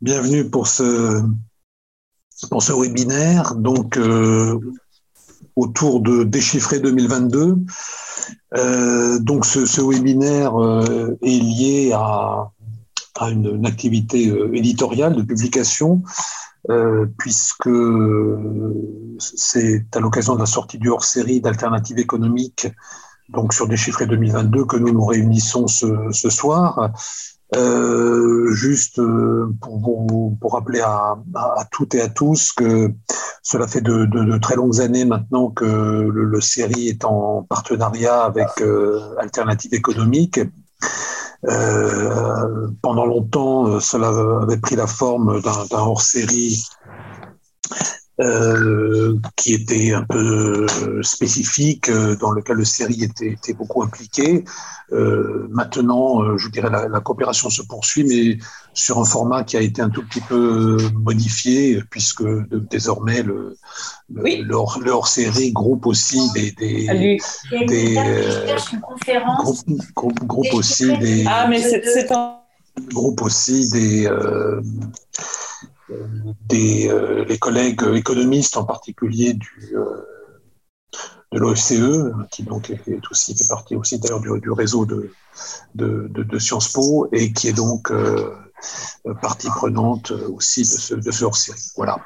bienvenue pour ce, pour ce webinaire. Donc, euh, autour de Déchiffrer 2022. Euh, donc, ce, ce webinaire euh, est lié à, à une, activité éditoriale de publication, puisque c'est à l'occasion de la sortie du hors-série d'Alternatives économiques, donc sur Déchiffrer 2022, que nous nous réunissons ce, ce soir. Euh, juste euh, pour, rappeler à, toutes et à tous que cela fait de, très longues années maintenant que le, série est en partenariat avec euh, Alternative économique. Pendant longtemps, cela avait pris la forme d'un hors-série euh, qui était un peu spécifique, euh, dans lequel le série était, était beaucoup impliqué. Euh, maintenant, euh, je dirais la, la, coopération se poursuit, mais sur un format qui a été un tout petit peu modifié, puisque de, désormais le, le, oui. le, hors, le hors-série groupe aussi des des, des groupe, groupe, groupe aussi des ah mais c'est un groupe aussi des des euh, les collègues économistes en particulier du euh, de l'OFCE qui donc est aussi fait partie aussi d'ailleurs du, réseau de, de, de, Sciences Po et qui est donc euh, partie prenante aussi de ce, de ce hors-série. Voilà.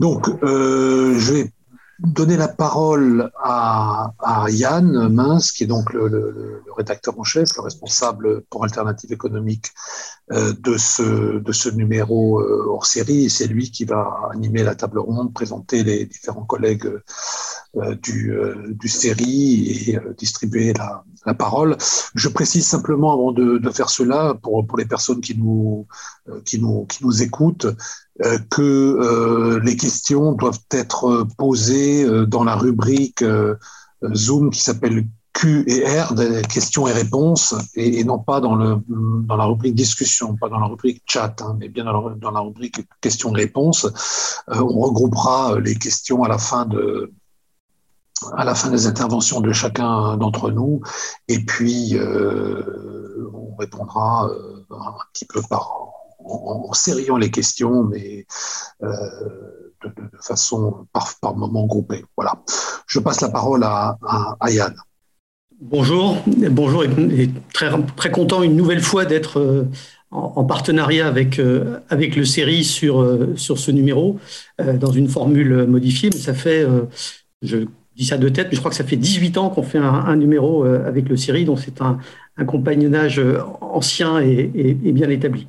Donc je vais donner la parole à, Yann Mince, qui est donc le, rédacteur en chef, le responsable pour Alternative économique euh, de, ce, numéro euh, hors série. C'est lui qui va animer la table ronde, présenter les différents collègues du, euh, du série et euh, distribuer la, la, parole. Je précise simplement avant de, de, faire cela, pour, pour les personnes qui nous, euh, qui nous, qui nous écoutent, que euh, les questions doivent être posées dans la rubrique euh, Zoom qui s'appelle Q et R, questions et réponses, et, non pas dans, le, dans la rubrique discussion, pas dans la rubrique chat, hein, mais bien dans la, rubrique questions et réponses. Euh, on regroupera les questions à la fin de à la fin des interventions de chacun d'entre nous, et puis euh, on répondra un petit peu par en, en les questions, mais euh, de, façon par, par moment groupée. Voilà. Je passe la parole à, à, Yann. Bonjour, bonjour et, très, très content une nouvelle fois d'être euh, en, en, partenariat avec, euh, avec le série sur, euh, sur ce numéro dans une formule modifiée, mais ça fait, je dis ça de tête, mais je crois que ça fait 18 ans qu'on fait un, un, numéro avec le série, donc c'est un, un, compagnonnage ancien et, et, et bien établi.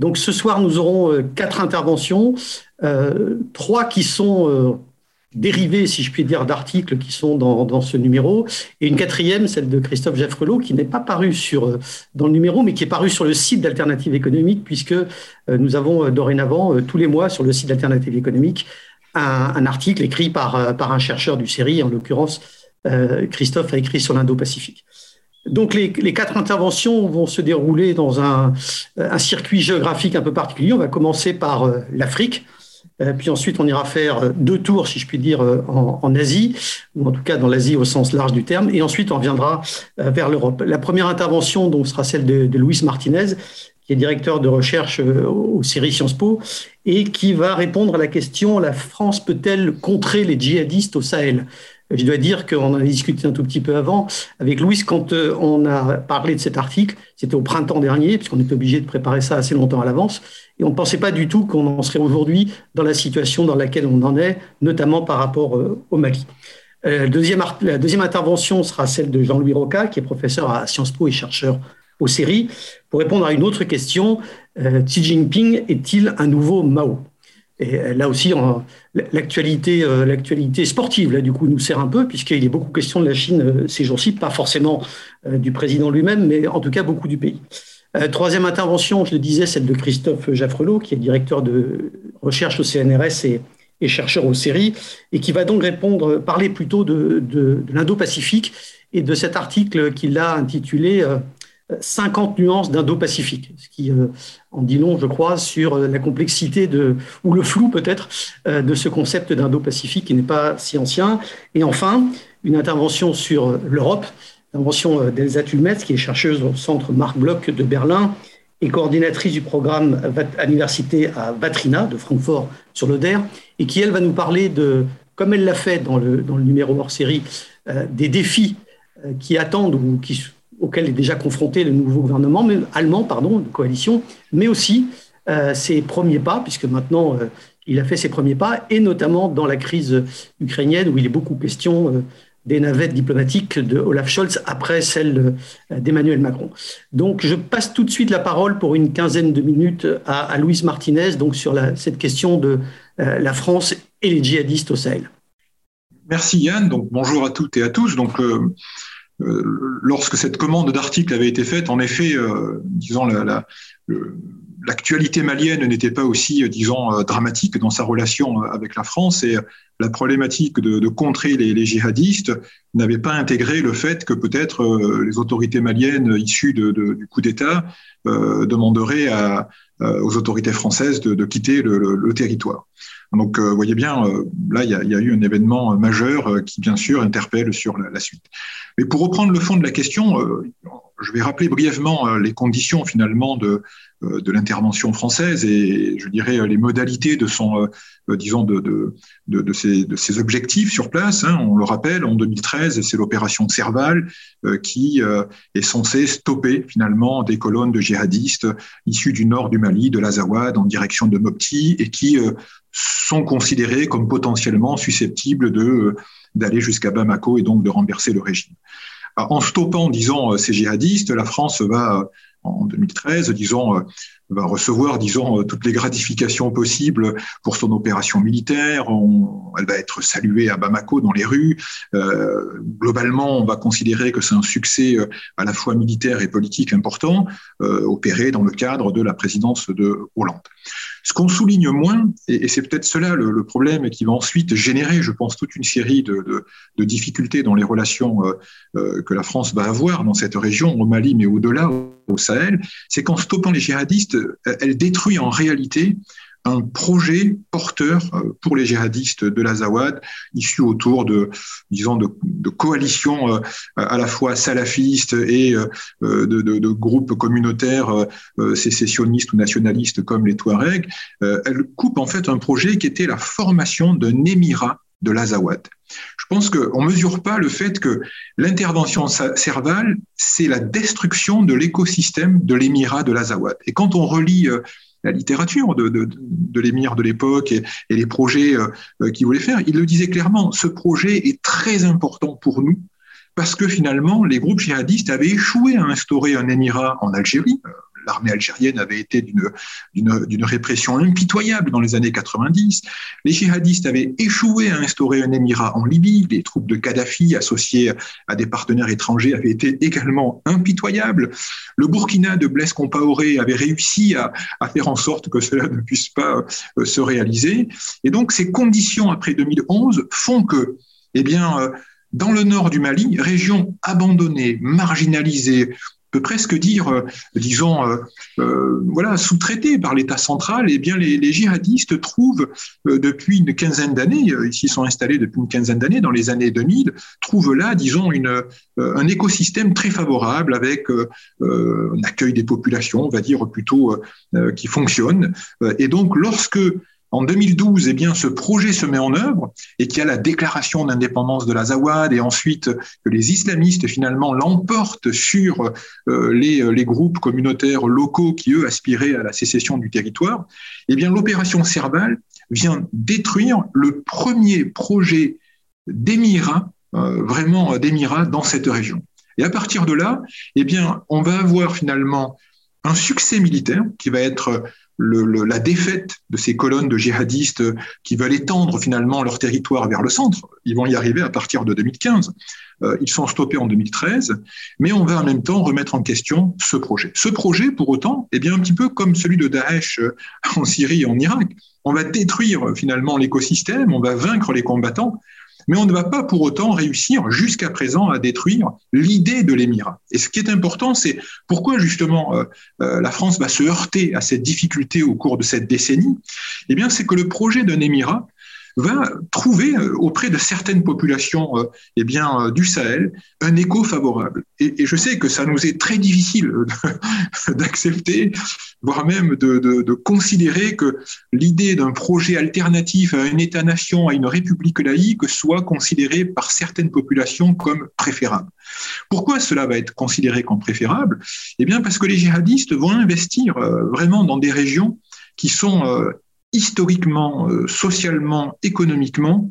Donc ce soir, nous aurons euh, quatre interventions, euh, trois qui sont euh, dérivées, si je puis dire, d'articles qui sont dans, dans, ce numéro, et une quatrième, celle de Christophe Jaffrelot, qui n'est pas parue sur, dans le numéro, mais qui est parue sur le site d'Alternative économique, puisque nous avons dorénavant, tous les mois, sur le site d'Alternative économique, un, article écrit par, par un chercheur du série, en l'occurrence, Christophe a écrit sur l'Indo-Pacifique. Donc les, les, quatre interventions vont se dérouler dans un, un, circuit géographique un peu particulier. On va commencer par euh, l'Afrique, euh, puis ensuite on ira faire deux tours, si je puis dire, euh, en, en Asie, ou en tout cas dans l'Asie au sens large du terme, et ensuite on viendra euh, vers l'Europe. La première intervention donc, sera celle de Luis Martinez, qui est directeur de recherche euh, au série Sciences Po, et qui va répondre à la question la France peut-elle contrer les djihadistes au Sahel? Je dois dire qu'on en a discuté un tout petit peu avant avec Louis quand euh, on a parlé de cet article. C'était au printemps dernier, puisqu'on était obligé de préparer ça assez longtemps à l'avance. Et on ne pensait pas du tout qu'on en serait aujourd'hui dans la situation dans laquelle on en est, notamment par rapport euh, au Mali. La deuxième intervention sera celle de Jean-Louis Roca, qui est professeur à Sciences Po et chercheur aux séries, pour répondre à une autre question. Euh, Xi Jinping est-il un nouveau Mao? Et euh, là aussi, l'actualité, euh, l'actualité sportive, là, du coup, nous sert un peu, puisqu'il est beaucoup question de la Chine ces jours-ci, pas forcément du président lui-même, mais en tout cas beaucoup du pays. troisième intervention, je le disais, celle de Christophe Jaffrelot, qui est directeur de recherche au CNRS et, chercheur aux séries, et qui va donc répondre, parler plutôt de, de l'Indo-Pacifique et de cet article qu'il a intitulé 50 nuances d'Indo-Pacifique, ce qui euh, en dit long, je crois, sur euh, la complexité de, ou le flou peut-être euh, de ce concept d'Indo-Pacifique qui n'est pas si ancien. Et enfin, une intervention sur l'Europe, l'intervention d'Elsa Tulmetz, qui est chercheuse au centre Marc Bloch de Berlin et coordinatrice du programme à l'université à Vatrina de Francfort sur l'Oder, et qui, elle, va nous parler de, comme elle l'a fait dans le, dans le numéro hors série, des défis qui attendent ou qui, auxquels est déjà confronté le nouveau gouvernement allemand pardon, de coalition, mais aussi euh, ses premiers pas, puisque maintenant il a fait ses premiers pas, et notamment dans la crise ukrainienne où il est beaucoup question des navettes diplomatiques de Olaf Scholz après celle d'Emmanuel Macron. Donc je passe tout de suite la parole pour une quinzaine de minutes à, à Louise Martinez donc sur cette question de la France et les djihadistes au Sahel. Merci Yann. Donc bonjour à toutes et à tous. Donc euh, euh, lorsque cette commande d'article avait été faite, en effet, euh, disons la, l'actualité malienne n'était pas aussi, disons, dramatique dans sa relation avec la France et la problématique de, contrer les, djihadistes n'avait pas intégré le fait que peut-être les autorités maliennes issues du coup d'État demanderaient aux autorités françaises de, quitter le territoire. Donc, vous voyez bien, là, il y, a, eu un événement majeur qui, bien sûr, interpelle sur la, suite. Mais pour reprendre le fond de la question, je vais rappeler brièvement les conditions, finalement, de, de l'intervention française et, je dirais, les modalités de son, disons, de, de, de, ses, de ses objectifs sur place. Hein. On le rappelle, en 2013, c'est l'opération Serval qui est censée stopper, finalement, des colonnes de djihadistes issus du nord du Mali, de l'Azawad, en direction de Mopti, et qui sont considérés comme potentiellement susceptibles de d'aller jusqu'à Bamako et donc de renverser le régime. En stoppant, disons, ces djihadistes, la France va en 2013, disons, euh, va recevoir, disons, euh, toutes les gratifications possibles pour son opération militaire. elle va être saluée à Bamako dans les rues. Euh, globalement, on va considérer que c'est un succès à la fois militaire et politique important, opéré dans le cadre de la présidence de Hollande. Ce qu'on souligne moins, et, c'est peut-être cela le, problème qui va ensuite générer, je pense, toute une série de, difficultés dans les relations euh, euh, que la France va avoir dans cette région, au Mali, mais au-delà, au Sahel, c'est qu'en stoppant les djihadistes, elle détruit en réalité un projet porteur euh, pour les djihadistes de l'Azawad, issu autour de, disons, de, coalitions euh, à la fois salafistes et euh, de, groupes communautaires sécessionnistes ou nationalistes comme les Touaregs. Elle coupe en fait un projet qui était la formation d'un émirat de l'Azawad. Je pense qu'on ne mesure pas le fait que l'intervention servale, c'est la destruction de l'écosystème de l'émirat de l'Azawad. Et quand on relit la littérature de, l'émir de l'époque et, les projets euh, euh, qu'il voulait faire, il le disait clairement, ce projet est très important pour nous parce que finalement, les groupes djihadistes avaient échoué à instaurer un émirat en Algérie, euh, l'armée algérienne avait été d'une répression impitoyable dans les années 90. Les djihadistes avaient échoué à instaurer un émirat en Libye. Les troupes de Kadhafi associées à des partenaires étrangers avaient été également impitoyables. Le Burkina de Blaise Compaoré avait réussi à, faire en sorte que cela ne puisse pas euh, se réaliser. Et donc ces conditions après 2011 font que, eh bien, euh, dans le nord du Mali, région abandonnée, marginalisée, peut presque dire, euh, disons, euh, euh, voilà, sous-traité par l'État central, eh bien, les, les djihadistes trouvent depuis une quinzaine d'années, ils s'y sont installés depuis une quinzaine d'années, dans les années 2000, trouvent là, disons, une, un écosystème très favorable avec un accueil des populations, on va dire plutôt, qui fonctionne. Et donc, lorsque en 2012, eh bien, ce projet se met en œuvre et qu'il y a la déclaration d'indépendance de l'Azawad et ensuite que les islamistes finalement l'emportent sur euh, euh, les, groupes communautaires locaux qui, eux, aspiraient à la sécession du territoire, eh bien, l'opération Serval vient détruire le premier projet d'émirat, euh, vraiment d'émirat dans cette région. Et à partir de là, eh bien, on va avoir finalement un succès militaire qui va être la défaite de ces colonnes de djihadistes qui veulent étendre finalement leur territoire vers le centre. Ils vont y arriver à partir de 2015. Euh, ils sont stoppés en 2013, mais on va en même temps remettre en question ce projet. Ce projet, pour autant, est bien un petit peu comme celui de Daesh euh, en Syrie et en Irak. On va détruire finalement l'écosystème, on va vaincre les combattants, mais on ne va pas pour autant réussir jusqu'à présent à détruire l'idée de l'émirat. Et ce qui est important, c'est pourquoi justement euh, euh, la France va se heurter à cette difficulté au cours de cette décennie? Eh bien, c'est que le projet d'un émirat va trouver euh, auprès de certaines populations euh, eh bien, euh, du Sahel un écho favorable. Et, je sais que ça nous est très difficile d'accepter, voire même de, considérer que l'idée d'un projet alternatif à un État-nation, à une république laïque, soit considérée par certaines populations comme préférable. Pourquoi cela va être considéré comme préférable? Eh bien, parce que les djihadistes vont investir vraiment dans des régions qui sont historiquement, euh, socialement, économiquement,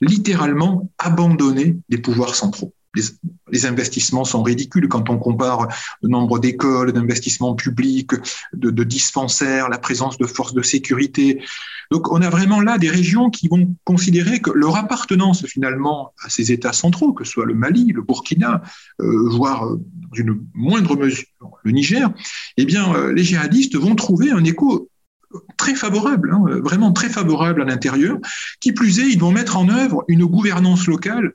littéralement abandonné des pouvoirs centraux. Les, investissements sont ridicules quand on compare le nombre d'écoles, d'investissements publics, de, dispensaires, la présence de forces de sécurité. Donc on a vraiment là des régions qui vont considérer que leur appartenance finalement à ces États centraux, que ce soit le Mali, le Burkina, euh, voire euh, d'une moindre mesure le Niger, eh bien les djihadistes vont trouver un écho très favorable, hein, vraiment très favorable à l'intérieur. Qui plus est, ils vont mettre en œuvre une gouvernance locale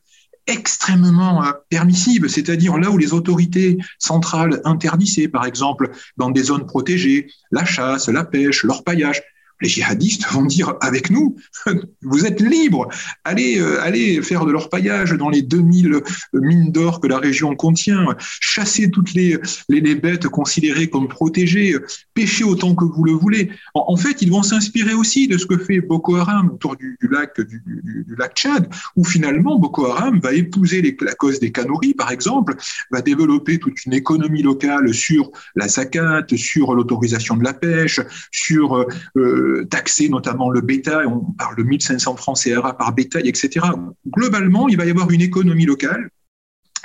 extrêmement euh, permissive, c'est-à-dire là où les autorités centrales interdissaient, par exemple, dans des zones protégées, la chasse, la pêche, l'orpaillage, les djihadistes vont dire avec nous, vous êtes libres, allez, euh, allez faire de l'orpaillage dans les 2000 mines d'or que la région contient, chassez toutes les, les, bêtes considérées comme protégées, pêchez autant que vous le voulez. En, fait, ils vont s'inspirer aussi de ce que fait Boko Haram autour du, lac, du, lac Tchad, où finalement Boko Haram va épouser la cause des canories, par exemple, va développer toute une économie locale sur la zakat, sur l'autorisation de la pêche, sur euh, taxer notamment le bétail, on parle de 1500 francs CRA par bétail, etc. Globalement, il va y avoir une économie locale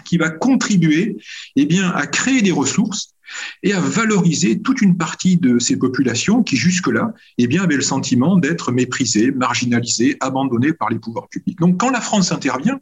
qui va contribuer eh bien, à créer des ressources et à valoriser toute une partie de ces populations qui jusque-là eh bien, avaient le sentiment d'être méprisées, marginalisées, abandonnées par les pouvoirs publics. Donc quand la France intervient,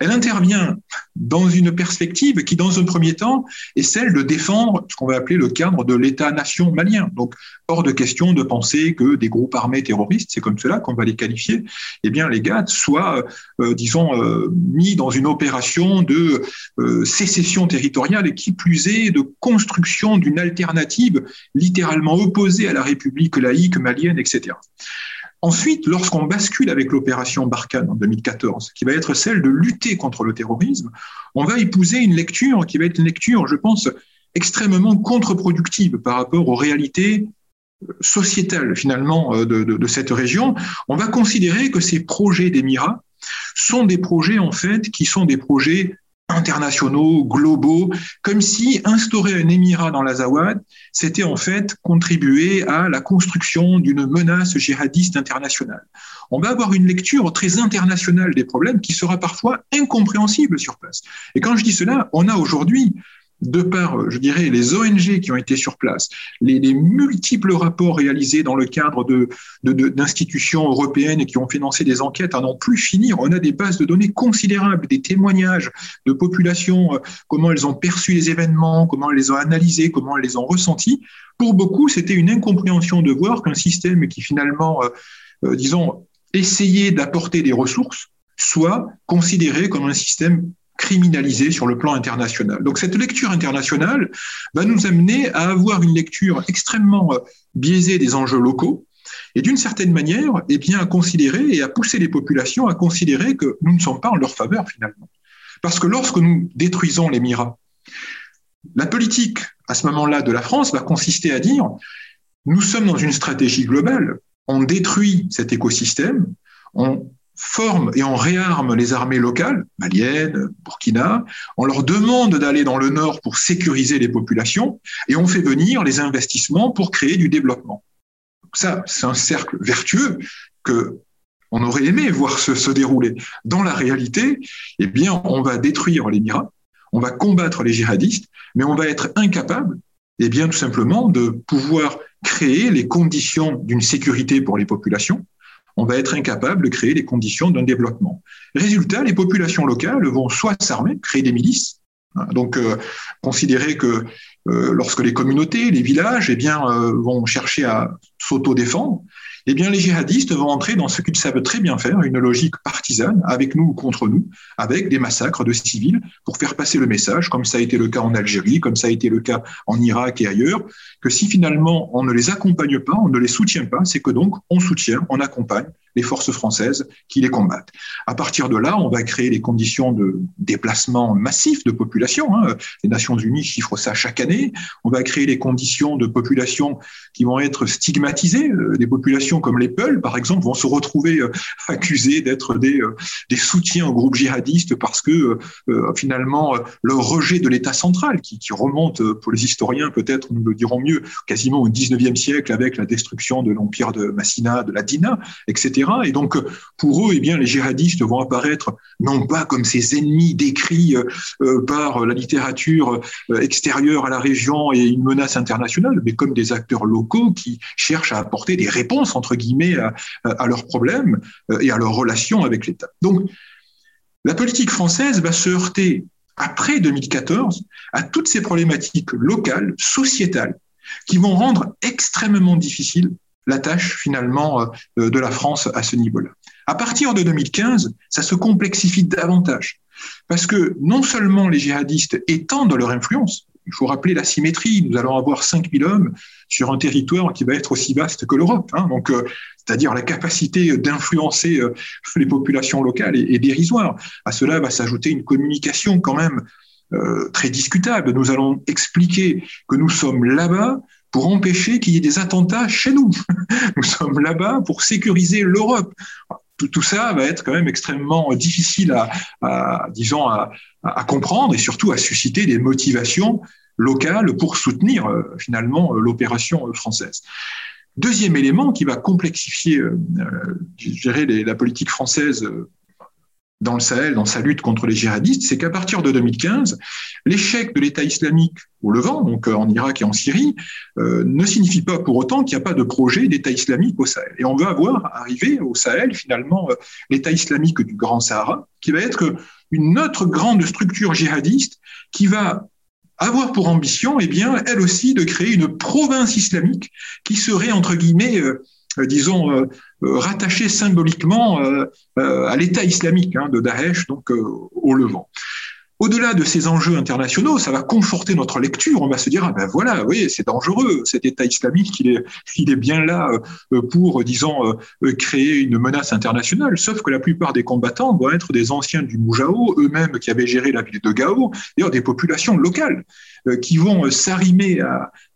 elle intervient dans une perspective qui, dans un premier temps, est celle de défendre ce qu'on va appeler le cadre de l'État-nation malien. Donc, hors de question de penser que des groupes armés terroristes, c'est comme cela qu'on va les qualifier, eh bien, les GATT soient, euh, disons, euh, mis dans une opération de euh, sécession territoriale et qui plus est de construction d'une alternative littéralement opposée à la République laïque malienne, etc. Ensuite, lorsqu'on bascule avec l'opération Barkhane en 2014, qui va être celle de lutter contre le terrorisme, on va épouser une lecture qui va être une lecture, je pense, extrêmement contre-productive par rapport aux réalités euh, sociétales finalement euh, de, de cette région. On va considérer que ces projets d'émirats sont des projets en fait qui sont des projets internationaux, globaux, comme si instaurer un émirat dans l'Azawad, c'était en fait contribuer à la construction d'une menace djihadiste internationale. On va avoir une lecture très internationale des problèmes qui sera parfois incompréhensible sur place. Et quand je dis cela, on a aujourd'hui de par, je dirais, les ONG qui ont été sur place, les, multiples rapports réalisés dans le cadre d'institutions européennes qui ont financé des enquêtes à n'en plus finir, on a des bases de données considérables, des témoignages de populations, euh, comment elles ont perçu les événements, comment elles les ont analysés, comment elles les ont ressentis. Pour beaucoup, c'était une incompréhension de voir qu'un système qui finalement, euh, euh, disons, essayait d'apporter des ressources, soit considéré comme un système criminalisé sur le plan international. Donc cette lecture internationale va nous amener à avoir une lecture extrêmement euh, biaisée des enjeux locaux et d'une certaine manière, eh bien, à considérer et à pousser les populations à considérer que nous ne sommes pas en leur faveur finalement. Parce que lorsque nous détruisons les mirats, la politique à ce moment-là de la France va consister à dire nous sommes dans une stratégie globale, on détruit cet écosystème, on forme et on réarme les armées locales, maliennes, Burkina, on leur demande d'aller dans le nord pour sécuriser les populations et on fait venir les investissements pour créer du développement. Ça, c'est un cercle vertueux que on aurait aimé voir se, dérouler. Dans la réalité, eh bien, on va détruire l'Émirat, on va combattre les djihadistes, mais on va être incapable, eh bien, tout simplement, de pouvoir créer les conditions d'une sécurité pour les populations, on va être incapable de créer les conditions d'un développement. Résultat, les populations locales vont soit s'armer, créer des milices, hein, donc euh, considérer que euh, lorsque les communautés, les villages, eh bien, euh, vont chercher à s'auto-défendre, eh bien, les djihadistes vont entrer dans ce qu'ils savent très bien faire, une logique partisane, avec nous ou contre nous, avec des massacres de civils, pour faire passer le message, comme ça a été le cas en Algérie, comme ça a été le cas en Irak et ailleurs, que si finalement on ne les accompagne pas, on ne les soutient pas, c'est que donc on soutient, on accompagne les forces françaises qui les combattent. À partir de là, on va créer les conditions de déplacement massif de population. Hein. Les Nations Unies chiffrent ça chaque année. On va créer les conditions de population qui vont être stigmatisées. Euh, des populations comme les Peuls, par exemple, vont se retrouver euh, accusées d'être des, euh, des soutiens aux groupes djihadistes parce que finalement leur rejet de l'État central, qui, qui remonte pour les historiens peut-être, nous le dirons mieux, quasiment au 19e siècle avec la destruction de l'empire de Massina, de la Dina, etc et donc, pour eux, eh bien, les djihadistes vont apparaître non pas comme ces ennemis décrits euh, euh, par la littérature euh, extérieure à la région et une menace internationale, mais comme des acteurs locaux qui cherchent à apporter des réponses, entre guillemets, à, à leurs problèmes et à leurs relations avec l'État. Donc, la politique française va se heurter après 2014 à toutes ces problématiques locales, sociétales, qui vont rendre extrêmement difficile la tâche finalement euh, de la France à ce niveau-là. À partir de 2015, ça se complexifie davantage. Parce que non seulement les djihadistes étendent leur influence, il faut rappeler la symétrie, nous allons avoir 5000 hommes sur un territoire qui va être aussi vaste que l'Europe. Hein, donc, euh, c'est-à-dire la capacité d'influencer euh, les populations locales est, dérisoire. À cela va s'ajouter une communication quand même très discutable. Nous allons expliquer que nous sommes là-bas pour empêcher qu'il y ait des attentats chez nous. Nous sommes là-bas pour sécuriser l'Europe. Tout, ça va être quand même extrêmement difficile à, disons, à, comprendre et surtout à susciter des motivations locales pour soutenir euh, finalement l'opération française. Deuxième élément qui va complexifier euh, euh la politique française euh, dans le Sahel, dans sa lutte contre les djihadistes, c'est qu'à partir de 2015, l'échec de l'État islamique au Levant, donc euh, en Irak et en Syrie, euh, ne signifie pas pour autant qu'il n'y a pas de projet d'État islamique au Sahel. Et on va avoir arrivé au Sahel finalement euh, l'État islamique du Grand Sahara, qui va être une autre grande structure djihadiste qui va avoir pour ambition, eh bien, elle aussi, de créer une province islamique qui serait entre guillemets disons, euh, euh, rattaché symboliquement à l'État islamique hein, de Daesh, donc au Levant. Au-delà de ces enjeux internationaux, ça va conforter notre lecture. On va se dire, ah ben voilà, oui, c'est dangereux, cet État islamique, il est, bien là pour, disons, créer une menace internationale. Sauf que la plupart des combattants vont être des anciens du Moujao, eux-mêmes qui avaient géré la ville de Gao, d'ailleurs des populations locales. Euh, qui vont euh, s'arrimer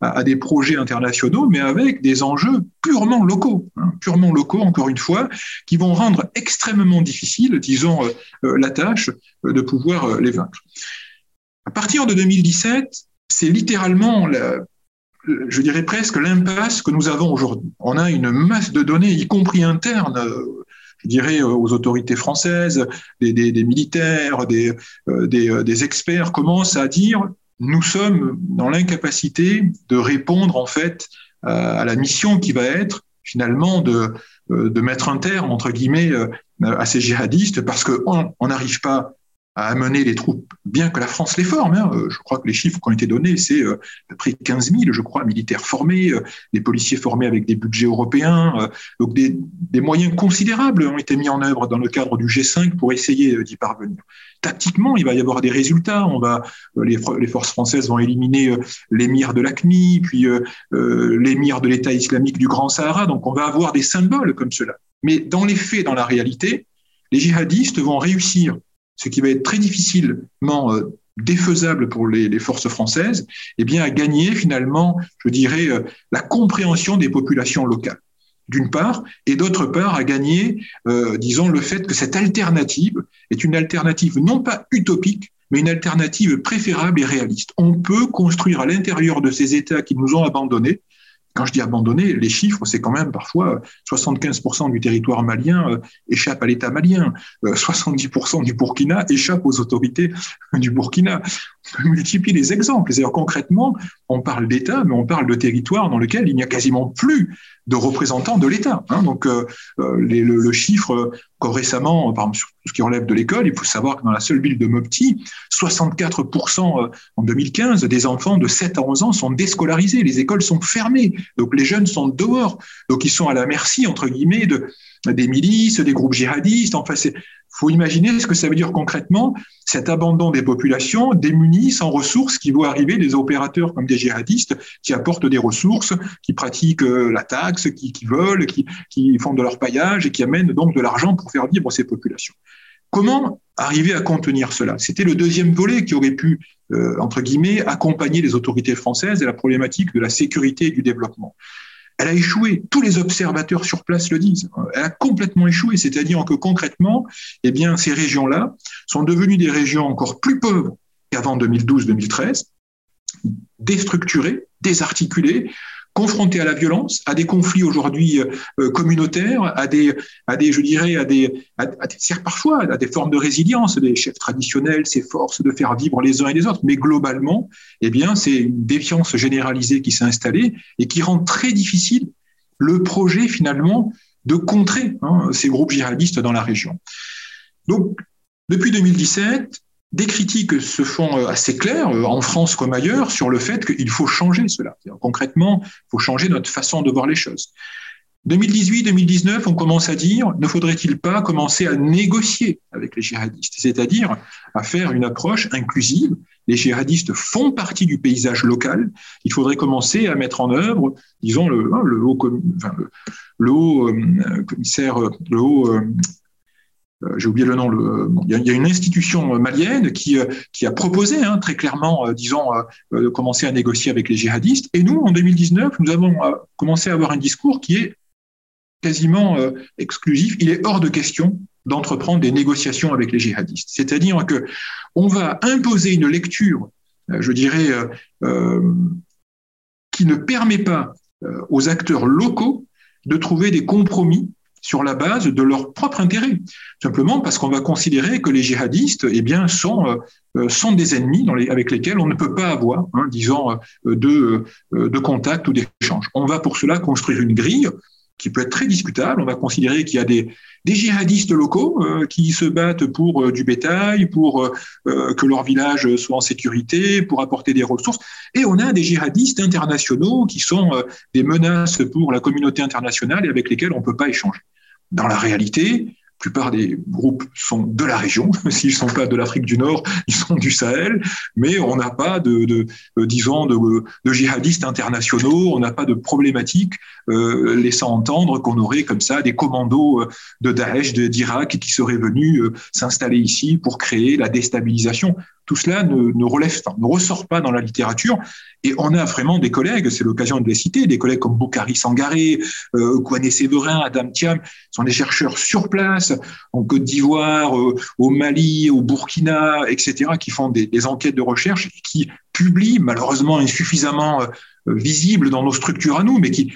à, des projets internationaux, mais avec des enjeux purement locaux, hein, purement locaux, encore une fois, qui vont rendre extrêmement difficile, disons, euh, la tâche de pouvoir les vaincre. À partir de 2017, c'est littéralement je dirais presque l'impasse que nous avons aujourd'hui. On a une masse de données, y compris internes, je dirais aux autorités françaises, des, militaires, des, des, experts commencent à dire nous sommes dans l'incapacité de répondre en fait à la mission qui va être finalement de, euh, de mettre un terme entre guillemets euh, à ces djihadistes parce qu'on n'arrive pas à amener les troupes, bien que la France les forme. Hein. Euh, je crois que les chiffres qui ont été donnés, c'est à peu près 15 000, je crois, militaires formés, des policiers formés avec des budgets européens. Donc des, moyens considérables ont été mis en œuvre dans le cadre du G5 pour essayer d'y parvenir tactiquement, il va y avoir des résultats. On va, euh, les, les forces françaises vont éliminer euh, l'émir de l'ACMI, puis euh, l'émir de l'État islamique du Grand Sahara. Donc, on va avoir des symboles comme cela. Mais dans les faits, dans la réalité, les djihadistes vont réussir, ce qui va être très difficilement défaisable pour les, forces françaises, eh à gagner finalement, je dirais, la compréhension des populations locales d'une part, et d'autre part à gagner, euh, disons, le fait que cette alternative est une alternative non pas utopique, mais une alternative préférable et réaliste. On peut construire à l'intérieur de ces États qui nous ont abandonnés, quand je dis abandonné, les chiffres, c'est quand même parfois 75% du territoire malien euh, échappe à l'État malien, 70% euh, du Burkina échappe aux autorités du Burkina. multiplie les exemples. C'est-à-dire concrètement, on parle d'État, mais on parle de territoire dans lequel il n'y a quasiment plus de représentants de l'État. Hein. Donc euh, euh, le, chiffre, comme récemment, par exemple, sur tout ce qui relève de l'école, il faut savoir que dans la seule ville de Mopti, 64% en 2015 des enfants de 7 à 11 ans sont déscolarisés. Les écoles sont fermées. Donc les jeunes sont dehors. Donc ils sont à la merci, entre guillemets, de, des milices, des groupes djihadistes. Enfin, c'est faut imaginer ce que ça veut dire concrètement, cet abandon des populations démunies, sans ressources, qui vont arriver des opérateurs comme des djihadistes qui apportent des ressources, qui pratiquent euh, la taxe, qui, volent, qui, qui font de leur paillage et qui amènent donc de l'argent pour faire vivre ces populations. Comment arriver à contenir cela? C'était le deuxième volet qui aurait pu, euh, entre guillemets, accompagner les autorités françaises et la problématique de la sécurité et du développement elle a échoué. Tous les observateurs sur place le disent. Elle a complètement échoué. C'est-à-dire que concrètement, eh bien, ces régions-là sont devenues des régions encore plus pauvres qu'avant 2012-2013, déstructurées, désarticulées, confrontés à la violence, à des conflits aujourd'hui euh, communautaires, à des, à des, je dirais, à des, à, parfois à des formes de résilience. Les chefs traditionnels s'efforcent de faire vivre les uns et les autres, mais globalement, eh bien, c'est une défiance généralisée qui s'est installée et qui rend très difficile le projet finalement de contrer hein, ces groupes djihadistes dans la région. Donc, depuis 2017, des critiques se font euh, assez claires, euh, en France comme ailleurs, sur le fait qu'il faut changer cela. Concrètement, il faut changer notre façon de voir les choses. 2018-2019, on commence à dire, ne faudrait-il pas commencer à négocier avec les djihadistes, c'est-à-dire à faire une approche inclusive. Les djihadistes font partie du paysage local. Il faudrait commencer à mettre en œuvre, disons, le, hein, haut, euh, commissaire, le haut j'ai oublié le nom, il, y a, une institution malienne qui, euh, qui a proposé hein, très clairement, euh, disons, de commencer à négocier avec les djihadistes. Et nous, en 2019, nous avons commencé à avoir un discours qui est quasiment exclusif. Il est hors de question d'entreprendre des négociations avec les djihadistes. C'est-à-dire que on va imposer une lecture, je dirais, qui ne permet pas aux acteurs locaux de trouver des compromis sur la base de leur propre intérêt, simplement parce qu'on va considérer que les djihadistes eh bien, sont, euh, euh, sont des ennemis avec lesquels on ne peut pas avoir, hein, disons, euh, de, de contact ou d'échange. On va pour cela construire une grille qui peut être très discutable. On va considérer qu'il y a des, djihadistes locaux qui se battent pour du bétail, pour que leur village soit en sécurité, pour apporter des ressources. Et on a des djihadistes internationaux qui sont des menaces pour la communauté internationale et avec lesquels on ne peut pas échanger. Dans la réalité, plupart des groupes sont de la région. S'ils ne sont pas de l'Afrique du Nord, ils sont du Sahel. Mais on n'a pas de, euh, disons, de, djihadistes internationaux. On n'a pas de problématique euh, laissant entendre qu'on aurait comme ça des commandos euh, de Daesh, d'Irak, qui seraient venus s'installer ici pour créer la déstabilisation tout cela ne, ressort pas dans la littérature. Et on a vraiment des collègues, c'est l'occasion de les citer, des collègues comme Boukari Sangaré, euh, Séverin, Adam Thiam, sont des chercheurs sur place, en Côte d'Ivoire, euh, au Mali, au Burkina, etc., qui font des, enquêtes de recherche et qui publient, malheureusement insuffisamment euh, visibles dans nos structures à nous, mais qui,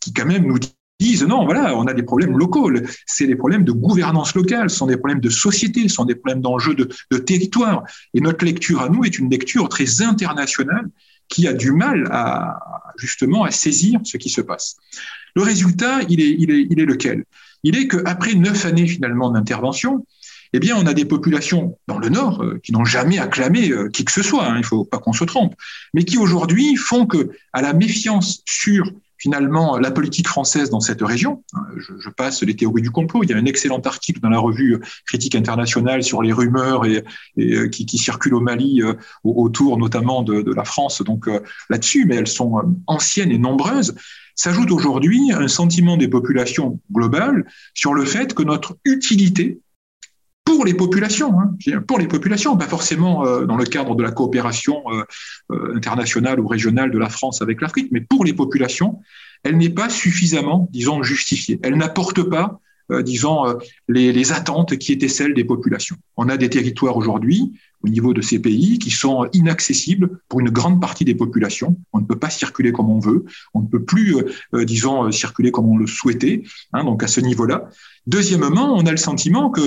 qui quand même nous disent non, voilà, on a des problèmes locaux. C'est des problèmes de gouvernance locale, ce sont des problèmes de société, ce sont des problèmes d'enjeux de, territoire. Et notre lecture à nous est une lecture très internationale qui a du mal à justement à saisir ce qui se passe. Le résultat, il est, il est, il est lequel? Il est qu'après neuf années finalement d'intervention, eh bien, on a des populations dans le Nord euh, qui n'ont jamais acclamé euh, qui que ce soit, hein, il ne faut pas qu'on se trompe, mais qui aujourd'hui font que, à la méfiance sur finalement la politique française dans cette région. Je, passe les théories du complot. Il y a un excellent article dans la revue Critique internationale sur les rumeurs et, euh, qui, circulent au Mali euh, autour notamment de, la France. Donc euh, là-dessus, mais elles sont anciennes et nombreuses. S'ajoute aujourd'hui un sentiment des populations globales sur le fait que notre utilité pour les populations, hein, pour les populations, pas forcément euh, dans le cadre de la coopération euh, euh, internationale ou régionale de la France avec l'Afrique, mais pour les populations, elle n'est pas suffisamment, disons, justifiée. Elle n'apporte pas, disons, les, les, attentes qui étaient celles des populations. On a des territoires aujourd'hui au niveau de ces pays qui sont inaccessibles pour une grande partie des populations. On ne peut pas circuler comme on veut, on ne peut plus, euh, disons, circuler comme on le souhaitait, hein, donc à ce niveau-là. Deuxièmement, on a le sentiment que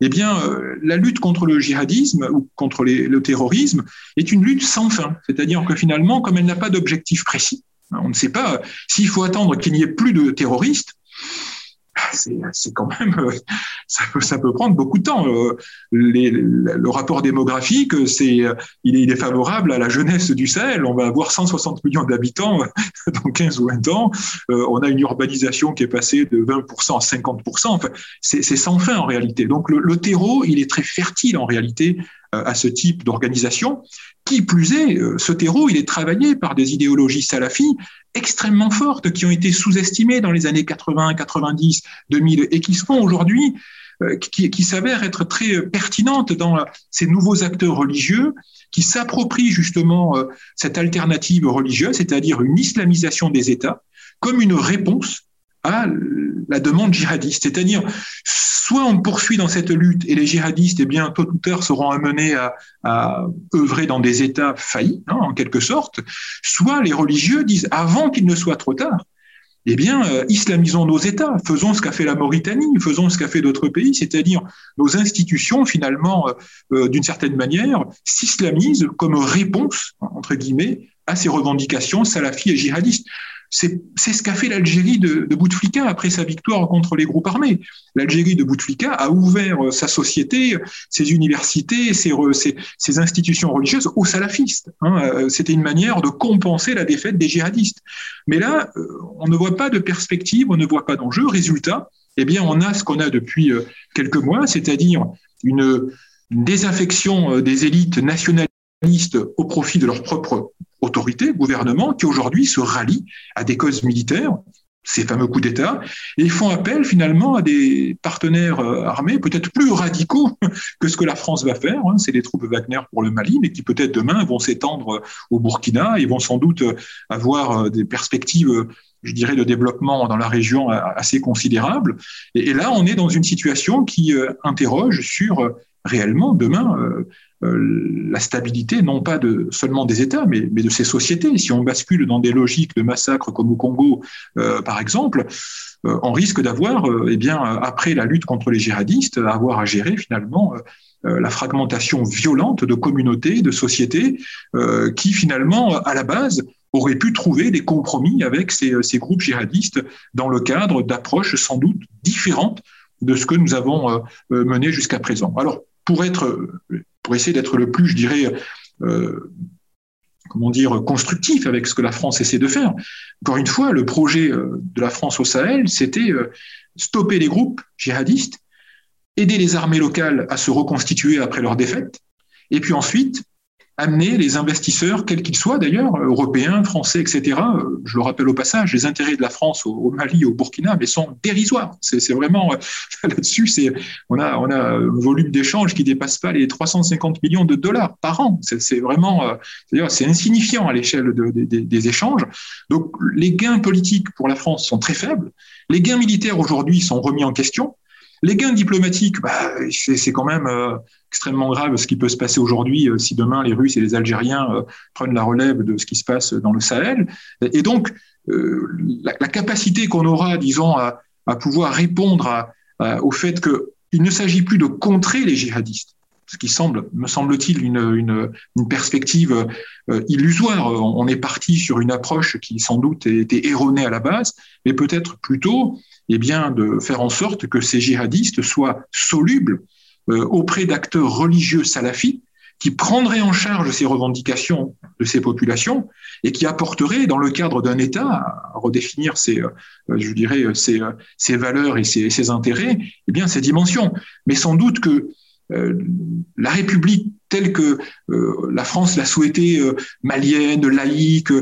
eh bien, la lutte contre le djihadisme ou contre le terrorisme est une lutte sans fin. C'est-à-dire que finalement, comme elle n'a pas d'objectif précis, hein, on ne sait pas s'il faut attendre qu'il n'y ait plus de terroristes c'est quand même, euh, ça peut, ça peut, prendre beaucoup de temps. Euh, le rapport démographique, c'est, il est, il est, favorable à la jeunesse du Sahel. On va avoir 160 millions d'habitants dans 15 ou 20 ans. Euh, on a une urbanisation qui est passée de 20% à 50%. Enfin, c'est sans fin en réalité. Donc le, le terreau, il est très fertile en réalité à ce type d'organisation. Qui plus est, ce terreau, il est travaillé par des idéologies salafis extrêmement fortes qui ont été sous-estimées dans les années 80, 90, 2000 et qui sont aujourd'hui, euh, qui, s'avèrent être très pertinentes dans ces nouveaux acteurs religieux qui s'approprient justement euh, cette alternative religieuse, c'est-à-dire une islamisation des États, comme une réponse à la demande djihadiste. C'est-à-dire, soit on poursuit dans cette lutte et les djihadistes, eh bien, tôt ou tard, seront amenés à, œuvrer dans des États faillis, hein, en quelque sorte, soit les religieux disent, avant qu'il ne soit trop tard, eh bien, euh, islamisons nos États, faisons ce qu'a fait la Mauritanie, faisons ce qu'a fait d'autres pays, c'est-à-dire nos institutions, finalement, euh, euh, d'une certaine manière, s'islamisent comme réponse, entre guillemets, à ces revendications salafis et djihadistes. C'est ce qu'a fait l'Algérie de, Bouteflika après sa victoire contre les groupes armés. L'Algérie de Bouteflika a ouvert euh, sa société, ses universités, ses, ses, institutions religieuses aux salafistes. Hein. Euh, c'était une manière de compenser la défaite des djihadistes. Mais là, euh, on ne voit pas de perspective, on ne voit pas d'enjeu. Résultat, eh bien, on a ce qu'on a depuis quelques mois, c'est-à-dire une, une désaffection des élites nationalistes au profit de leur propre autorité, gouvernement, qui aujourd'hui se rallient à des causes militaires, ces fameux coups d'État, et font appel finalement à des partenaires euh, armés peut-être plus radicaux que ce que la France va faire. Hein. C'est les troupes Wagner pour le Mali, mais qui peut-être demain vont s'étendre au Burkina et vont sans doute avoir euh, des perspectives je dirais, de développement dans la région assez considérables. Et, là, on est dans une situation qui euh, interroge sur réellement demain euh, la stabilité, non pas seulement des États, mais, de ces sociétés. Si on bascule dans des logiques de massacre comme au Congo, euh, par exemple, euh, on risque d'avoir, eh bien, après la lutte contre les djihadistes, avoir à gérer finalement la fragmentation violente de communautés, de sociétés, qui finalement, à la base, auraient pu trouver des compromis avec ces, ces groupes djihadistes dans le cadre d'approches sans doute différentes de ce que nous avons mené jusqu'à présent. Alors, pour être pour essayer d'être le plus, je dirais, euh, comment dire, constructif avec ce que la France essaie de faire. Encore une fois, le projet euh, de la France au Sahel, c'était euh, stopper les groupes djihadistes, aider les armées locales à se reconstituer après leur défaite, et puis ensuite amener les investisseurs, quels qu'ils soient d'ailleurs, européens, français, etc. Je le rappelle au passage, les intérêts de la France au, Mali, au Burkina, mais sont dérisoires. C'est vraiment là-dessus, c'est on a on a un volume d'échanges qui dépasse pas les 350 millions de dollars par an. C'est vraiment, euh, c'est insignifiant à l'échelle de, de, des échanges. Donc les gains politiques pour la France sont très faibles. Les gains militaires aujourd'hui sont remis en question. Les gains diplomatiques, bah, c'est quand même euh, extrêmement grave ce qui peut se passer aujourd'hui euh, si demain les Russes et les Algériens euh, prennent la relève de ce qui se passe dans le Sahel. Et donc, la, capacité qu'on aura, disons, à, pouvoir répondre au fait qu'il ne s'agit plus de contrer les djihadistes, ce qui semble, me semble-t-il, une, une, perspective illusoire. On est parti sur une approche qui sans doute était erronée à la base, mais peut-être plutôt eh bien, de faire en sorte que ces djihadistes soient solubles euh, auprès d'acteurs religieux salafis qui prendraient en charge ces revendications de ces populations et qui apporteraient, dans le cadre d'un État, à redéfinir ses, euh, je dirais, ses, ses valeurs et ses, intérêts, eh bien, ces dimensions. Mais sans doute que euh, la République telle que euh, la France l'a souhaitée, euh, malienne, laïque,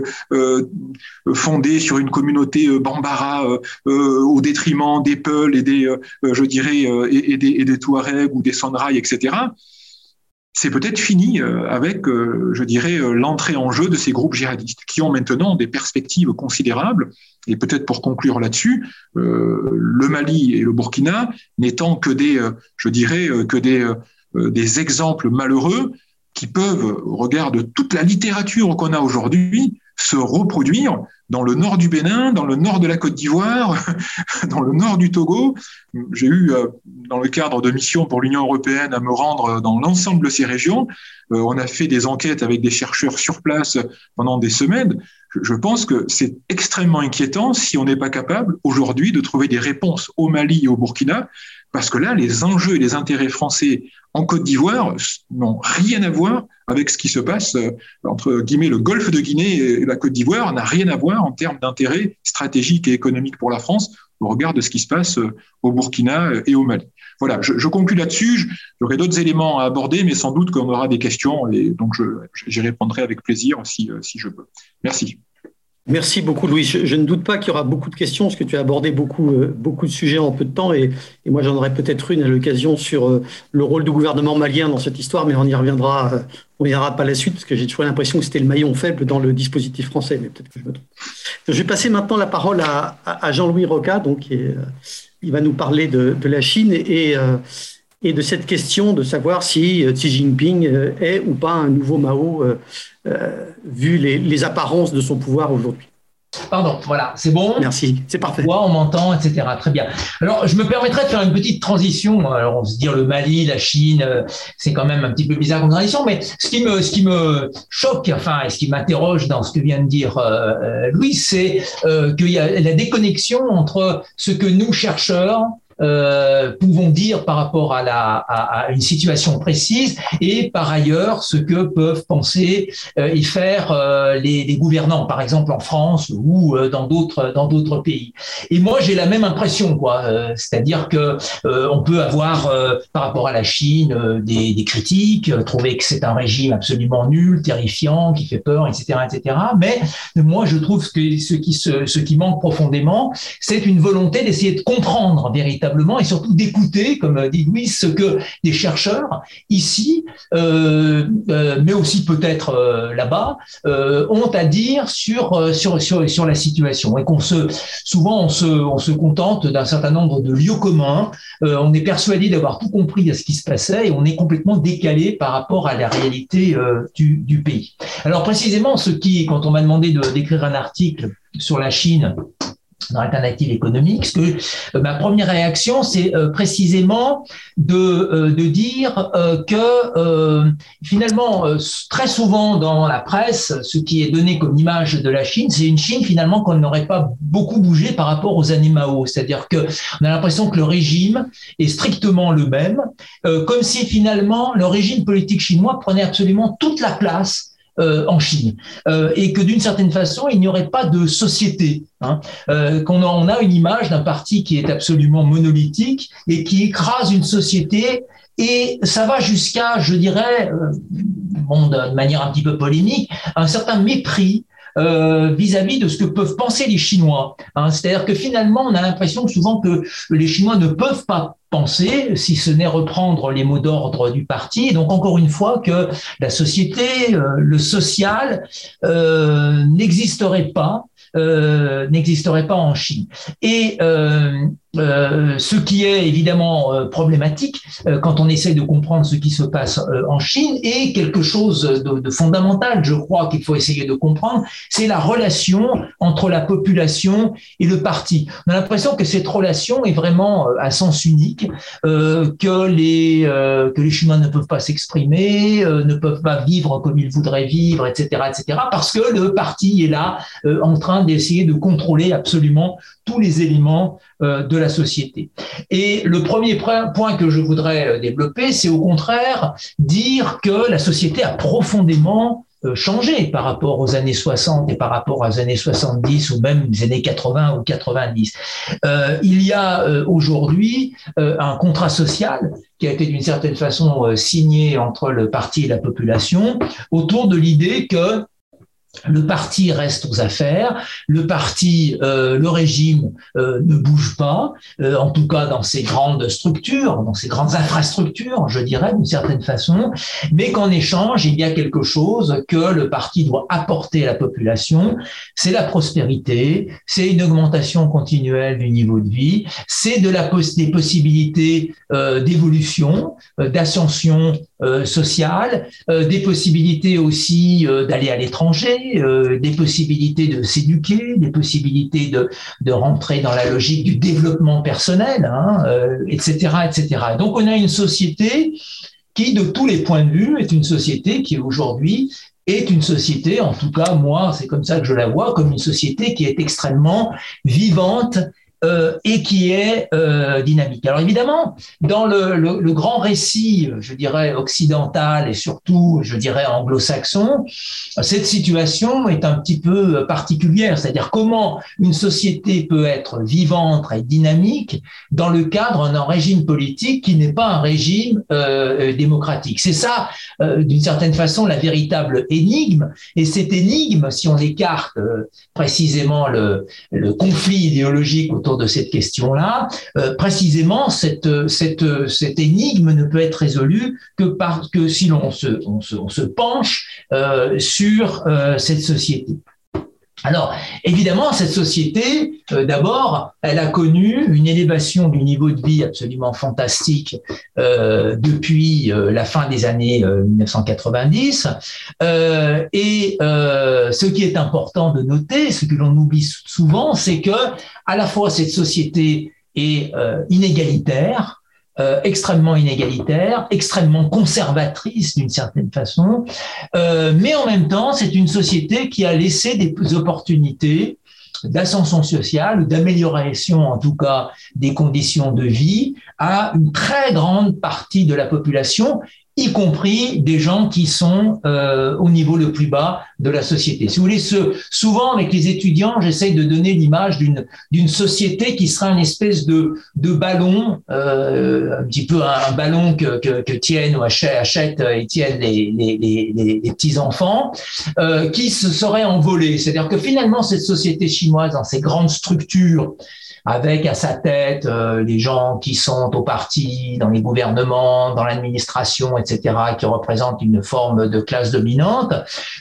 fondée sur une communauté bambara au détriment des Peuls et des, je dirais, et, des, Touaregs ou des Sonrailles, etc c'est peut-être fini avec, je dirais, l'entrée en jeu de ces groupes djihadistes qui ont maintenant des perspectives considérables. Et peut-être pour conclure là-dessus, euh, le Mali et le Burkina n'étant que des, euh, je dirais, euh, que des exemples malheureux qui peuvent, au regard de toute la littérature qu'on a aujourd'hui, se reproduire dans le nord du Bénin, dans le nord de la Côte d'Ivoire, dans le nord du Togo. J'ai eu, euh, dans le cadre de missions pour l'Union européenne, à me rendre dans l'ensemble de ces régions. Euh, on a fait des enquêtes avec des chercheurs sur place pendant des semaines. Je pense que c'est extrêmement inquiétant si on n'est pas capable aujourd'hui de trouver des réponses au Mali et au Burkina parce que là, les enjeux et les intérêts français en Côte d'Ivoire n'ont rien à voir avec ce qui se passe euh, entre guillemets le golfe de Guinée et la Côte d'Ivoire n'a rien à voir en termes d'intérêts stratégiques et économiques pour la France au regard de ce qui se passe euh, au Burkina et au Mali. Voilà, je, conclue là-dessus. J'aurai d'autres éléments à aborder, mais sans doute qu'on aura des questions et donc j'y répondrai avec plaisir si, euh, si je peux. Merci. Merci beaucoup, Louis. Je, ne doute pas qu'il y aura beaucoup de questions, parce que tu as abordé beaucoup, euh, beaucoup de sujets en peu de temps, et, moi j'en aurai peut-être une à l'occasion sur euh, le rôle du gouvernement malien dans cette histoire, mais on y reviendra, euh, on y reviendra pas la suite, parce que j'ai toujours l'impression que c'était le maillon faible dans le dispositif français, mais peut-être que je me trompe. Je vais passer maintenant la parole à, Jean-Louis Roca, donc il va nous parler de, la Chine et, et de cette question de savoir si Xi Jinping est ou pas un nouveau Mao euh, vu les, apparences de son pouvoir aujourd'hui. Pardon, voilà, c'est bon? Merci, c'est parfait. on m'entend, etc. Très bien. Alors, je me permettrai de faire une petite transition. Alors, on se dire le Mali, la Chine, euh, c'est quand même un petit peu bizarre comme transition, mais ce qui me, ce qui me choque, enfin, et ce qui m'interroge dans ce que vient de dire euh, Louis, c'est qu'il y a la déconnexion entre ce que nous, chercheurs, euh, pouvons dire par rapport à, la, à, une situation précise et par ailleurs ce que peuvent penser euh, y faire euh, les, gouvernants, par exemple en France ou euh, dans d'autres dans d'autres pays. Et moi j'ai la même impression, quoi. C'est-à-dire que on peut avoir par rapport à la Chine des, critiques, trouver que c'est un régime absolument nul, terrifiant, qui fait peur, etc., etc. Mais moi je trouve que ce qui ce qui manque profondément, c'est une volonté d'essayer de comprendre véritablement et surtout d'écouter, comme dit Louis, ce que des chercheurs ici, euh, euh, mais aussi peut-être euh, là-bas, ont à dire sur, sur, sur, la situation. Et qu'on se, souvent, on se, on se contente d'un certain nombre de lieux communs. on est persuadé d'avoir tout compris à ce qui se passait et on est complètement décalé par rapport à la réalité du pays. Alors précisément, ce qui, quand on m'a demandé d'écrire un article sur la Chine, dans l'alternative économique, ce que euh, ma première réaction, c'est euh, précisément de, euh, dire que finalement, très souvent dans la presse, ce qui est donné comme image de la Chine, c'est une Chine finalement qu'on n'aurait pas beaucoup bougé par rapport aux années. C'est-à-dire que on a l'impression que le régime est strictement le même, comme si finalement le régime politique chinois prenait absolument toute la place euh, en Chine euh, et que d'une certaine façon il n'y aurait pas de société hein, euh, qu'on on a une image d'un parti qui est absolument monolithique et qui écrase une société et ça va jusqu'à je dirais bon de manière un petit peu polémique un certain mépris vis-à-vis de ce que peuvent penser les Chinois. Hein. C'est-à-dire que finalement, on a l'impression souvent que les Chinois ne peuvent pas penser, si ce n'est reprendre les mots d'ordre du parti. Donc encore une fois que la société, euh, le social euh, n'existerait pas, euh, n'existerait pas en Chine. Et ce qui est évidemment problématique quand on essaie de comprendre ce qui se passe en Chine et quelque chose de, de fondamental, je crois qu'il faut essayer de comprendre, c'est la relation entre la population et le parti. On a l'impression que cette relation est vraiment à sens unique, que les que les Chinois ne peuvent pas s'exprimer, ne peuvent pas vivre comme ils voudraient vivre, etc., etc., parce que le parti est là en train d'essayer de contrôler absolument tous les éléments de la société. Et le premier point que je voudrais euh, développer, c'est au contraire dire que la société a profondément euh, changé par rapport aux années 60 et par rapport aux années 70 ou même les années 80 ou 90. Euh, il y a aujourd'hui un contrat social qui a été d'une certaine façon signé entre le parti et la population autour de l'idée que le parti reste aux affaires, le parti, euh, le régime euh, ne bouge pas, euh, en tout cas dans ces grandes structures, dans ces grandes infrastructures, je dirais d'une certaine façon, mais qu'en échange, il y a quelque chose que le parti doit apporter à la population, c'est la prospérité, c'est une augmentation continuelle du niveau de vie, c'est de la des possibilités d'évolution, d'ascension sociale, des possibilités aussi d'aller à l'étranger, euh, des possibilités de s'éduquer, des possibilités de, de, rentrer dans la logique du développement personnel, hein, etc., euh, etc. Donc on a une société qui, de tous les points de vue, est une société qui aujourd'hui est une société, en tout cas moi, c'est comme ça que je la vois, comme une société qui est extrêmement vivante euh, et qui est euh, dynamique. Alors évidemment, dans le, grand récit, je dirais occidental et surtout, je dirais anglo-saxon, cette situation est un petit peu particulière. C'est-à-dire comment une société peut être vivante et dynamique dans le cadre d'un régime politique qui n'est pas un régime euh, démocratique. C'est ça, euh, d'une certaine façon, la véritable énigme. Et cette énigme, si on écarte euh, précisément le, le conflit idéologique autour de cette question-là, euh, précisément cette, cette, cette énigme ne peut être résolue que que si l'on se, on se, penche euh, sur euh, cette société. Alors, évidemment, cette société, euh, d'abord, elle a connu une élévation du niveau de vie absolument fantastique euh, depuis euh, la fin des années 1990. et ce qui est important de noter, ce que l'on oublie souvent, c'est que à la fois cette société est inégalitaire, euh, extrêmement inégalitaire, extrêmement conservatrice d'une certaine façon, euh, mais en même temps, c'est une société qui a laissé des opportunités d'ascension sociale ou d'amélioration en tout cas des conditions de vie à une très grande partie de la population y compris des gens qui sont euh, au niveau le plus bas de la société. Si vous voulez, souvent avec les étudiants, j'essaye de donner l'image d'une d'une société qui sera une espèce de de ballon, euh, un petit peu un, ballon que, que, que, tiennent ou achètent, et tiennent les, les, les, les petits enfants, euh, qui se seraient envolés. C'est-à-dire que finalement cette société chinoise, dans ces grandes structures avec à sa tête euh, les gens qui sont au parti, dans les gouvernements, dans l'administration, etc., qui représentent une forme de classe dominante,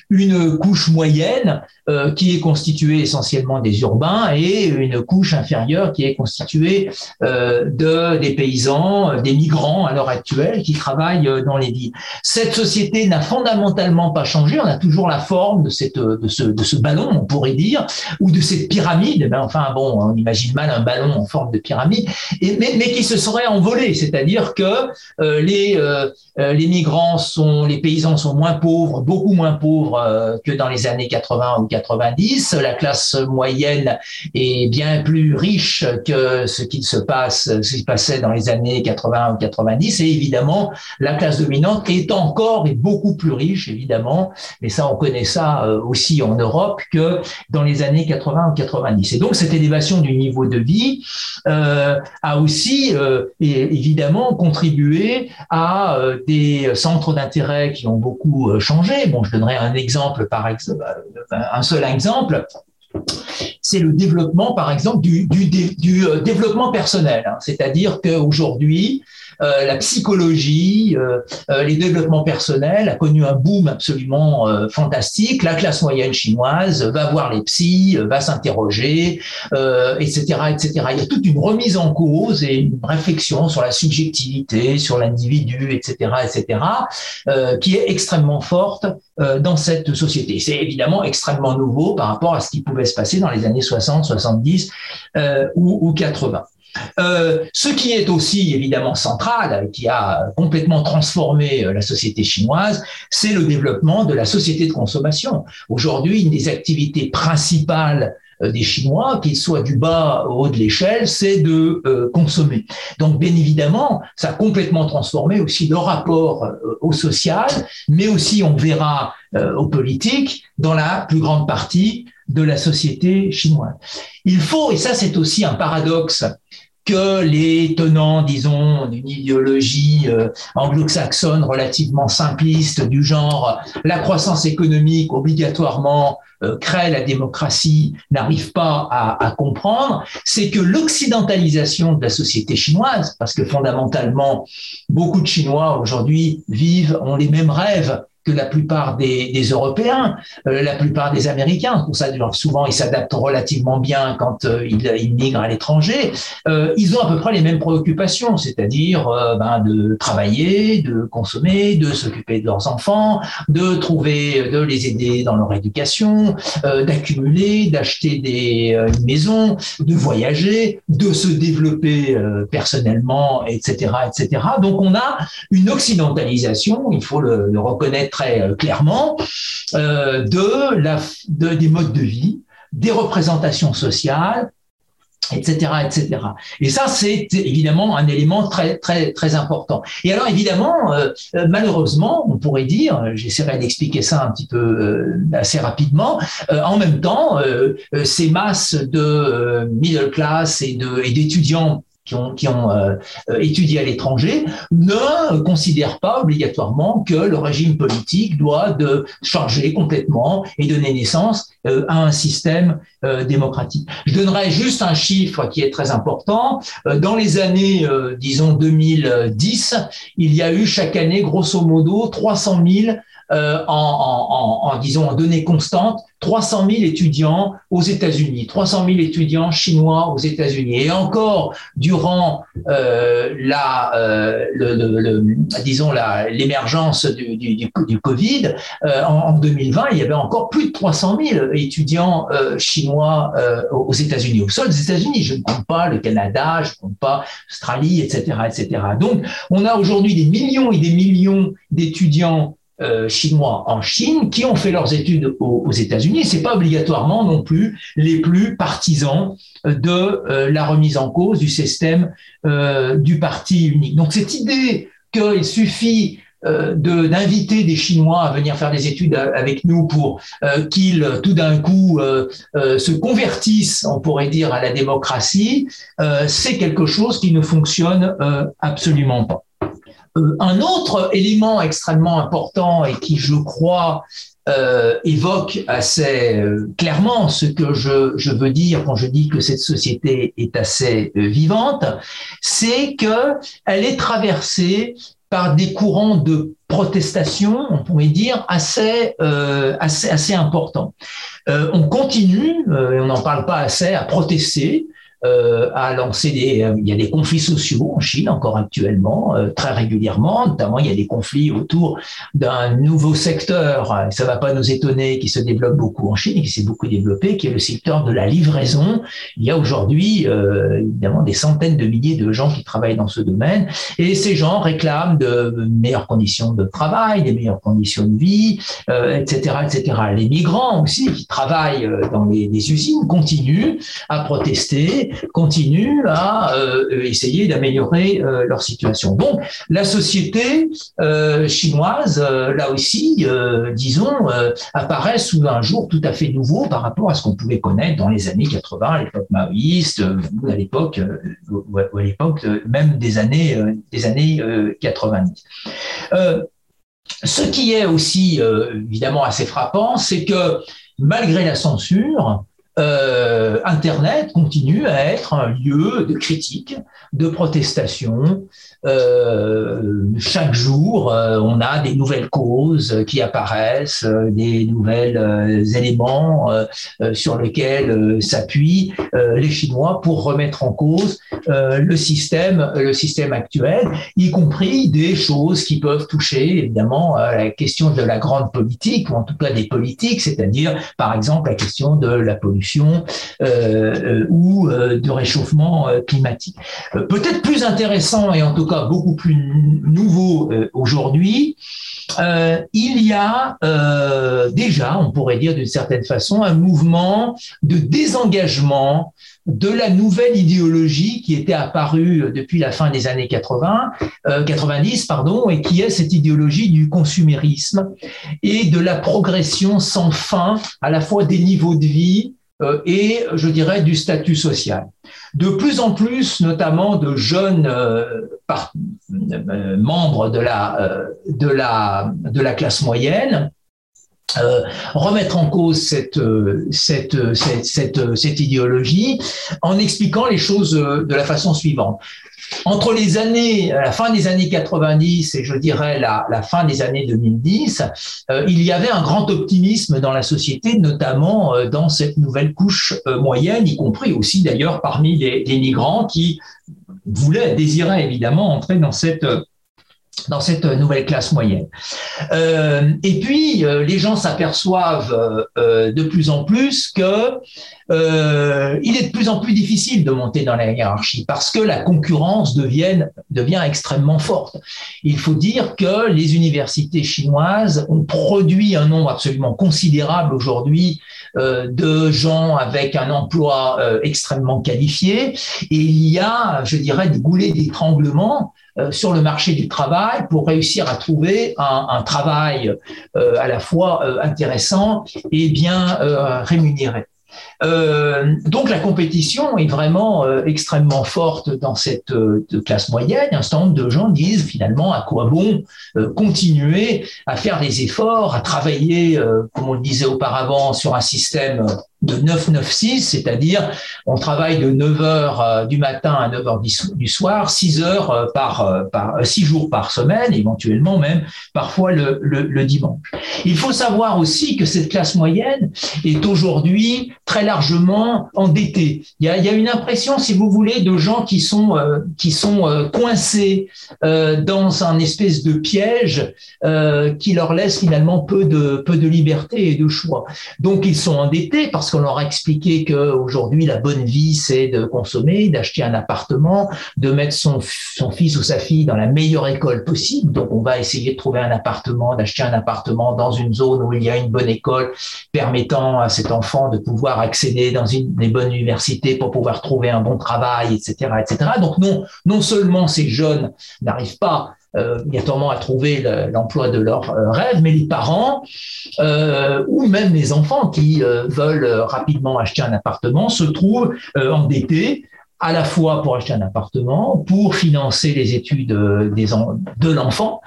une couche moyenne euh, qui est constituée essentiellement des urbains et une couche inférieure qui est constituée euh, de des paysans, des migrants à l'heure actuelle qui travaillent dans les villes. Cette société n'a fondamentalement pas changé. On a toujours la forme de cette de ce de ce ballon, on pourrait dire, ou de cette pyramide. Ben enfin bon, on imagine mal un ballon en forme de pyramide, mais, mais, qui se serait envolé. C'est-à-dire que euh, les, euh, euh, les migrants sont, les paysans sont moins pauvres, beaucoup moins pauvres que dans les années 80 ou 90. La classe moyenne est bien plus riche que ce qui se passe, ce qui se passait dans les années 80 ou 90. Et évidemment, la classe dominante est encore et beaucoup plus riche, évidemment. Mais ça, on connaît ça aussi en Europe que dans les années 80 ou 90. Et donc, cette élévation du niveau de vie euh, a aussi euh, évidemment contribué à euh, des centres d'intérêt qui ont beaucoup changé. Bon, je donnerai un exemple par exemple, seul exemple c'est le développement, par exemple, du, du développement personnel. Hein. C'est-à-dire qu'aujourd'hui, euh, la psychologie, euh, euh, les développements personnels a connu un boom absolument fantastique. La classe moyenne chinoise va voir les psys, va s'interroger, etc., etc. Il y a toute une remise en cause et une réflexion sur la subjectivité, sur l'individu, etc., etc., qui est extrêmement forte dans cette société. C'est évidemment extrêmement nouveau par rapport à ce qui pouvait se passer dans les années 60, 70 ou, ou 80. Euh, ce qui est aussi évidemment central, qui a complètement transformé euh, la société chinoise, c'est le développement de la société de consommation. Aujourd'hui, une des activités principales euh, des Chinois, qu'ils soient du bas au haut de l'échelle, c'est de consommer. Donc, bien évidemment, ça a complètement transformé aussi le rapport au social, mais aussi, on verra, au politique, dans la plus grande partie de la société chinoise. Il faut, et ça c'est aussi un paradoxe que les tenants, disons, d'une idéologie euh, anglo-saxonne relativement simpliste du genre la croissance économique obligatoirement euh, crée la démocratie n'arrivent pas à, à comprendre, c'est que l'occidentalisation de la société chinoise, parce que fondamentalement, beaucoup de Chinois aujourd'hui vivent, ont les mêmes rêves que la plupart des, Européens, euh, la plupart des Américains. Pour ça, souvent, ils s'adaptent relativement bien quand euh, ils, ils, migrent à l'étranger. Euh, ils ont à peu près les mêmes préoccupations, c'est-à-dire euh, ben, de travailler, de consommer, de s'occuper de leurs enfants, de trouver, de les aider dans leur éducation, euh, d'accumuler, d'acheter des une maison, de voyager, de se développer personnellement, etc., etc. Donc, on a une occidentalisation, il faut le reconnaître très euh, clairement euh, de la, de, des modes de vie, des représentations sociales, etc., etc. Et ça, c'est évidemment un élément très, très, très important. Et alors, évidemment, euh, malheureusement, on pourrait dire, j'essaierai d'expliquer ça un petit peu assez rapidement, en même temps, ces masses de middle class et d'étudiants qui ont, qui ont euh, étudié à l'étranger ne considèrent pas obligatoirement que le régime politique doit de changer complètement et donner naissance euh, à un système euh, démocratique. Je donnerai juste un chiffre qui est très important. Euh, dans les années, euh, disons 2010, il y a eu chaque année, grosso modo, 300 000 euh, en, en, en, disons, en données constantes, 300 000 étudiants aux États-Unis, 300 000 étudiants chinois aux États-Unis. Et encore, durant euh, la, euh, le, le, le, disons, l'émergence du, du, du, Covid, euh, en, en, 2020, il y avait encore plus de 300 000 étudiants euh, chinois euh, aux États-Unis, au sol des États-Unis. Je ne compte pas le Canada, je ne compte pas l'Australie, etc., etc. Donc, on a aujourd'hui des millions et des millions d'étudiants euh, chinois en Chine qui ont fait leurs études aux, États-Unis. C'est pas obligatoirement non plus les plus partisans de euh, la remise en cause du système euh, du parti unique. Donc cette idée qu'il suffit d'inviter des Chinois à venir faire des études avec nous pour qu'ils tout d'un coup se convertissent, on pourrait dire, à la démocratie, c'est quelque chose qui ne fonctionne absolument pas. Euh, un autre élément extrêmement important et qui, je crois, euh, évoque assez euh, clairement ce que je, veux dire quand je dis que cette société est assez vivante, c'est que elle est traversée par des courants de protestation, on pourrait dire, assez, assez, assez importants. on continue, et on n'en parle pas assez, à protester, a lancé des, euh, il y a des conflits sociaux en Chine encore actuellement, euh, très régulièrement. Notamment, il y a des conflits autour d'un nouveau secteur. Ça va pas nous étonner, qui se développe beaucoup en Chine et qui s'est beaucoup développé, qui est le secteur de la livraison. Il y a aujourd'hui euh, évidemment des centaines de milliers de gens qui travaillent dans ce domaine, et ces gens réclament de meilleures conditions de travail, des meilleures conditions de vie, etc., etc. Les migrants aussi qui travaillent dans les usines continuent à protester continuent à euh, essayer d'améliorer euh, leur situation. Donc, la société euh, chinoise, là aussi, disons, apparaît sous un jour tout à fait nouveau par rapport à ce qu'on pouvait connaître dans les années 80, à l'époque maoïste, ou à l'époque, ou à l'époque même des années, des années 90. ce qui est aussi évidemment assez frappant, c'est que malgré la censure, euh, Internet continue à être un lieu de critique, de protestation. Euh, chaque jour, euh, on a des nouvelles causes qui apparaissent, des nouvelles éléments sur lesquels s'appuient les Chinois pour remettre en cause le système, le système actuel, y compris des choses qui peuvent toucher évidemment à la question de la grande politique, ou en tout cas des politiques, c'est-à-dire par exemple la question de la pollution euh, ou euh, de réchauffement climatique. Peut-être plus intéressant et en tout cas beaucoup plus nouveau aujourd'hui, euh, il y a euh, déjà, on pourrait dire d'une certaine façon, un mouvement de désengagement de la nouvelle idéologie qui était apparue depuis la fin des années 80, euh, 90, pardon, et qui est cette idéologie du consumérisme et de la progression sans fin à la fois des niveaux de vie euh, et, je dirais, du statut social. de plus en plus, notamment de jeunes membres de la, de, la, classe moyenne, remettre en cause cette, idéologie en expliquant les choses de la façon suivante entre les années, la fin des années 90 et je dirais la, fin des années 2010, euh, il y avait un grand optimisme dans la société, notamment euh, dans cette nouvelle couche euh, moyenne, y compris aussi d'ailleurs parmi les, migrants qui voulaient, désiraient évidemment entrer dans cette dans cette nouvelle classe moyenne. Euh, et puis, euh, les gens s'aperçoivent euh, de plus en plus que il est de plus en plus difficile de monter dans la hiérarchie parce que la concurrence devient, devient extrêmement forte. Il faut dire que les universités chinoises ont produit un nombre absolument considérable aujourd'hui de gens avec un emploi extrêmement qualifié et il y a, je dirais, des goulets d'étranglement euh, sur le marché du travail pour réussir à trouver un, travail euh, à la fois euh, intéressant et bien rémunéré. Euh, donc la compétition est vraiment euh, extrêmement forte dans cette euh, classe moyenne. Un certain nombre de gens disent finalement à quoi bon continuer à faire des efforts, à travailler, comme on le disait auparavant, sur un système de 9-9-6, c'est-à-dire on travaille de 9 heures du matin à 9 heures du soir, 6 heures par, par 6 jours par semaine, éventuellement même parfois le, dimanche. Il faut savoir aussi que cette classe moyenne est aujourd'hui très largement endettés. Il y a, une impression, si vous voulez, de gens qui sont, euh, qui sont euh, coincés euh, dans un espèce de piège qui leur laisse finalement peu de, peu de liberté et de choix. Donc ils sont endettés parce qu'on leur a expliqué qu'aujourd'hui la bonne vie c'est de consommer, d'acheter un appartement, de mettre son, son fils ou sa fille dans la meilleure école possible. Donc on va essayer de trouver un appartement, d'acheter un appartement dans une zone où il y a une bonne école permettant à cet enfant de pouvoir accéder dans une des bonnes universités pour pouvoir trouver un bon travail, etc., etc. Donc non, non seulement ces jeunes n'arrivent pas obligatoirement à trouver l'emploi de leur euh, rêve, mais les parents euh, ou même les enfants qui euh, veulent rapidement acheter un appartement se trouvent endettés à la fois pour acheter un appartement, pour financer les études euh, de l'enfant.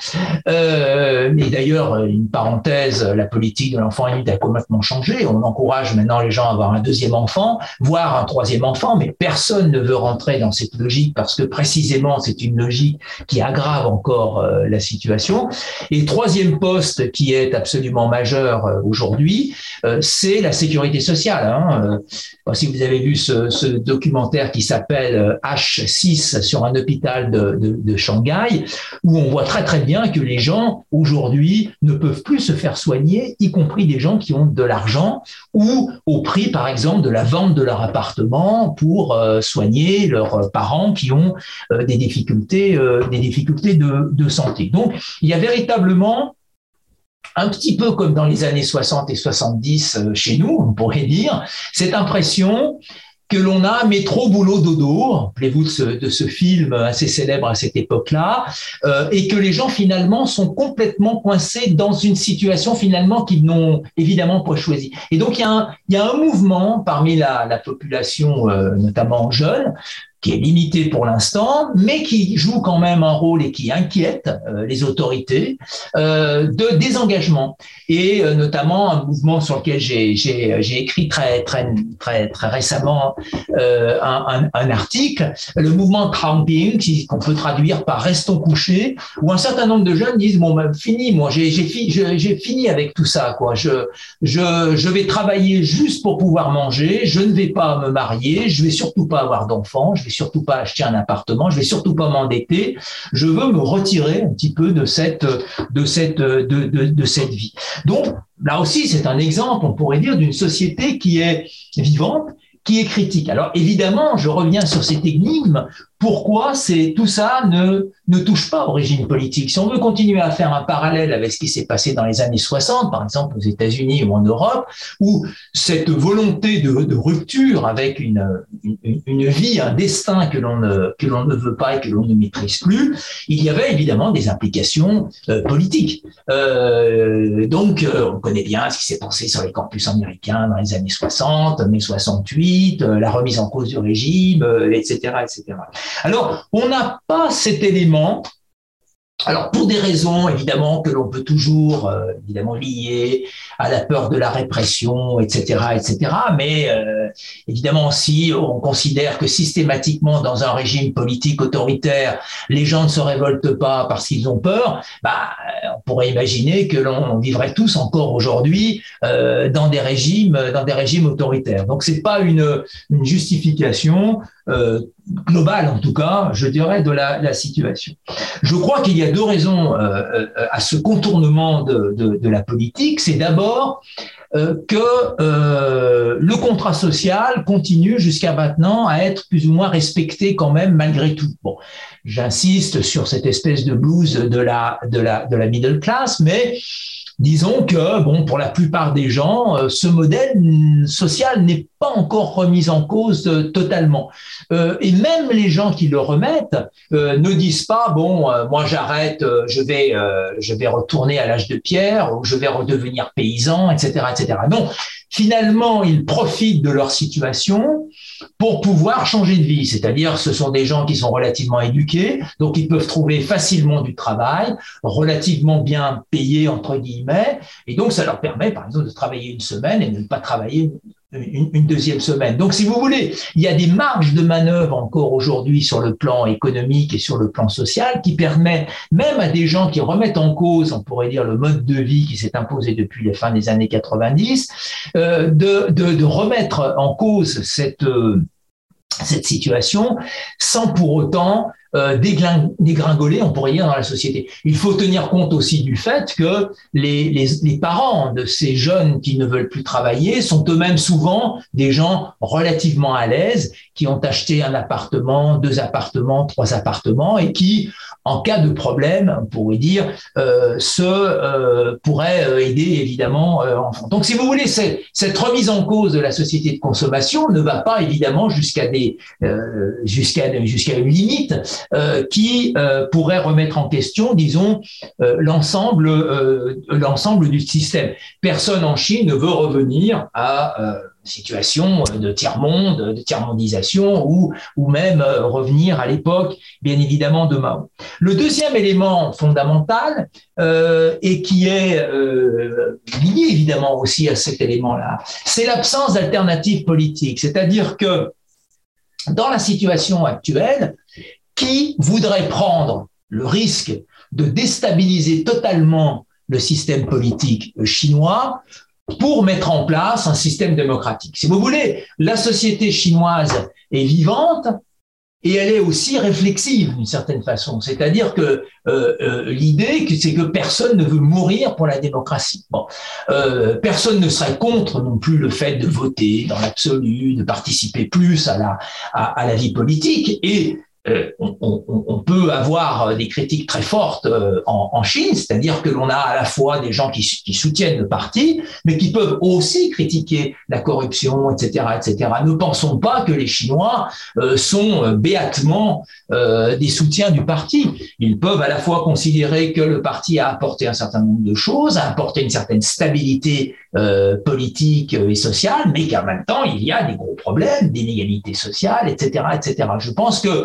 Euh, et d'ailleurs, une parenthèse, la politique de l'enfant unique a complètement changé. On encourage maintenant les gens à avoir un deuxième enfant, voire un troisième enfant, mais personne ne veut rentrer dans cette logique parce que précisément c'est une logique qui aggrave encore euh, la situation. Et troisième poste qui est absolument majeur euh, aujourd'hui, c'est la sécurité sociale. Hein. si vous avez vu ce documentaire qui s'appelle s'appelle H6 euh, sur un hôpital de, Shanghai, où on voit très très bien que les gens aujourd'hui ne peuvent plus se faire soigner, y compris des gens qui ont de l'argent, ou au prix par exemple de la vente de leur appartement pour euh, soigner leurs parents qui ont euh, des difficultés, des difficultés de, de santé. Donc il y a véritablement un petit peu comme dans les années 60 et 70 chez nous, on pourrait dire, cette impression que l'on a métro boulot dodo, rappelez-vous de ce, de ce, film assez célèbre à cette époque-là, euh, et que les gens finalement sont complètement coincés dans une situation finalement qu'ils n'ont évidemment pas choisi. Et donc il y a un, mouvement parmi la, la population, euh, notamment jeune, qui est limité pour l'instant, mais qui joue quand même un rôle et qui inquiète euh, les autorités euh, de désengagement. Et euh, notamment un mouvement sur lequel j'ai écrit très, très, très, très récemment un, un, article, le mouvement cramping, qu'on peut traduire par restons couchés, où un certain nombre de jeunes disent, bon, ben, fini, moi, j'ai fi, fini avec tout ça, quoi. Je, je, je vais travailler juste pour pouvoir manger, je ne vais pas me marier, je vais surtout pas avoir d'enfants, je vais surtout pas acheter un appartement, je vais surtout pas m'endetter. Je veux me retirer un petit peu de cette de cette de, de, de cette vie. Donc là aussi, c'est un exemple, on pourrait dire, d'une société qui est vivante, qui est critique. Alors évidemment, je reviens sur cette énigme pourquoi c'est tout ça ne, ne touche pas au régime politique. Si on veut continuer à faire un parallèle avec ce qui s'est passé dans les années 60, par exemple aux États-Unis ou en Europe, où cette volonté de, de rupture avec une, une, vie, un destin que l'on ne, que l'on ne veut pas et que l'on ne maîtrise plus, il y avait évidemment des implications euh, politiques. Euh, donc, euh, on connaît bien ce qui s'est passé sur les campus américains dans les années 60, mai 68, euh, la remise en cause du régime, etc., etc. Alors, on n'a pas cet élément alors pour des raisons évidemment que l'on peut toujours euh, lier à la peur de la répression, etc., etc. Mais euh, évidemment si on considère que systématiquement dans un régime politique autoritaire, les gens ne se révoltent pas parce qu'ils ont peur, bah, on pourrait imaginer que l'on vivrait tous encore aujourd'hui euh, dans des régimes dans des régimes autoritaires. Donc c'est pas une, une justification euh, globale, en tout cas, je dirais, de la, situation. Je crois qu'il y a deux raisons euh, euh, à ce contournement de, la politique. C'est d'abord euh, que le contrat social continue jusqu'à maintenant à être plus ou moins respecté quand même malgré tout. Bon, j'insiste sur cette espèce de blues de la de la de la middle class, mais disons que, bon, pour la plupart des gens, ce modèle social n'est pas encore remis en cause euh, totalement. Euh, et même les gens qui le remettent ne disent pas, bon, moi j'arrête, je vais, je vais retourner à l'âge de pierre ou je vais redevenir paysan, etc., etc. Non, finalement, ils profitent de leur situation pour pouvoir changer de vie. C'est-à-dire, ce sont des gens qui sont relativement éduqués, donc ils peuvent trouver facilement du travail, relativement bien payé, entre guillemets, et donc ça leur permet, par exemple, de travailler une semaine et de ne pas travailler une, deuxième semaine. Donc, si vous voulez, il y a des marges de manœuvre encore aujourd'hui sur le plan économique et sur le plan social qui permettent même à des gens qui remettent en cause, on pourrait dire, le mode de vie qui s'est imposé depuis les fins des années 90, euh, de, de, de, remettre en cause cette, euh, cette situation sans pour autant euh, dégringoler, on pourrait dire, dans la société. Il faut tenir compte aussi du fait que les, les, les, parents de ces jeunes qui ne veulent plus travailler sont eux-mêmes souvent des gens relativement à l'aise, qui ont acheté un appartement, deux appartements, trois appartements, et qui, en cas de problème, on pourrait dire, euh, se euh, pourraient euh, aider évidemment euh, enfants. Donc, si vous voulez, cette, remise en cause de la société de consommation ne va pas évidemment jusqu'à des euh, jusqu'à jusqu'à une limite qui euh, pourrait remettre en question, disons, euh, l'ensemble l'ensemble du système. Personne en Chine ne veut revenir à situation de tiers-monde, de tiers-mondisation, ou, ou même revenir à l'époque, bien évidemment, de Mao. Le deuxième élément fondamental, euh, et qui est euh, lié évidemment aussi à cet élément-là, c'est l'absence d'alternative politique. C'est-à-dire que dans la situation actuelle, qui voudrait prendre le risque de déstabiliser totalement le système politique chinois pour mettre en place un système démocratique? Si vous voulez, la société chinoise est vivante et elle est aussi réflexive d'une certaine façon. C'est-à-dire que euh, euh, l'idée, c'est que personne ne veut mourir pour la démocratie. Bon, euh, personne ne serait contre non plus le fait de voter dans l'absolu, de participer plus à la à, à la vie politique. Et euh, on, peut avoir des critiques très fortes euh, en, Chine, c'est-à-dire que l'on a à la fois des gens qui, soutiennent le parti, mais qui peuvent aussi critiquer la corruption, etc., etc. Ne pensons pas que les Chinois euh, sont béatement euh, des soutiens du parti. Ils peuvent à la fois considérer que le parti a apporté un certain nombre de choses, a apporté une certaine stabilité euh, politique et sociale, mais qu'en même temps il y a des gros problèmes d'inégalité sociale, etc., etc. Je pense que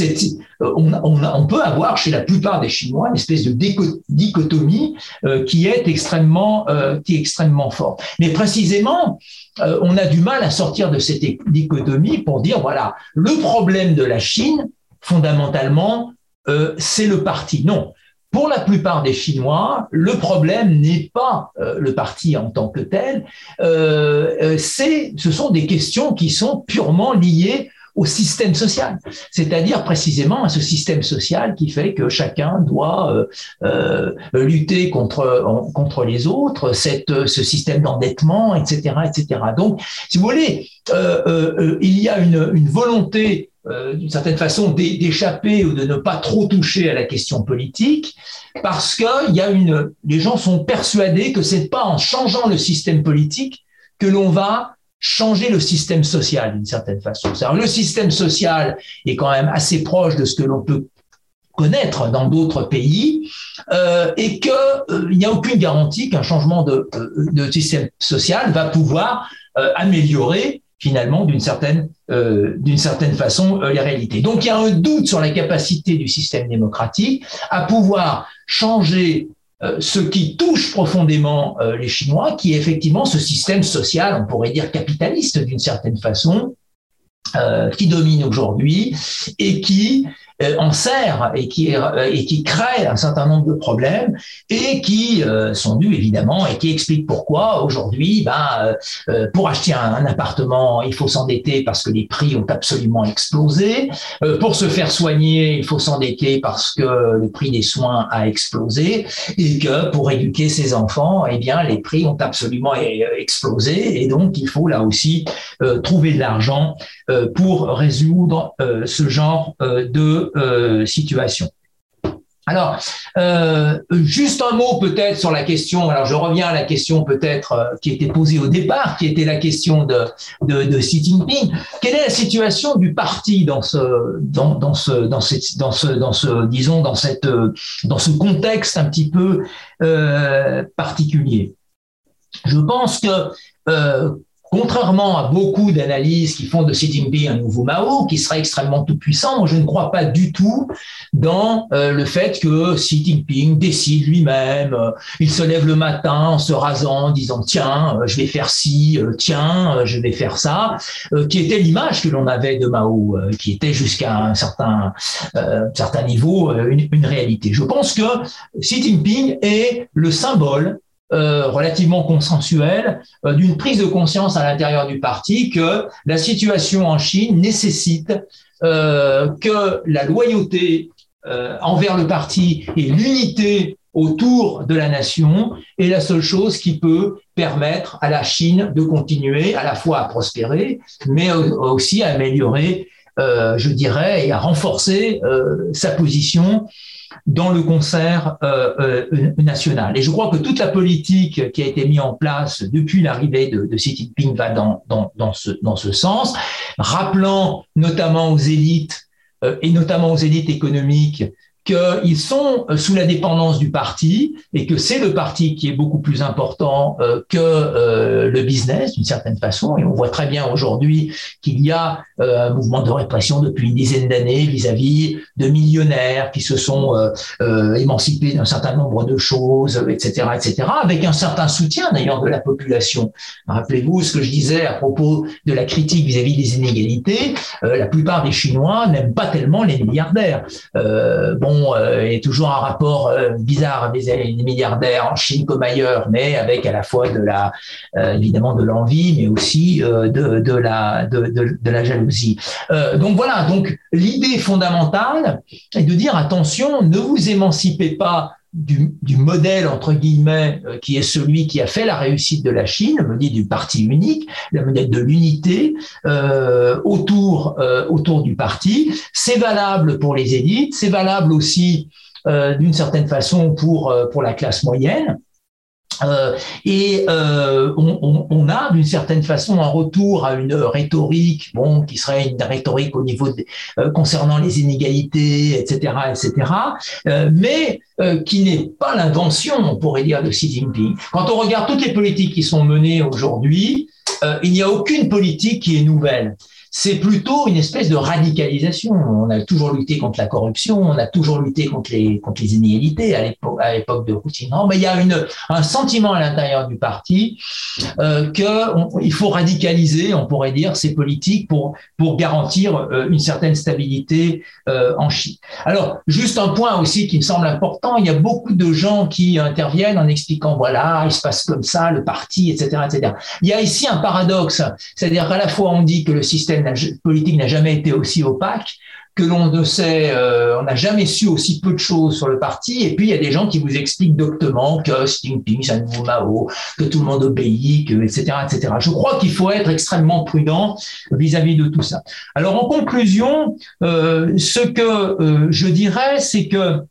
euh, on, peut avoir chez la plupart des Chinois une espèce de dichotomie euh, qui est extrêmement, euh, qui est extrêmement forte. Mais précisément, euh, on a du mal à sortir de cette dichotomie pour dire voilà, le problème de la Chine, fondamentalement, euh, c'est le parti. Non, pour la plupart des Chinois, le problème n'est pas euh, le parti en tant que tel, euh, c'est, ce sont des questions qui sont purement liées au système social, c'est-à-dire précisément à ce système social qui fait que chacun doit euh, euh, lutter contre contre les autres, cette, ce système d'endettement, etc., etc. Donc, si vous voulez, euh, euh il y a une, une volonté euh, d'une certaine façon d'échapper ou de ne pas trop toucher à la question politique parce que y a une, les gens sont persuadés que c'est pas en changeant le système politique que l'on va changer le système social d'une certaine façon. Le système social est quand même assez proche de ce que l'on peut connaître dans d'autres pays euh, et qu'il euh, n'y a aucune garantie qu'un changement de, de, système social va pouvoir améliorer finalement d'une certaine euh, d'une certaine façon euh, les réalités. Donc il y a un doute sur la capacité du système démocratique à pouvoir changer euh, ce qui touche profondément euh, les Chinois, qui est effectivement ce système social, on pourrait dire capitaliste d'une certaine façon, qui domine aujourd'hui et qui euh, en sert et qui, euh, et qui crée un certain nombre de problèmes et qui euh, sont dus évidemment et qui expliquent pourquoi aujourd'hui, ben, pour acheter un, appartement, il faut s'endetter parce que les prix ont absolument explosé. pour se faire soigner, il faut s'endetter parce que le prix des soins a explosé et que pour éduquer ses enfants, eh bien, les prix ont absolument explosé et donc il faut là aussi trouver de l'argent pour résoudre ce genre de euh, situation. Alors, euh, juste un mot peut-être sur la question, alors je reviens à la question peut-être euh, qui était posée au départ, qui était la question de, de, Xi Jinping. Quelle est la situation du parti dans ce, contexte un petit peu particulier? Je pense que Contrairement à beaucoup d'analyses qui font de Xi Jinping un nouveau Mao, qui serait extrêmement tout-puissant, je ne crois pas du tout dans euh, le fait que Xi Jinping décide lui-même, euh, il se lève le matin en se rasant, en disant tiens, euh, je vais faire ci, tiens, je vais faire ça, qui était l'image que l'on avait de Mao, qui était jusqu'à un certain, certain niveau une réalité. Je pense que Xi Jinping est le symbole euh, relativement consensuel euh, d'une prise de conscience à l'intérieur du parti que la situation en Chine nécessite euh, que la loyauté envers le parti et l'unité autour de la nation est la seule chose qui peut permettre à la Chine de continuer à la fois à prospérer, mais aussi à améliorer, je dirais, et à renforcer sa position dans le concert euh, euh, national. Et je crois que toute la politique qui a été mise en place depuis l'arrivée de, de, Xi va dans, dans, dans, ce, dans ce sens, rappelant notamment aux élites euh, et notamment aux élites économiques qu'ils sont sous la dépendance du parti et que c'est le parti qui est beaucoup plus important euh, que euh, le business d'une certaine façon. Et on voit très bien aujourd'hui qu'il y a un mouvement de répression depuis une dizaine d'années vis-à-vis de millionnaires qui se sont émancipés d'un certain nombre de choses, etc., etc., avec un certain soutien d'ailleurs de la population. Rappelez-vous ce que je disais à propos de la critique vis-à-vis des inégalités. la plupart des Chinois n'aiment pas tellement les milliardaires. bon, euh, il y a toujours un rapport euh, bizarre des, milliardaires en Chine comme ailleurs, mais avec à la fois de la, euh, évidemment de l'envie, mais aussi de, la, de, la jalousie. Donc voilà, donc l'idée fondamentale est de dire attention, ne vous émancipez pas du, modèle, entre guillemets, euh, qui est celui qui a fait la réussite de la Chine, le modèle du parti unique, le modèle de l'unité euh, autour, euh, autour du parti. C'est valable pour les élites, c'est valable aussi d'une certaine façon pour, pour la classe moyenne. Euh, et euh, on, on, a d'une certaine façon un retour à une rhétorique, bon, qui serait une rhétorique au niveau euh, concernant les inégalités, etc., etc., euh, mais euh, qui n'est pas l'invention, on pourrait dire, de Xi Jinping. Quand on regarde toutes les politiques qui sont menées aujourd'hui, il n'y a aucune politique qui est nouvelle c'est plutôt une espèce de radicalisation. On a toujours lutté contre la corruption, on a toujours lutté contre les, contre les inégalités à l'époque, de Poutine. Mais il y a un sentiment à l'intérieur du parti euh, qu'il faut radicaliser, on pourrait dire, ces politiques pour, pour garantir euh, une certaine stabilité euh, en Chine. Alors, juste un point aussi qui me semble important, il y a beaucoup de gens qui interviennent en expliquant, voilà, il se passe comme ça, le parti, etc., etc. Il y a ici un paradoxe, c'est-à-dire qu'à la fois on dit que le système politique n'a jamais été aussi opaque que l'on ne sait, euh, on n'a jamais su aussi peu de choses sur le parti. Et puis il y a des gens qui vous expliquent doctement que Xi Jinping, c'est un nouveau Mao, que tout le monde obéit, que, etc., etc. Je crois qu'il faut être extrêmement prudent vis-à-vis de tout ça. Alors en conclusion, euh, ce que euh, je dirais, c'est que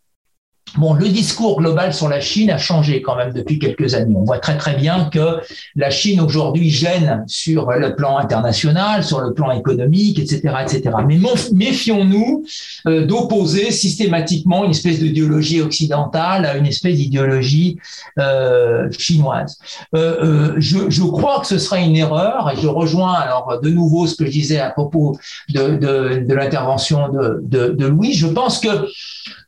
Bon, le discours global sur la Chine a changé quand même depuis quelques années. On voit très très bien que la Chine aujourd'hui gêne sur le plan international, sur le plan économique, etc., etc. Mais méfions-nous euh, d'opposer systématiquement une espèce d'idéologie occidentale à une espèce d'idéologie euh, chinoise. Euh, je, crois que ce serait une erreur et je rejoins alors de nouveau ce que je disais à propos de, l'intervention de Louis. Je pense que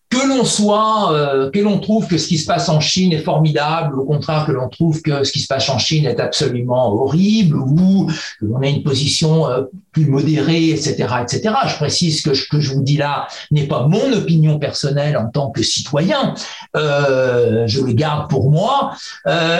que l'on soit, euh, que l'on trouve que ce qui se passe en Chine est formidable, au contraire que l'on trouve que ce qui se passe en Chine est absolument horrible, ou que l'on a une position euh, plus modérée, etc., etc. Je précise que ce que je vous dis là n'est pas mon opinion personnelle en tant que citoyen, euh, je le garde pour moi,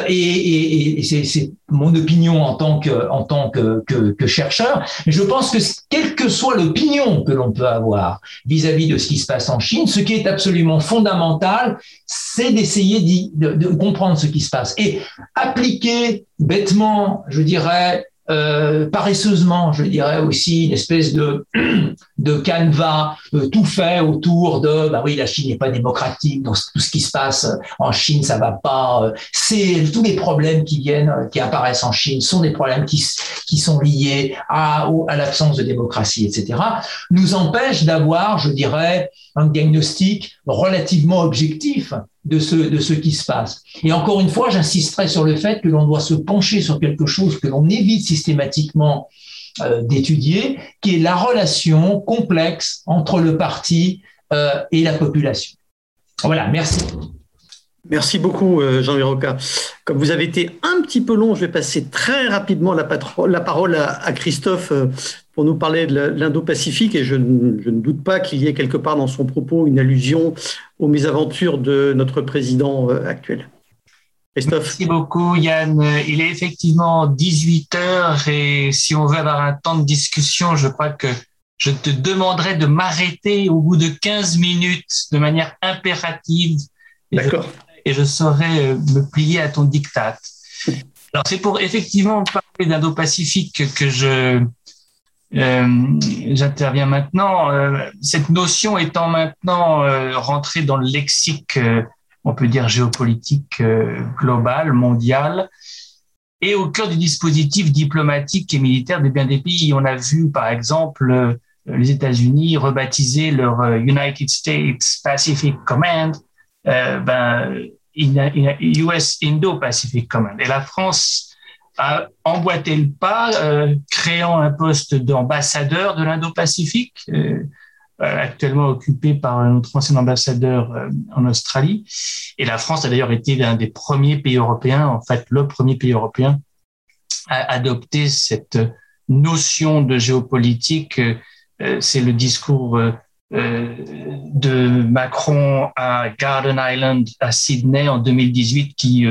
et, c'est mon opinion en tant que chercheur. Je pense que quelle que soit l'opinion que l'on peut avoir vis-à-vis -vis de ce qui se passe en Chine, ce qui est absolument fondamental, c'est d'essayer de, de, comprendre ce qui se passe. Et appliquer bêtement, je dirais, euh, paresseusement, je dirais aussi, une espèce de, de canevas euh, tout fait autour de, bah oui, la Chine n'est pas démocratique, donc tout ce qui se passe en Chine, ça va pas. Euh, c'est tous les problèmes qui viennent, qui apparaissent en Chine, sont des problèmes qui, qui sont liés à, à l'absence de démocratie, etc. Nous empêchent d'avoir, je dirais, un diagnostic relativement objectif de ce, de ce qui se passe. Et encore une fois, j'insisterai sur le fait que l'on doit se pencher sur quelque chose que l'on évite systématiquement euh, d'étudier, qui est la relation complexe entre le parti euh, et la population. Voilà, merci. Merci beaucoup, euh, Jean Viroca. Comme vous avez été un petit peu long, je vais passer très rapidement la, parole à Christophe pour nous parler de l'Indo-Pacifique et je, je, ne doute pas qu'il y ait quelque part dans son propos une allusion aux mésaventures de notre président euh, actuel. Christophe? Merci beaucoup Yann. Il est effectivement 18 heures et si on veut avoir un temps de discussion, je crois que je te demanderai de m'arrêter au bout de 15 minutes de manière impérative. D'accord. Et je saurai euh, me plier à ton diktat. Alors c'est pour effectivement parler d'Indo-Pacifique que je j'interviens maintenant. Euh, cette notion étant maintenant euh, rentrée dans le lexique, on peut dire géopolitique global, mondial, et au cœur du dispositif diplomatique et militaire de bien des pays. On a vu, par exemple, les États-Unis rebaptiser leur United States Pacific Command, ben, US Indo-Pacific Command. Et la France a emboîté le pas, euh, créant un poste d'ambassadeur de l'Indo-Pacifique, euh, euh, actuellement occupé par notre ancien ambassadeur en Australie. Et la France a d'ailleurs été l'un des premiers pays européens, en fait le premier pays européen, à adopter cette notion de géopolitique. C'est le discours de Macron à Garden Island à Sydney en 2018 qui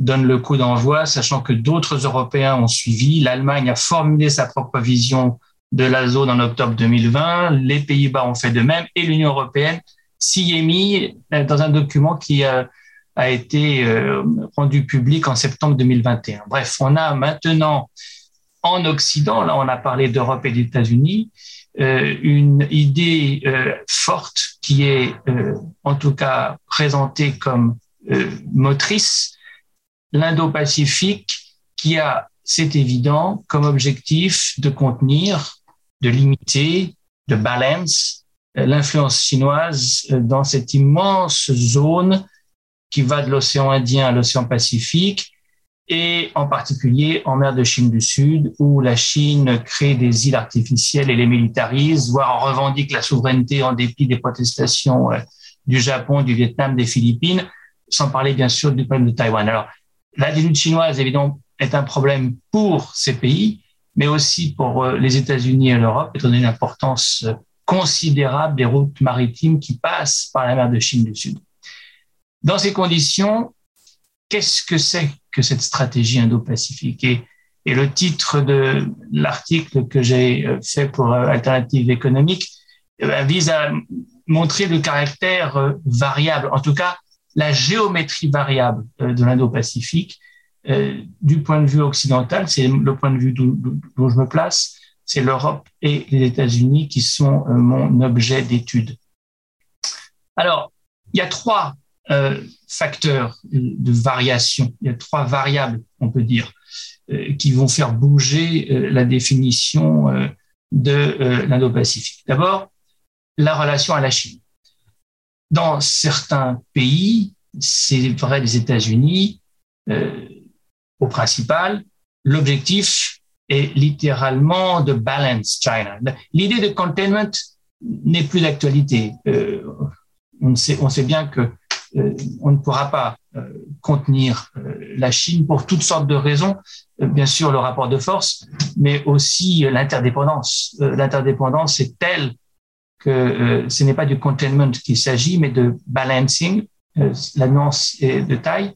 donne le coup d'envoi, sachant que d'autres Européens ont suivi. L'Allemagne a formulé sa propre vision de la zone en octobre 2020. Les Pays-Bas ont fait de même et l'Union européenne s'y est mis euh, dans un document qui a, été euh, rendu public en septembre 2021. Bref, on a maintenant en Occident, là on a parlé d'Europe et d'États-Unis, euh, une idée euh, forte qui est en tout cas présentée comme motrice l'Indo-Pacifique qui a, c'est évident, comme objectif de contenir, de limiter, de balance euh, l'influence chinoise euh, dans cette immense zone qui va de l'océan Indien à l'océan Pacifique et en particulier en mer de Chine du Sud, où la Chine crée des îles artificielles et les militarise, voire en revendique la souveraineté en dépit des protestations euh, du Japon, du Vietnam, des Philippines, sans parler bien sûr du problème de Taïwan. Alors, L'attitude chinoise, évidemment, est un problème pour ces pays, mais aussi pour euh, les États-Unis et l'Europe, étant donné l'importance euh, considérable des routes maritimes qui passent par la mer de Chine du Sud. Dans ces conditions, qu'est-ce que c'est que cette stratégie indo-pacifique? Et, le titre de l'article que j'ai euh, fait pour Alternative économique vise à montrer le caractère variable, en tout cas la géométrie variable de l'Indo-Pacifique. du point de vue occidental, c'est le point de vue d'où je me place, c'est l'Europe et les États-Unis qui sont mon objet d'étude. Alors, il y a trois euh, facteurs de variation, il y a trois variables, on peut dire, euh, qui vont faire bouger euh, la définition de l'Indo-Pacifique. D'abord, la relation à la Chine. Dans certains pays, c'est vrai des États-Unis, au principal, l'objectif est littéralement de balance China. L'idée de containment n'est plus d'actualité. on, sait, on sait bien que euh, on ne pourra pas euh, contenir euh, la Chine pour toutes sortes de raisons. Bien sûr, le rapport de force, mais aussi l'interdépendance. L'interdépendance est telle que ce n'est pas du containment qu'il s'agit, mais de balancing. La nuance est de taille.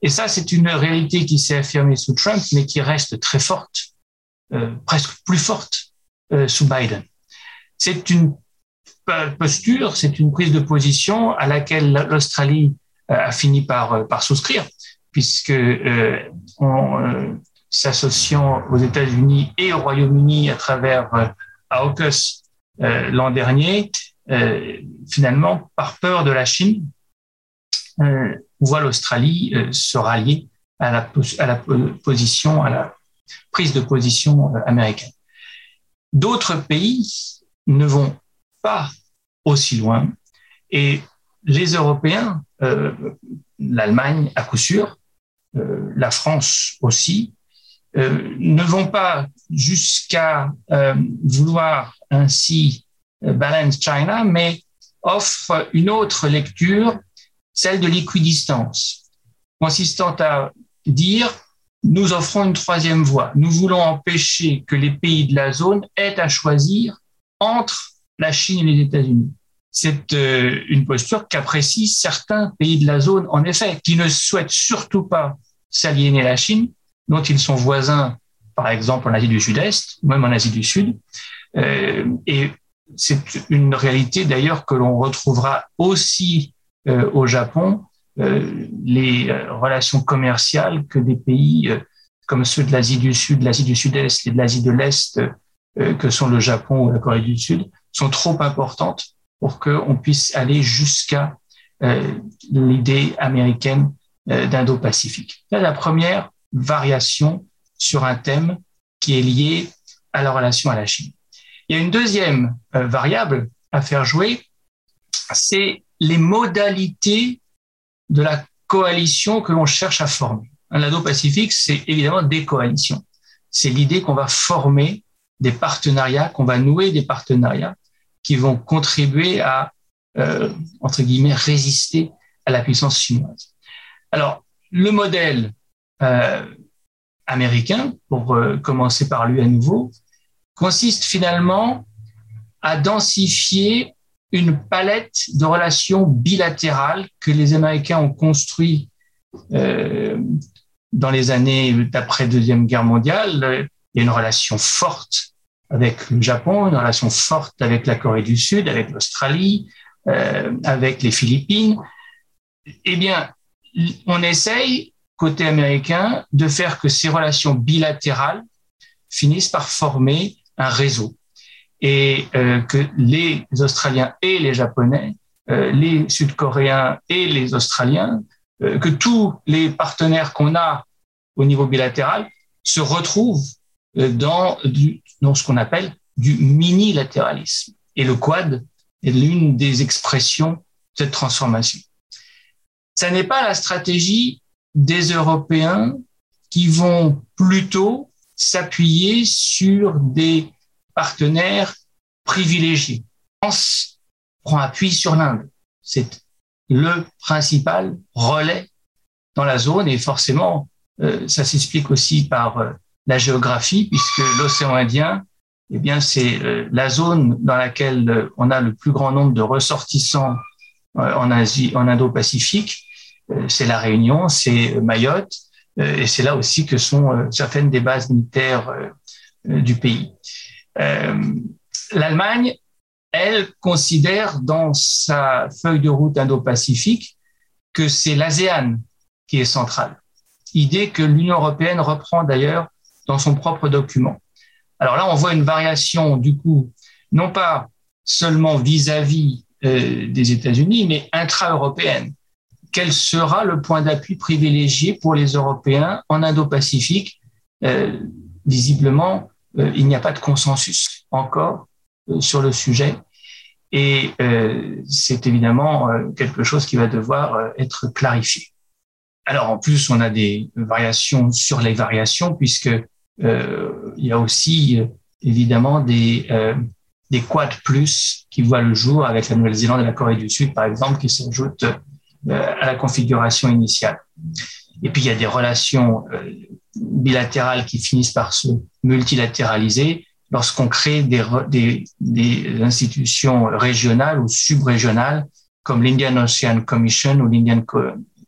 Et ça, c'est une réalité qui s'est affirmée sous Trump, mais qui reste très forte, presque plus forte sous Biden. C'est une posture, c'est une prise de position à laquelle l'Australie euh, a fini par, euh, par souscrire, puisque euh, en s'associant aux États-Unis et au Royaume-Uni à travers AUKUS l'an dernier, finalement, par peur de la Chine, voit l'Australie se rallier à la, position, à la prise de position américaine. D'autres pays ne vont pas aussi loin. Et les Européens, euh, l'Allemagne à coup sûr, euh, la France aussi, euh, ne vont pas jusqu'à vouloir ainsi balance China, mais offrent une autre lecture, celle de l'équidistance, consistant à dire nous offrons une troisième voie. Nous voulons empêcher que les pays de la zone aient à choisir entre la Chine et les États-Unis. C'est euh, une posture qu'apprécient certains pays de la zone, en effet, qui ne souhaitent surtout pas s'aliéner la Chine, dont ils sont voisins, par exemple en Asie du Sud-Est, même en Asie du Sud. Euh, et c'est une réalité d'ailleurs que l'on retrouvera aussi euh, au Japon, les relations commerciales que des pays comme ceux de l'Asie du Sud, de l'Asie du Sud-Est et de l'Asie de l'Est, que sont le Japon ou la Corée du Sud, sont trop importantes pour qu'on puisse aller jusqu'à euh, l'idée américaine euh, d'Indo-Pacifique. la première variation sur un thème qui est lié à la relation à la Chine. Il y a une deuxième euh, variable à faire jouer, c'est les modalités de la coalition que l'on cherche à former. L'Indo-Pacifique, c'est évidemment des coalitions. C'est l'idée qu'on va former des partenariats, qu'on va nouer des partenariats qui vont contribuer à, euh, entre guillemets, résister à la puissance chinoise. Alors, le modèle américain, pour euh, commencer par lui à nouveau, consiste finalement à densifier une palette de relations bilatérales que les Américains ont construit euh, dans les années d'après Deuxième Guerre mondiale. Il y a une relation forte avec le Japon, une relation forte avec la Corée du Sud, avec l'Australie, euh, avec les Philippines, eh bien, on essaye, côté américain, de faire que ces relations bilatérales finissent par former un réseau et euh, que les Australiens et les Japonais, euh, les Sud-Coréens et les Australiens, euh, que tous les partenaires qu'on a au niveau bilatéral se retrouvent dans, du, ce qu'on appelle du minilatéralisme. Et le quad est l'une des expressions de cette transformation. Ça n'est pas la stratégie des Européens qui vont plutôt s'appuyer sur des partenaires privilégiés. France prend appui sur l'Inde. C'est le principal relais dans la zone et forcément, euh, ça s'explique aussi par euh, la géographie, puisque l'océan Indien, eh bien, c'est euh, la zone dans laquelle on a le plus grand nombre de ressortissants en Asie, en Indo-Pacifique. C'est la Réunion, c'est Mayotte, et c'est là aussi que sont certaines des bases militaires du pays. L'Allemagne elle considère dans sa feuille de route Indo-Pacifique que c'est l'ASEAN qui est centrale. Idée que l'Union européenne reprend d'ailleurs dans son propre document. Alors là, on voit une variation du coup, non pas seulement vis-à-vis euh, des États-Unis, mais intra-européenne. Quel sera le point d'appui privilégié pour les Européens en Indo-Pacifique? Euh, Visiblement, euh, il n'y a pas de consensus encore sur le sujet. Et c'est évidemment quelque chose qui va devoir être clarifié. Alors en plus, on a des variations sur les variations, puisque il y a aussi évidemment des, des Quad Plus qui voient le jour avec la Nouvelle-Zélande et la Corée du Sud, par exemple, qui s'ajoutent euh, à la configuration initiale. Et puis, il y a des relations euh, bilatérales qui finissent par se multilatéraliser lorsqu'on crée des, institutions régionales ou subrégionales comme l'Indian Ocean Commission ou l'Indian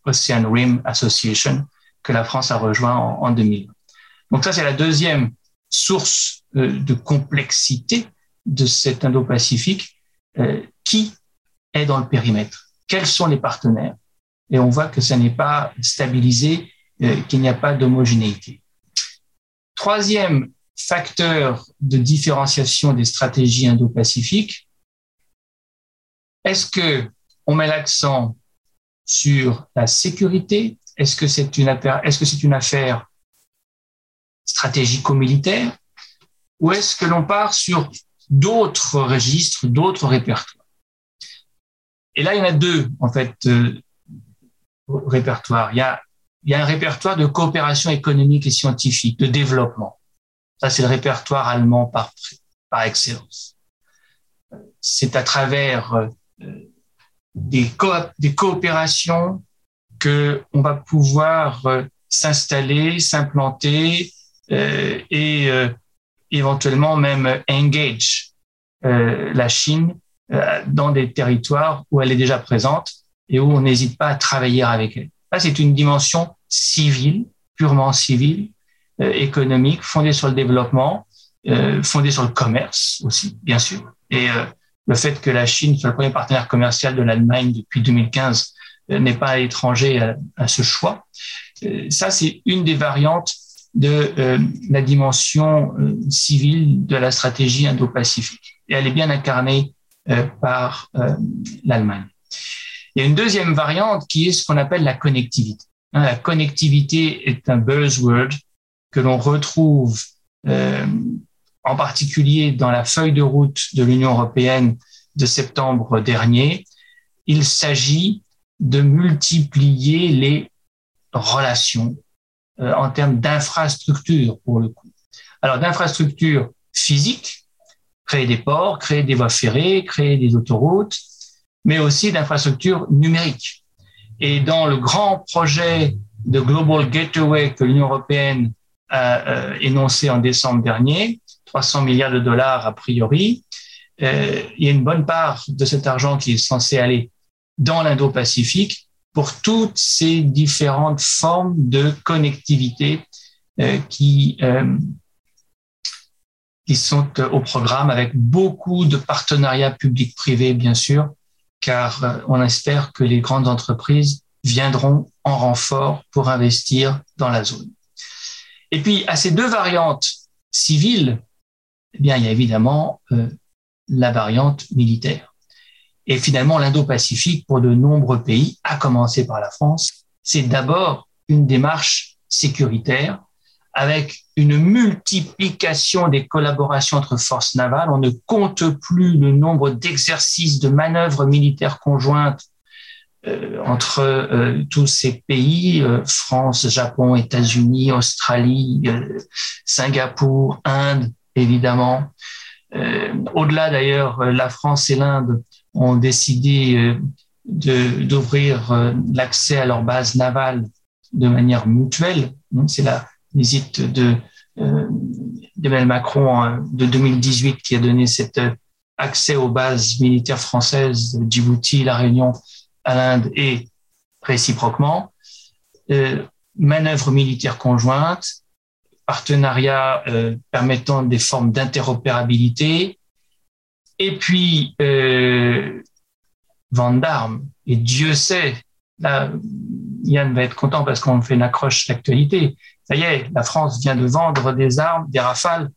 Ocean Rim Association que la France a rejoint en, en 2000. Donc ça, c'est la deuxième source euh, de complexité de cet Indo-Pacifique, euh, qui est dans le périmètre Quels sont les partenaires Et on voit que ça n'est pas stabilisé, euh, qu'il n'y a pas d'homogénéité. Troisième facteur de différenciation des stratégies indo-pacifiques, est-ce que on met l'accent sur la sécurité? Est-ce que c'est une affaire, est-ce que c'est une affaire stratégico-militaire? Ou est-ce que l'on part sur d'autres registres, d'autres répertoires? Et là, il y en a deux, en fait, euh, répertoires. Il y, a, il y a un répertoire de coopération économique et scientifique, de développement. Ça, c'est le répertoire allemand par, par excellence. C'est à travers euh, des, des coopérations que on va pouvoir euh, s'installer, s'implanter euh, et euh, éventuellement même engage la Chine dans des territoires où elle est déjà présente et où on n'hésite pas à travailler avec elle. Ça, c'est une dimension civile, purement civile, euh, économique, fondée sur le développement, euh, fondée sur le commerce aussi, bien sûr. Et euh, le fait que la Chine soit le premier partenaire commercial de l'Allemagne depuis 2015 n'est pas étranger à, ce choix. ça, c'est une des variantes de euh, la dimension euh, civile de la stratégie indo-pacifique. Et elle est bien incarnée euh, par l'Allemagne. Il y a une deuxième variante qui est ce qu'on appelle la connectivité. Hein, la connectivité est un buzzword que l'on retrouve en particulier dans la feuille de route de l'Union européenne de septembre dernier. Il s'agit de multiplier les relations euh, en termes d'infrastructure pour le coup. Alors d'infrastructure physique, créer des ports, créer des voies ferrées, créer des autoroutes, mais aussi d'infrastructures numériques. Et dans le grand projet de Global Gateway que l'Union européenne a euh, énoncé en décembre dernier, 300 milliards de dollars a priori, euh, il y a une bonne part de cet argent qui est censé aller dans l'Indo-Pacifique pour toutes ces différentes formes de connectivité euh, qui, qui sont au programme avec beaucoup de partenariats publics-privés, bien sûr, car euh, on espère que les grandes entreprises viendront en renfort pour investir dans la zone. Et puis, à ces deux variantes civiles, eh bien, il y a évidemment euh, la variante militaire. Et finalement, l'Indo-Pacifique, pour de nombreux pays, à commencer par la France, c'est d'abord une démarche sécuritaire avec une multiplication des collaborations entre forces navales. On ne compte plus le nombre d'exercices de manœuvres militaires conjointes euh, entre euh, tous ces pays, euh, France, Japon, États-Unis, Australie, Singapour, Inde, évidemment. Au-delà d'ailleurs, la France et l'Inde ont décidé d'ouvrir l'accès à leur base navale de manière mutuelle. C'est la visite de euh, d'Emmanuel Macron de 2018 qui a donné cet accès aux bases militaires françaises, Djibouti, La Réunion, à l'Inde et réciproquement. Euh, manœuvres militaires conjointes, partenariats euh, permettant des formes d'interopérabilité, Et puis, euh, vente d'armes. Et Dieu sait, là, Yann va être content parce qu'on fait une accroche d'actualité. Ça y est, la France vient de vendre des armes, des rafales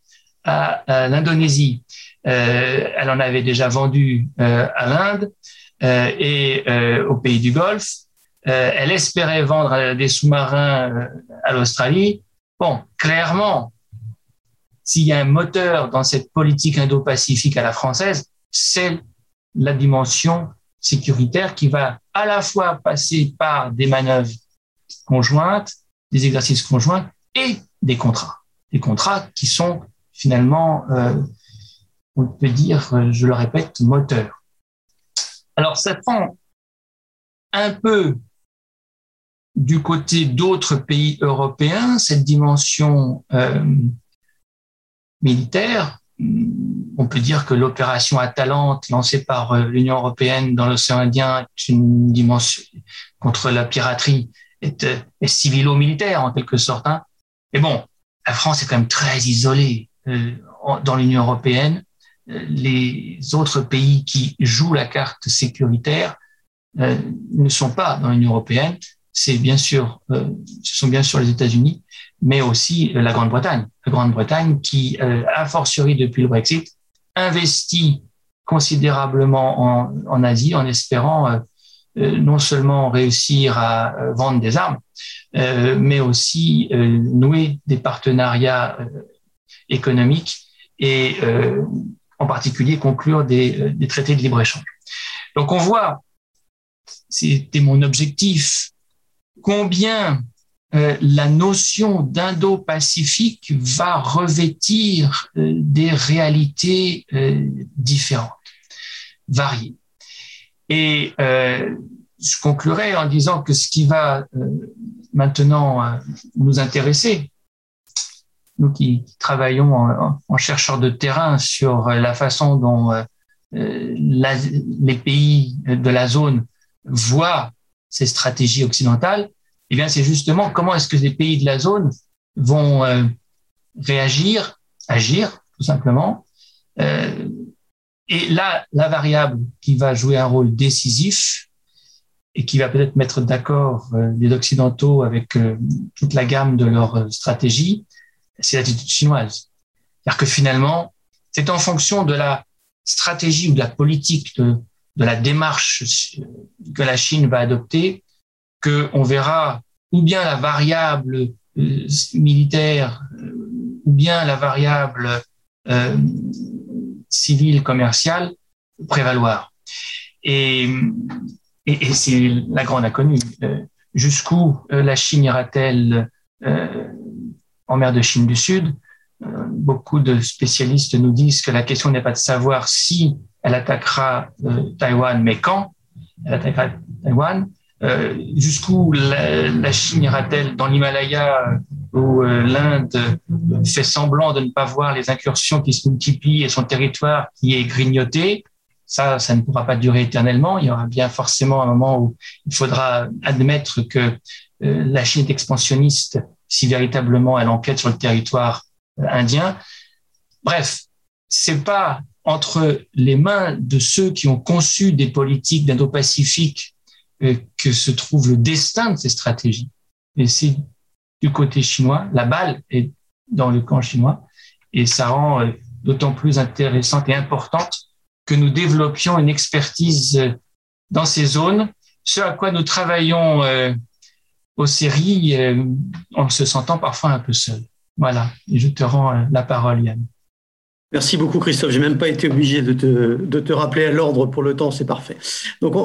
à, l'Indonésie. Euh, elle en avait déjà vendu euh, à l'Inde euh, et euh, au pays du Golfe. Elle espérait vendre des sous-marins à l'Australie. Bon, clairement, s'il y a un moteur dans cette politique indo-pacifique à la française, c'est la dimension sécuritaire qui va à la fois passer par des manœuvres conjointes, des exercices conjoints et des contrats. Des contrats qui sont finalement, euh, on peut dire, je le répète, moteurs. Alors ça prend un peu du côté d'autres pays européens cette dimension euh, militaire on peut dire que l'opération Atalante lancée par euh, l'Union européenne dans l'océan Indien est une dimension contre la piraterie est, euh, civilo-militaire en quelque sorte. Hein. Mais bon, la France est quand même très isolée euh, dans l'Union européenne. Les autres pays qui jouent la carte sécuritaire ne sont pas dans l'Union européenne. C'est bien sûr, ce sont bien sûr les États-Unis, mais aussi la Grande-Bretagne. La Grande-Bretagne qui, a fortiori depuis le Brexit, investit considérablement en, en Asie en espérant euh, euh, non seulement réussir à euh, vendre des armes, mais aussi nouer des partenariats économiques et en particulier conclure des, des traités de libre-échange. Donc on voit, c'était mon objectif, combien euh, la notion d'Indo-Pacifique va revêtir euh, des réalités euh, différentes, variées. Et je conclurai en disant que ce qui va maintenant nous intéresser, nous qui travaillons en, chercheurs de terrain sur la façon dont les pays de la zone voient ces stratégies occidentales, eh bien, c'est justement comment est-ce que les pays de la zone vont euh, réagir, agir, tout simplement. Euh, et là, la variable qui va jouer un rôle décisif et qui va peut-être mettre d'accord euh, les Occidentaux avec toute la gamme de leur stratégie, c'est l'attitude chinoise. C'est-à-dire que finalement, c'est en fonction de la stratégie ou de la politique, de, de la démarche que la Chine va adopter qu'on verra ou bien la variable euh, militaire euh, ou bien la variable euh, civile commerciale prévaloir. Et, c'est la grande inconnue. Jusqu'où la Chine ira-t-elle en mer de Chine du Sud? Beaucoup de spécialistes nous disent que la question n'est pas de savoir si elle attaquera Taïwan, mais quand elle attaquera Taïwan, euh, jusqu'où la, Chine ira-t-elle dans l'Himalaya où euh, l'Inde fait semblant de ne pas voir les incursions qui se multiplient et son territoire qui est grignoté? Ça, ça ne pourra pas durer éternellement. Il y aura bien forcément un moment où il faudra admettre que euh, la Chine est expansionniste si véritablement elle enquête sur le territoire indien. Bref, c'est pas entre les mains de ceux qui ont conçu des politiques d'Indo-Pacifique euh, que se trouve le destin de ces stratégies. Et c'est du côté chinois, la balle est dans le camp chinois, et ça rend euh, d'autant plus intéressante et importante que nous développions une expertise euh, dans ces zones, ce à quoi nous travaillons aux séries en se sentant parfois un peu seul. Voilà, et je te rends la parole, Yann. Merci beaucoup Christophe. J'ai même pas été obligé de te, de te rappeler à l'ordre pour le temps, c'est parfait. Donc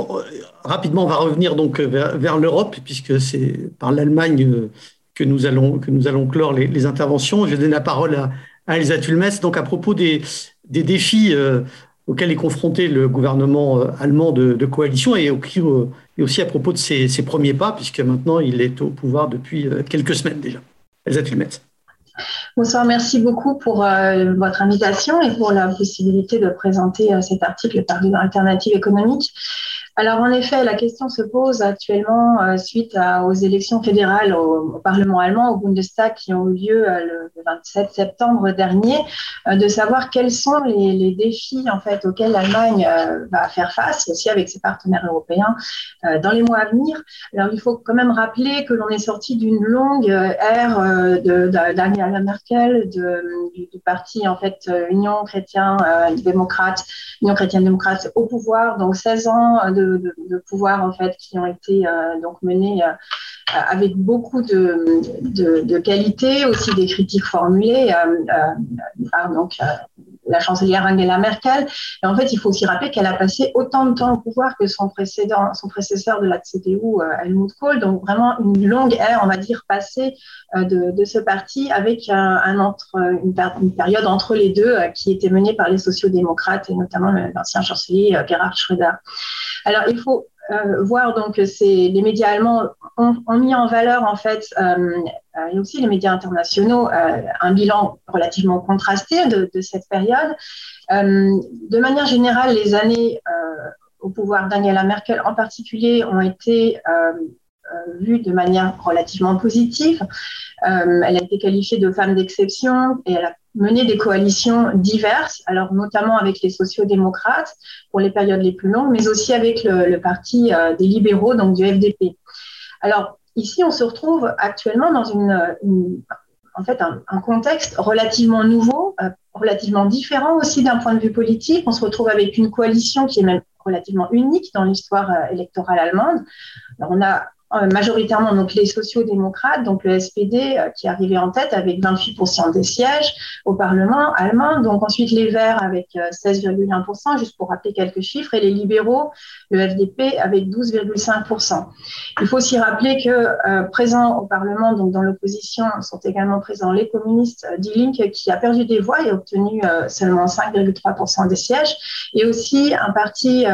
rapidement, on va revenir donc vers, vers l'Europe puisque c'est par l'Allemagne que nous allons que nous allons clore les, interventions. Je vais donner la parole à, Elsa Tulmes. Donc à propos des, des défis euh, auxquels est confronté le gouvernement euh, allemand de, coalition et, euh, aussi à propos de ses, ses, premiers pas puisque maintenant il est au pouvoir depuis quelques semaines déjà. Elsa Tulmes. Bonsoir, merci beaucoup pour euh, votre invitation et pour la possibilité de présenter euh, cet article paru dans Alternative économique. Alors en effet, la question se pose actuellement euh, suite aux élections fédérales au, Parlement allemand, au Bundestag, qui ont eu lieu euh, le, 27 septembre dernier, euh, de savoir quels sont les, défis en fait auxquels l'Allemagne va faire face aussi avec ses partenaires européens dans les mois à venir. Alors il faut quand même rappeler que l'on est sorti d'une longue ère d'Angela Merkel, du, du, parti en fait Union chrétien démocrate, Union chrétienne démocrate au pouvoir, donc 16 ans de de, pouvoir en fait qui ont été euh, donc menés euh, avec beaucoup de, qualité, aussi des critiques formulées euh, donc la chancelière Angela Merkel. Et en fait, il faut aussi rappeler qu'elle a passé autant de temps au pouvoir que son précédent, son prédécesseur de la CDU, Helmut Kohl. Donc vraiment une longue ère, on va dire, passée de, de ce parti avec un, un entre, une, une, période entre les deux qui était menée par les sociaux-démocrates et notamment l'ancien chancelier Gerhard Schröder. Alors, il faut euh, voir donc c'est les médias allemands ont, mis en valeur en fait euh, et aussi les médias internationaux euh, un bilan relativement contrasté de, cette période. de manière générale, les années au pouvoir d'Angela Merkel en particulier ont été vues de manière relativement positive. elle a été qualifiée de femme d'exception et elle a mener des coalitions diverses, alors notamment avec les sociaux-démocrates pour les périodes les plus longues, mais aussi avec le, parti euh, des libéraux, donc du FDP. Alors ici, on se retrouve actuellement dans une, en fait, un, contexte relativement nouveau, euh, relativement différent aussi d'un point de vue politique. On se retrouve avec une coalition qui est même relativement unique dans l'histoire euh, électorale allemande. Alors, on a majoritairement donc les sociaux-démocrates, donc le SPD euh, qui arrivé en tête avec 28% des sièges au Parlement allemand, donc ensuite les Verts avec 16,1%, euh, juste pour rappeler quelques chiffres, et les libéraux, le FDP avec 12,5%. Il faut aussi rappeler que présents au Parlement, donc dans l'opposition, sont également présents les communistes Die qui a perdu des voix et obtenu seulement 5,3% des sièges, et aussi un parti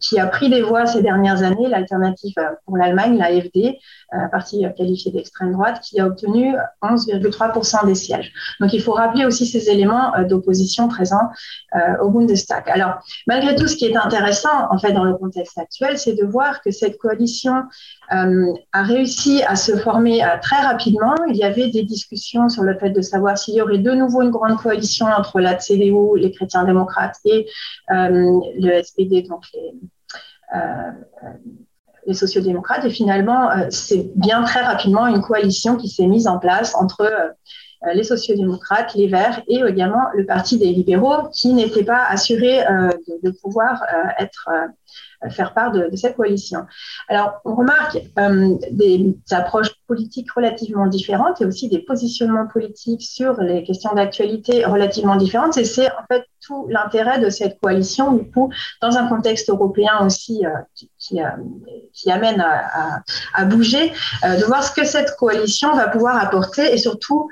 qui a pris des voix ces dernières années, l'alternative pour l'Allemagne, l'AFD, un parti qualifié d'extrême droite, qui a obtenu 11,3% des sièges. Donc il faut rappeler aussi ces éléments euh, d'opposition présents euh, au Bundestag. Alors malgré tout, ce qui est intéressant en fait dans le contexte actuel, c'est de voir que cette coalition euh, a réussi à se former très rapidement. Il y avait des discussions sur le fait de savoir s'il y aurait de nouveau une grande coalition entre la CDU, les chrétiens démocrates et le SPD, donc les, les sociodémocrates. Et finalement, euh, c'est bien très rapidement une coalition qui s'est mise en place entre euh, les sociodémocrates, les Verts et également le Parti des libéraux qui n'était pas assuré euh, de, pouvoir être faire part de, cette coalition. Alors, on remarque euh, des approches politiques relativement différentes et aussi des positionnements politiques sur les questions d'actualité relativement différentes. Et c'est en fait tout l'intérêt de cette coalition, du coup, dans un contexte européen aussi euh, qui, euh, qui, amène à, bouger, de voir ce que cette coalition va pouvoir apporter et surtout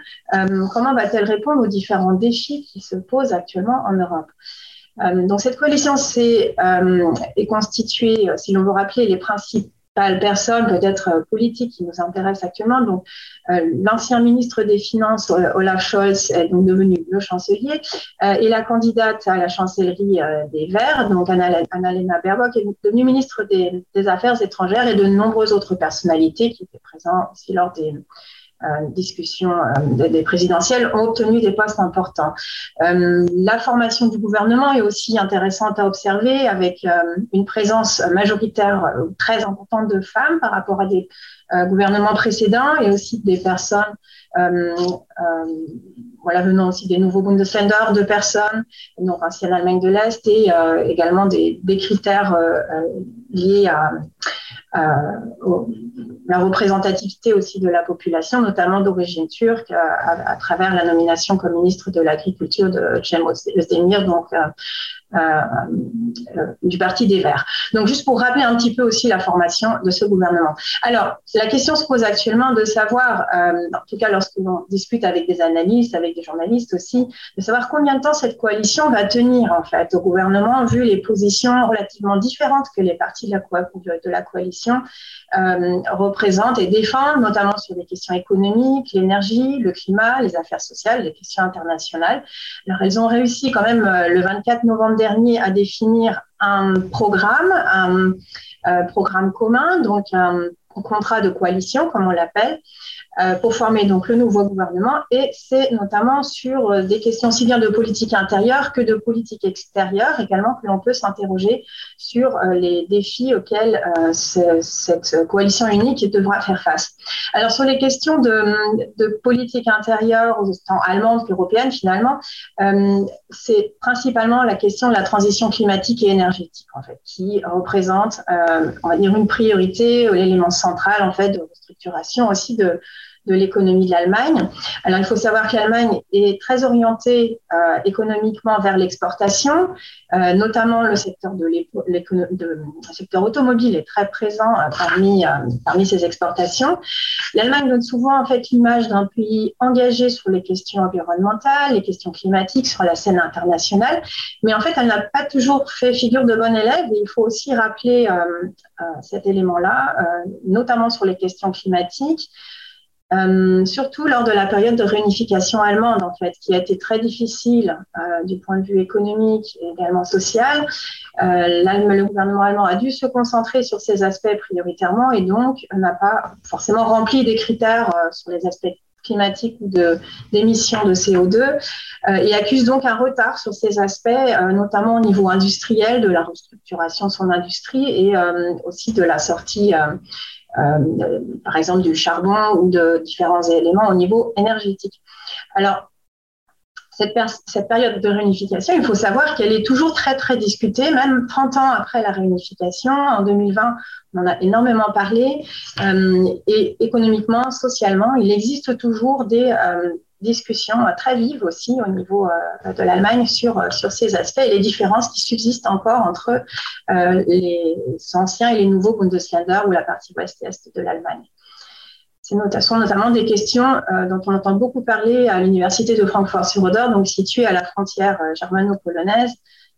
comment va-t-elle répondre aux différents défis qui se posent actuellement en Europe. Euh, donc cette coalition est, euh, est constituée, euh, si l'on veut rappeler les principales personnes, peut-être politiques, qui nous intéressent actuellement. Donc, l'ancien ministre des Finances, Olaf Scholz, est donc devenu le chancelier, et la candidate à la chancellerie des Verts, donc Annalena Baerbock, est devenue ministre des, des, Affaires étrangères et de nombreuses autres personnalités qui étaient présentes aussi lors des, euh, discussions euh, des présidentielles ont obtenu des postes importants. Euh, la formation du gouvernement est aussi intéressante à observer avec une présence majoritaire très importante de femmes par rapport à des gouvernements précédents et aussi des personnes voilà, venant aussi des nouveaux Bundesländer de personnes, donc ancienne Allemagne de l'Est, et également des, critères liés à, la représentativité aussi de la population, notamment d'origine turque, à, travers la nomination comme ministre de l'Agriculture de Cem Özdemir, donc euh, euh, euh, du Parti des Verts. Donc, juste pour rappeler un petit peu aussi la formation de ce gouvernement. Alors, la question se pose actuellement de savoir, en tout cas lorsque l'on discute avec des analystes, avec des journalistes aussi, de savoir combien de temps cette coalition va tenir en fait au gouvernement, vu les positions relativement différentes que les partis de la, coalition euh, représentent et défendent, notamment sur des questions économiques, l'énergie, le climat, les affaires sociales, les questions internationales. Alors, elles ont réussi quand même euh, le 24 novembre dernier à définir un programme, un programme commun, donc un contrat de coalition, comme on l'appelle, euh, pour former donc le nouveau gouvernement et c'est notamment sur euh, des questions aussi bien de politique intérieure que de politique extérieure également que l'on peut s'interroger sur euh, les défis auxquels cette coalition unique devra faire face. Alors sur les questions de, de politique intérieure, tant allemande qu'européenne finalement, c'est principalement la question de la transition climatique et énergétique en fait qui représente on va dire une priorité, l'élément central en fait de restructuration aussi de de l'économie de l'Allemagne. Alors, il faut savoir que l'Allemagne est très orientée euh, économiquement vers l'exportation, euh, notamment le secteur, de, de secteur automobile est très présent euh, parmi, parmi ces exportations. L'Allemagne donne souvent en fait l'image d'un pays engagé sur les questions environnementales, les questions climatiques sur la scène internationale, mais en fait, elle n'a pas toujours fait figure de bon élève et il faut aussi rappeler cet élément-là, notamment sur les questions climatiques. Euh, surtout lors de la période de réunification allemande, en fait, qui a été très difficile euh, du point de vue économique et également social. Euh, le gouvernement allemand a dû se concentrer sur ces aspects prioritairement et donc n'a pas forcément rempli des critères sur les aspects climatiques ou d'émissions de, CO2 euh, et accuse donc un retard sur ces aspects, notamment au niveau industriel, de la restructuration de son industrie et aussi de la sortie par exemple du charbon ou de différents éléments au niveau énergétique. Alors, cette, cette, période de réunification, il faut savoir qu'elle est toujours très, très discutée, même 30 ans après la réunification. En 2020, on en a énormément parlé. Euh, et économiquement, socialement, il existe toujours des, euh, discussion euh, très vive aussi au niveau euh, de l'Allemagne sur, euh, sur ces aspects et les différences qui subsistent encore entre les anciens et les nouveaux Bundesländer ou la partie ouest et est de l'Allemagne. C'est notamment des questions dont on entend beaucoup parler à l'université de Francfort-sur-Oder, donc située à la frontière germano-polonaise,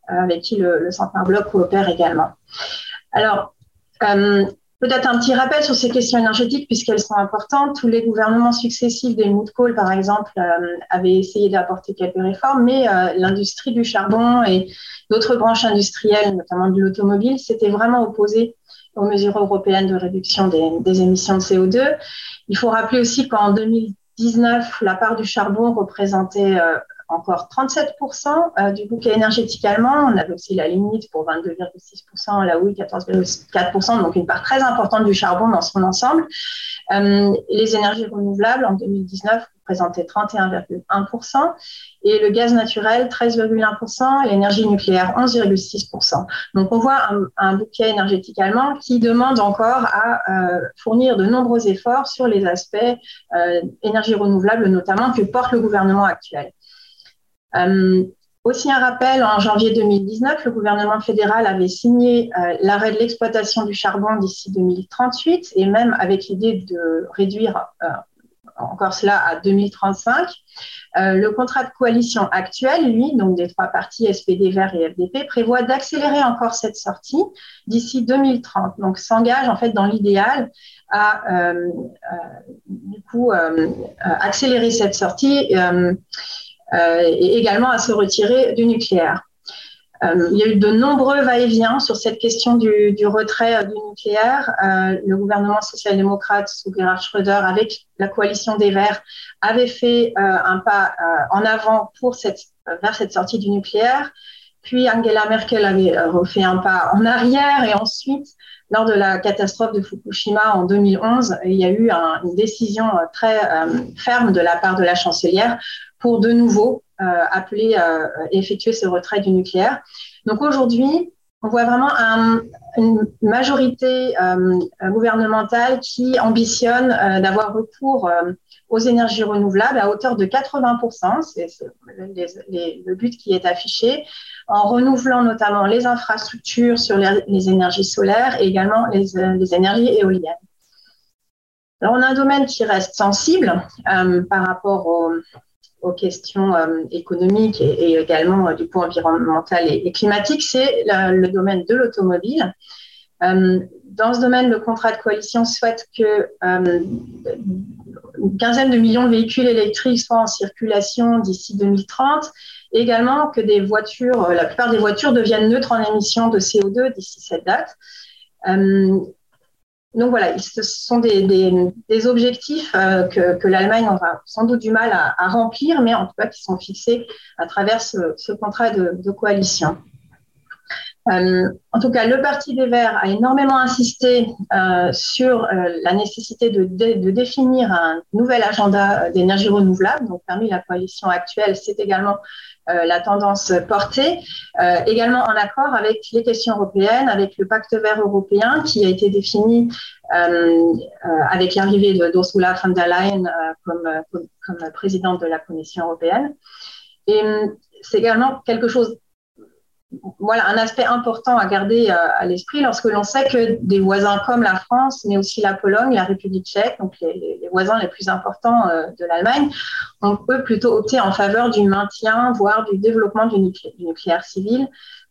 avec qui le, le Centre Bloc coopère également. Alors, Peut-être un petit rappel sur ces questions énergétiques, puisqu'elles sont importantes. Tous les gouvernements successifs des Kohl, par exemple, euh, avaient essayé d'apporter quelques réformes, mais euh, l'industrie du charbon et d'autres branches industrielles, notamment de l'automobile, s'étaient vraiment opposées aux mesures européennes de réduction des, émissions de CO2. Il faut rappeler aussi qu'en 2019, la part du charbon représentait euh, encore 37% euh, du bouquet énergétique allemand. On avait aussi la limite pour 22,6%, la houille 14,4%, donc une part très importante du charbon dans son ensemble. Euh, les énergies renouvelables en 2019 représentaient 31,1% et le gaz naturel 13,1% et l'énergie nucléaire 11,6%. Donc on voit un, bouquet énergétique allemand qui demande encore à euh, fournir de nombreux efforts sur les aspects énergie renouvelable notamment que porte le gouvernement actuel. Euh, aussi un rappel, en janvier 2019, le gouvernement fédéral avait signé euh, l'arrêt de l'exploitation du charbon d'ici 2038 et même avec l'idée de réduire euh, encore cela à 2035. le contrat de coalition actuel, lui, donc des trois partis SPD, Vert et FDP, prévoit d'accélérer encore cette sortie d'ici 2030. Donc s'engage en fait dans l'idéal à du coup accélérer cette sortie et également à se retirer du nucléaire. Euh, il y a eu de nombreux va-et-vient sur cette question du, retrait euh, du nucléaire. le gouvernement social-démocrate sous Gerhard Schröder, avec la coalition des Verts, avait fait un pas en avant pour vers cette sortie du nucléaire. Puis Angela Merkel avait refait un pas en arrière et ensuite, lors de la catastrophe de Fukushima en 2011, il y a eu une décision très ferme de la part de la chancelière pour de nouveau euh, appeler à effectuer ce retrait du nucléaire. Donc aujourd'hui, on voit vraiment une majorité euh, gouvernementale qui ambitionne euh, d'avoir recours aux énergies renouvelables à hauteur de 80%, c'est le but qui est affiché, en renouvelant notamment les infrastructures sur les, énergies solaires et également les, les, énergies éoliennes. Alors, on a un domaine qui reste sensible par rapport aux, questions euh, économiques et, également euh, du point environnemental et, climatique, c'est le domaine de l'automobile. Euh, dans ce domaine, le contrat de coalition souhaite que une quinzaine de millions de véhicules électriques soient en circulation d'ici 2030 également que voitures, la plupart des voitures deviennent neutres en émissions de CO2 d'ici cette date. donc voilà, ce sont des, objectifs que, que l'Allemagne aura sans doute du mal à, remplir, mais en tout cas qui sont fixés à travers ce, contrat de coalition. Euh, en tout cas, le Parti des Verts a énormément insisté euh, sur euh, la nécessité de, de, définir un nouvel agenda d'énergie renouvelable. Donc, parmi la coalition actuelle, c'est également la tendance portée, également en accord avec les questions européennes, avec le pacte vert européen qui a été défini avec l'arrivée d'Ursula von der Leyen comme, comme présidente de la Commission européenne. Et c'est également quelque chose voilà un aspect important à garder euh, à l'esprit lorsque l'on sait que des voisins comme la France, mais aussi la Pologne, la République tchèque, donc les, voisins les plus importants euh, de l'Allemagne, on peut plutôt opter en faveur du maintien, voire du développement du nucléaire, civil.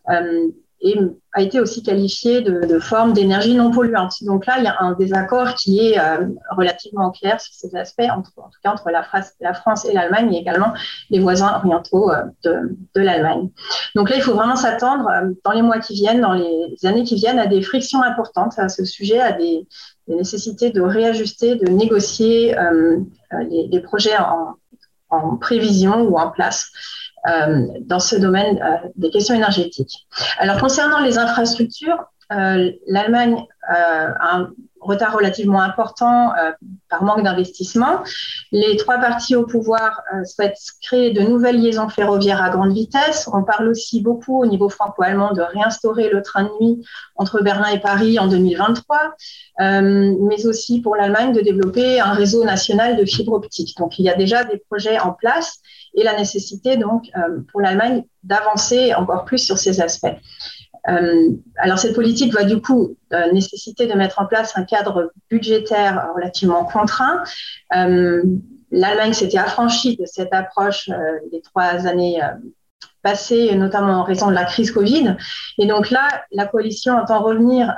Euh, et a été aussi qualifié de, forme d'énergie non polluante. Donc là, il y a un désaccord qui est euh, relativement clair sur ces aspects, entre, en tout cas entre la, France et l'Allemagne, et également les voisins orientaux euh, de, l'Allemagne. Donc là, il faut vraiment s'attendre euh, dans les mois qui viennent, dans les années qui viennent, à des frictions importantes à ce sujet, à des, nécessités de réajuster, de négocier les, projets en prévision ou en place. Euh, dans ce domaine euh, des questions énergétiques. Alors, concernant les infrastructures, euh, l'Allemagne a un retard relativement important par manque d'investissement. Les trois partis au pouvoir souhaitent créer de nouvelles liaisons ferroviaires à grande vitesse. On parle aussi beaucoup au niveau franco-allemand de réinstaurer le train de nuit entre Berlin et Paris en 2023, mais aussi pour l'Allemagne de développer un réseau national de fibre optique. Donc il y a déjà des projets en place et la nécessité donc euh, pour l'Allemagne d'avancer encore plus sur ces aspects. Euh, alors cette politique va du coup euh, nécessiter de mettre en place un cadre budgétaire relativement contraint. L'Allemagne s'était affranchie de cette approche les trois années passées, notamment en raison de la crise Covid. Et donc là, la coalition entend revenir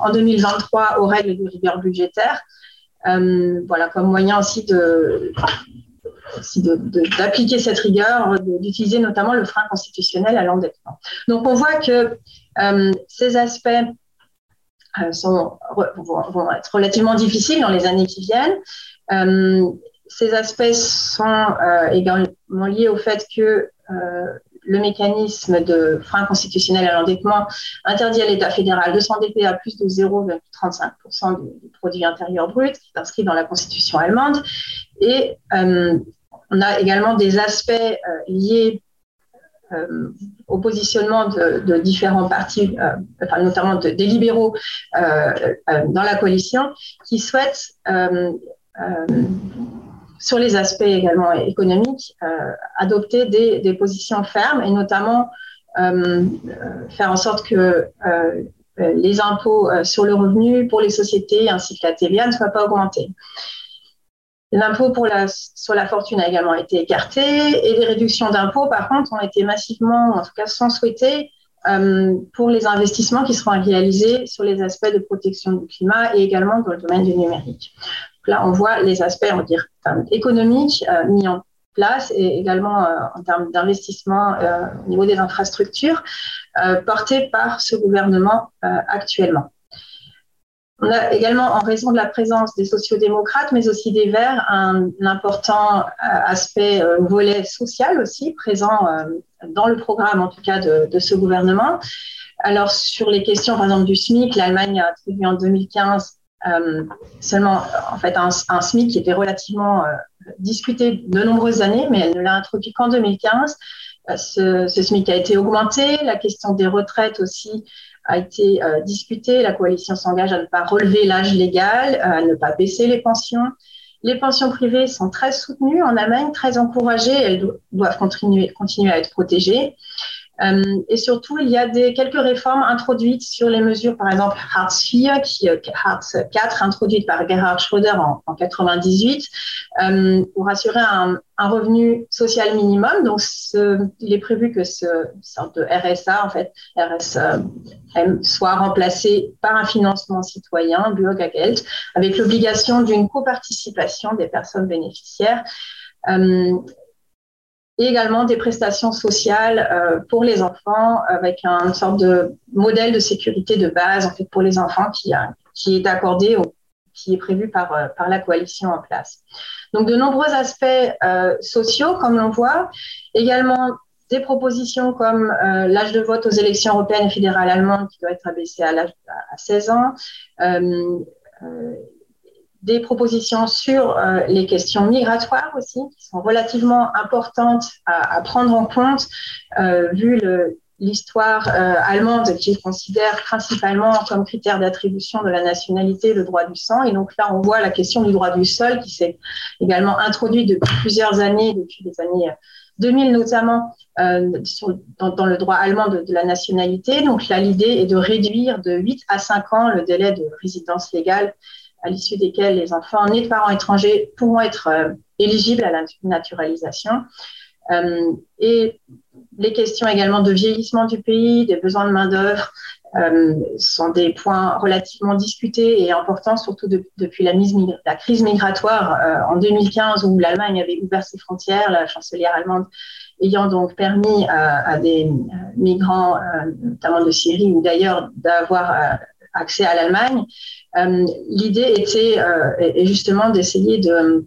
en 2023 aux règles de rigueur budgétaire. voilà, comme moyen aussi de, d'appliquer cette rigueur, d'utiliser notamment le frein constitutionnel à l'endettement. Donc on voit que euh, ces aspects euh, vont, être relativement difficiles dans les années qui viennent. Euh, ces aspects sont également liés au fait que le mécanisme de frein constitutionnel à l'endettement interdit à l'État fédéral de s'endetter à plus de 0,35% du, produit intérieur brut, qui est inscrit dans la Constitution allemande. Et on a également des aspects euh, liés euh, au positionnement de, différents partis, euh, notamment des libéraux dans la coalition, qui souhaitent, sur les aspects également économiques, adopter des, positions fermes et notamment faire en sorte que les impôts sur le revenu pour les sociétés ainsi que la TVA ne soient pas augmentés. L'impôt sur la fortune a également été écarté et les réductions d'impôts, par contre, ont été massivement, en tout cas sans souhaiter, euh, pour les investissements qui seront réalisés sur les aspects de protection du climat et également dans le domaine du numérique. là, on voit les aspects, on dire, économiques euh, mis en place et également euh, en termes d'investissement au niveau des infrastructures portés par ce gouvernement actuellement. On a également, en raison de la présence des sociodémocrates, mais aussi des Verts, un, important euh, aspect euh, volet social aussi présent euh, dans le programme, en tout cas, de, ce gouvernement. Alors, sur les questions, par exemple, du SMIC, l'Allemagne a attribué en 2015 seulement, en fait, un, SMIC qui était relativement discuté de nombreuses années, mais elle ne l'a introduit qu'en 2015. Ce, ce, SMIC a été augmenté. La question des retraites aussi a été euh, discuté. La coalition s'engage à ne pas relever l'âge légal, à ne pas baisser les pensions. Les pensions privées sont très soutenues en Allemagne, très encouragées. Elles doivent continuer à être protégées. Euh, et surtout, il y a des, quelques réformes introduites sur les mesures, par exemple Hartz IV, qui, euh, Hartz IV, introduite par Gerhard Schröder en, en 98, euh, pour assurer un, revenu social minimum. Donc, il est prévu que ce sorte de RSA, en fait, RSA, soit remplacé par un financement citoyen, Bürgergeld, avec l'obligation d'une coparticipation des personnes bénéficiaires. Euh, et également des prestations sociales pour les enfants avec une sorte de modèle de sécurité de base en fait pour les enfants qui, qui est accordé qui est prévu par, par la coalition en place. Donc de nombreux aspects sociaux comme l'on voit, également des propositions comme euh, l'âge de vote aux élections européennes et fédérales allemandes qui doit être abaissé à, l'âge, à 16 ans, euh, euh, des propositions sur les questions migratoires aussi, qui sont relativement importantes à, prendre en compte, vu le, l'histoire allemande qui considère principalement comme critère d'attribution de la nationalité le droit du sang. Et donc là, on voit la question du droit du sol qui s'est également introduite depuis plusieurs années, depuis les années 2000 notamment euh, dans, le droit allemand de, la nationalité. Donc là, l'idée est de réduire de 8 à 5 ans le délai de résidence légale à l'issue desquels les enfants nés de parents étrangers pourront être euh, éligibles à la naturalisation. Euh, et les questions également de vieillissement du pays, des besoins de main-d'œuvre, euh, sont des points relativement discutés et importants, surtout depuis la, crise migratoire en 2015 où l'Allemagne avait ouvert ses frontières, la chancelière allemande ayant donc permis à, des migrants, notamment de Syrie ou d'ailleurs, d'avoir accès à l'Allemagne. L'idée était justement d'essayer de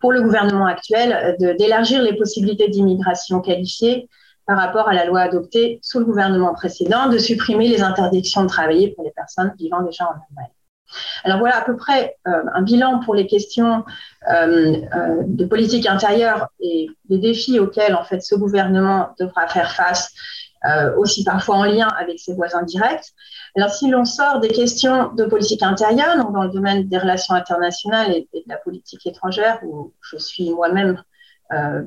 pour le gouvernement actuel d'élargir les possibilités d'immigration qualifiée par rapport à la loi adoptée sous le gouvernement précédent de supprimer les interdictions de travailler pour les personnes vivant déjà en Allemagne. Alors voilà à peu près euh, un bilan pour les questions euh, euh, de politique intérieure et des défis auxquels en fait ce gouvernement devra faire face, aussi parfois en lien avec ses voisins directs. Alors si l'on sort des questions de politique intérieure, donc dans le domaine des relations internationales et, de la politique étrangère, où je suis moi-même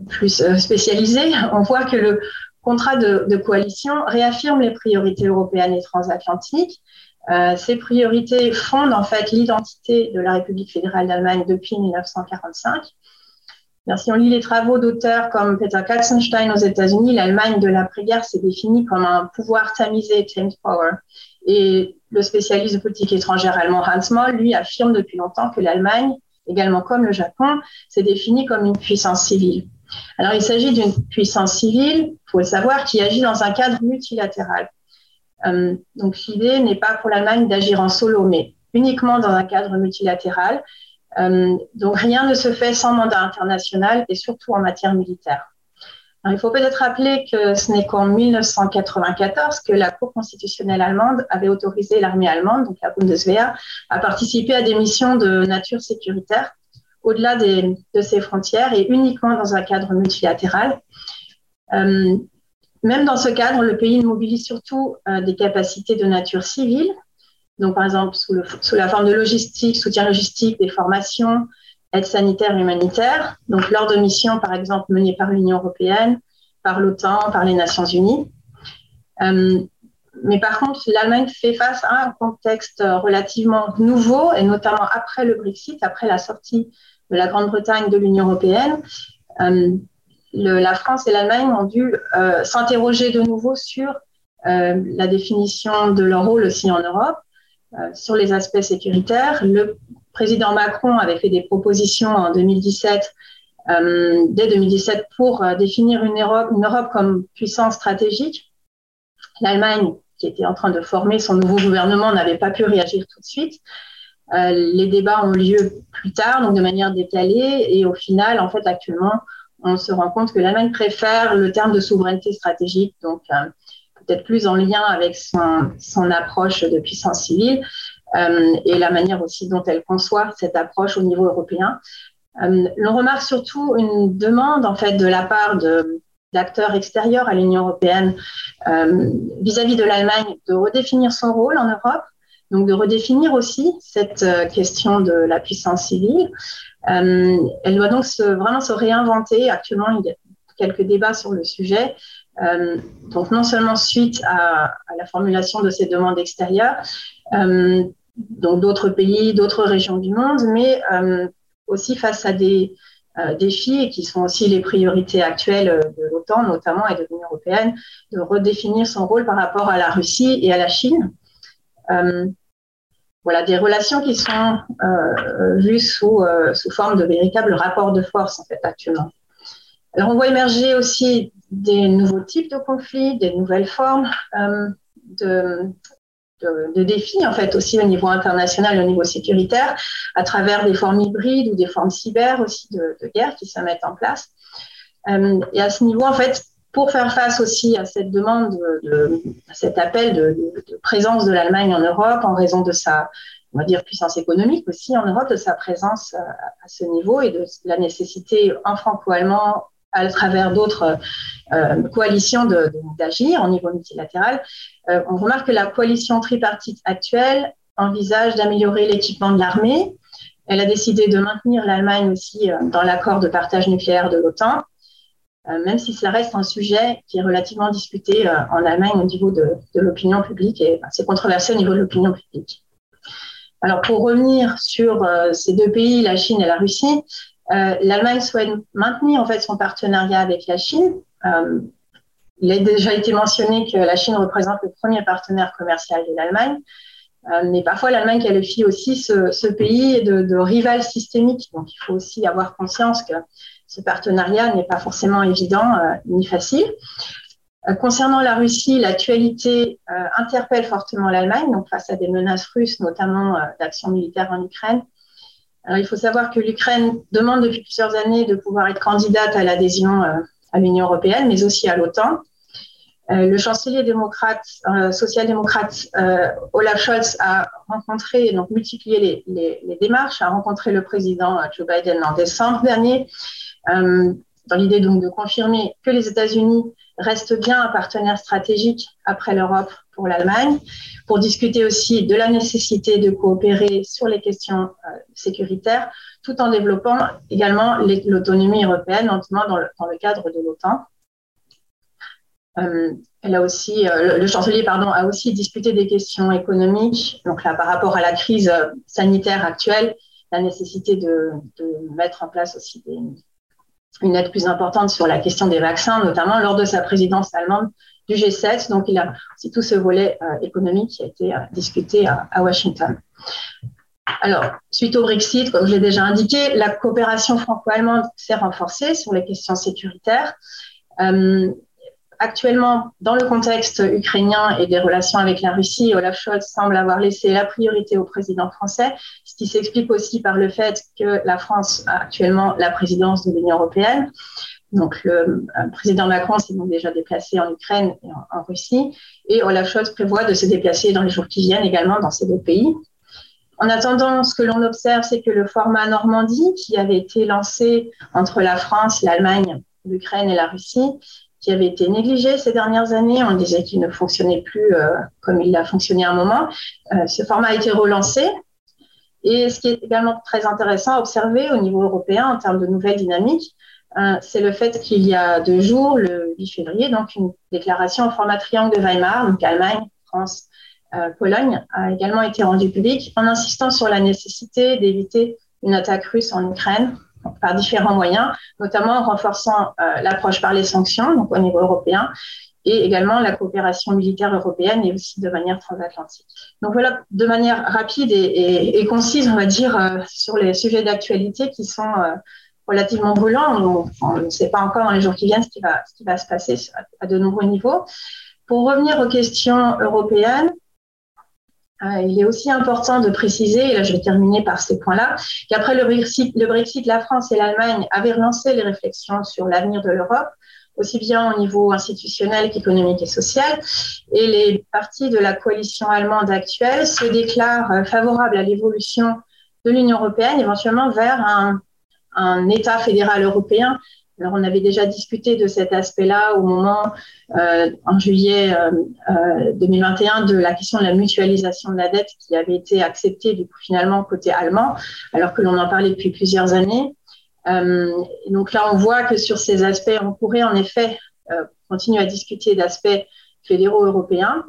plus spécialisée, on voit que le contrat de, coalition réaffirme les priorités européennes et transatlantiques. Euh, ces priorités fondent en fait l'identité de la République fédérale d'Allemagne depuis 1945. Si on lit les travaux d'auteurs comme Peter Katzenstein aux États-Unis, l'Allemagne de l'après-guerre s'est définie comme un pouvoir tamisé, claimed power. Et le spécialiste de politique étrangère allemand Hans Moll, lui, affirme depuis longtemps que l'Allemagne, également comme le Japon, s'est définie comme une puissance civile. Alors, il s'agit d'une puissance civile, il faut le savoir, qui agit dans un cadre multilatéral. Euh, donc, l'idée n'est pas pour l'Allemagne d'agir en solo, mais uniquement dans un cadre multilatéral. Euh, donc, rien ne se fait sans mandat international et surtout en matière militaire. il faut peut-être rappeler que ce n'est qu'en 1994 que la Cour constitutionnelle allemande avait autorisé l'armée allemande, donc la Bundeswehr, à participer à des missions de nature sécuritaire au-delà de ces frontières et uniquement dans un cadre multilatéral. Euh, même dans ce cadre, le pays mobilise surtout euh, des capacités de nature civile, donc par exemple sous, la forme de logistique, soutien logistique, des formations, aide sanitaire et humanitaire, donc lors de missions par exemple menées par l'Union européenne, par l'OTAN, par les Nations unies. Euh, mais par contre, l'Allemagne fait face à un contexte relativement nouveau, et notamment après le Brexit, après la sortie de la Grande-Bretagne de l'Union européenne, euh, la France et l'Allemagne ont dû euh, s'interroger de nouveau sur euh, la définition de leur rôle aussi en Europe, sur les aspects sécuritaires. Le président Macron avait fait des propositions en 2017 dès 2017 pour définir une Europe, une Europe, comme puissance stratégique. L'Allemagne, qui était en train de former son nouveau gouvernement, n'avait pas pu réagir tout de suite. Euh, les débats ont lieu plus tard, donc de manière décalée, et au final, en fait, actuellement, on se rend compte que l'Allemagne préfère le terme de souveraineté stratégique, donc euh, peut-être plus en lien avec son, approche de puissance civile euh, et la manière aussi dont elle conçoit cette approche au niveau européen. Euh, l'on remarque surtout une demande en fait de la part d'acteurs extérieurs à l'Union européenne vis-à-vis -vis de l'Allemagne de redéfinir son rôle en Europe donc de redéfinir aussi cette euh, question de la puissance civile. Euh, elle doit donc vraiment se réinventer. Actuellement, il y a quelques débats sur le sujet. Euh, donc non seulement suite à, la formulation de ces demandes extérieures, donc d'autres pays, d'autres régions du monde, mais aussi face à des défis qui sont aussi les priorités actuelles de l'OTAN notamment et de l'Union européenne, de redéfinir son rôle par rapport à la Russie et à la Chine. Euh, voilà, des relations qui sont euh, vues sous, euh, sous forme de véritables rapports de force, en fait, actuellement. On voit émerger aussi des nouveaux types de conflits, des nouvelles formes de, de, défis, en fait, aussi au niveau international, au niveau sécuritaire, à travers des formes hybrides ou des formes cyber aussi de, guerre qui se mettent en place. Euh, et à ce niveau, en fait, pour faire face aussi à cette demande, de, à cet appel de, présence de l'Allemagne en Europe en raison de sa, on va dire, puissance économique aussi en Europe, de sa présence à, à ce niveau et de la nécessité en franco-allemand à travers d'autres euh, coalitions d'agir au niveau multilatéral. Euh, on remarque que la coalition tripartite actuelle envisage d'améliorer l'équipement de l'armée. Elle a décidé de maintenir l'Allemagne aussi euh, dans l'accord de partage nucléaire de l'OTAN, même si cela reste un sujet qui est relativement discuté en Allemagne au niveau de, l'opinion publique et c'est controversé au niveau de l'opinion publique. Alors pour revenir sur ces deux pays, la Chine et la Russie, L'Allemagne souhaite maintenir en fait son partenariat avec la Chine. Euh, il a déjà été mentionné que la Chine représente le premier partenaire commercial de l'Allemagne, euh, mais parfois l'Allemagne qualifie aussi ce, pays de, de, rival systémique. Donc il faut aussi avoir conscience que ce partenariat n'est pas forcément évident ni facile. Concernant la Russie, l'actualité interpelle fortement l'Allemagne, donc face à des menaces russes, notamment d'actions militaires en Ukraine, alors, il faut savoir que l'Ukraine demande depuis plusieurs années de pouvoir être candidate à l'adhésion euh, à l'Union européenne, mais aussi à l'OTAN. Euh, le chancelier démocrate, euh, social-démocrate Olaf Scholz a rencontré, donc multiplié les, les, démarches, a rencontré le président Joe Biden en décembre dernier, dans l'idée donc de confirmer que les États-Unis restent bien un partenaire stratégique après l'Europe pour l'Allemagne, pour discuter aussi de la nécessité de coopérer sur les questions euh, sécuritaires, tout en développant également l'autonomie européenne, notamment dans le, cadre de l'OTAN. Euh, aussi, euh, le, chancelier pardon, a aussi discuté des questions économiques, donc là, par rapport à la crise sanitaire actuelle, la nécessité de mettre en place aussi des, une aide plus importante sur la question des vaccins, notamment lors de sa présidence allemande du G7. Donc, il a aussi tout ce volet euh, économique qui a été euh, discuté à, Washington. Alors, suite au Brexit, comme je l'ai déjà indiqué, la coopération franco-allemande s'est renforcée sur les questions sécuritaires. Euh, actuellement, dans le contexte ukrainien et des relations avec la Russie, Olaf Scholz semble avoir laissé la priorité au président français, ce qui s'explique aussi par le fait que la France a actuellement la présidence de l'Union européenne. Donc, le euh, président Macron s'est donc déjà déplacé en Ukraine et en, Russie, et Olaf Scholz prévoit de se déplacer dans les jours qui viennent également dans ces deux pays. En attendant, ce que l'on observe, c'est que le format Normandie, qui avait été lancé entre la France, l'Allemagne, l'Ukraine et la Russie, qui avait été négligé ces dernières années. On disait qu'il ne fonctionnait plus euh, comme il a fonctionné à un moment. Euh, ce format a été relancé. Et ce qui est également très intéressant à observer au niveau européen en termes de nouvelles dynamiques, euh, c'est le fait qu'il y a deux jours, le 8 février, donc une déclaration en format triangle de Weimar, donc Allemagne, France, Pologne, a également été rendue publique en insistant sur la nécessité d'éviter une attaque russe en Ukraine par différents moyens, notamment en renforçant euh, l'approche par les sanctions, donc au niveau européen, et également la coopération militaire européenne et aussi de manière transatlantique. Donc voilà, de manière rapide et, concise, on va dire, euh, sur les sujets d'actualité qui sont euh, relativement brûlants. On, ne sait pas encore dans les jours qui viennent ce qui va, se passer à de nombreux niveaux. Pour revenir aux questions européennes, il est aussi important de préciser, et là je vais terminer par ces points-là, qu'après le Brexit, le Brexit, la France et l'Allemagne avaient relancé les réflexions sur l'avenir de l'Europe, aussi bien au niveau institutionnel qu'économique et social. Et les partis de la coalition allemande actuelle se déclarent euh, favorables à l'évolution de l'Union européenne, éventuellement vers un, un État fédéral européen alors, on avait déjà discuté de cet aspect-là au moment, euh, en juillet euh, 2021, euh, de la question de la mutualisation de la dette qui avait été acceptée, finalement, côté allemand, alors que l'on en parlait depuis plusieurs années. Euh, donc là, on voit que sur ces aspects, on pourrait en effet euh, continuer à discuter d'aspects fédéraux européens.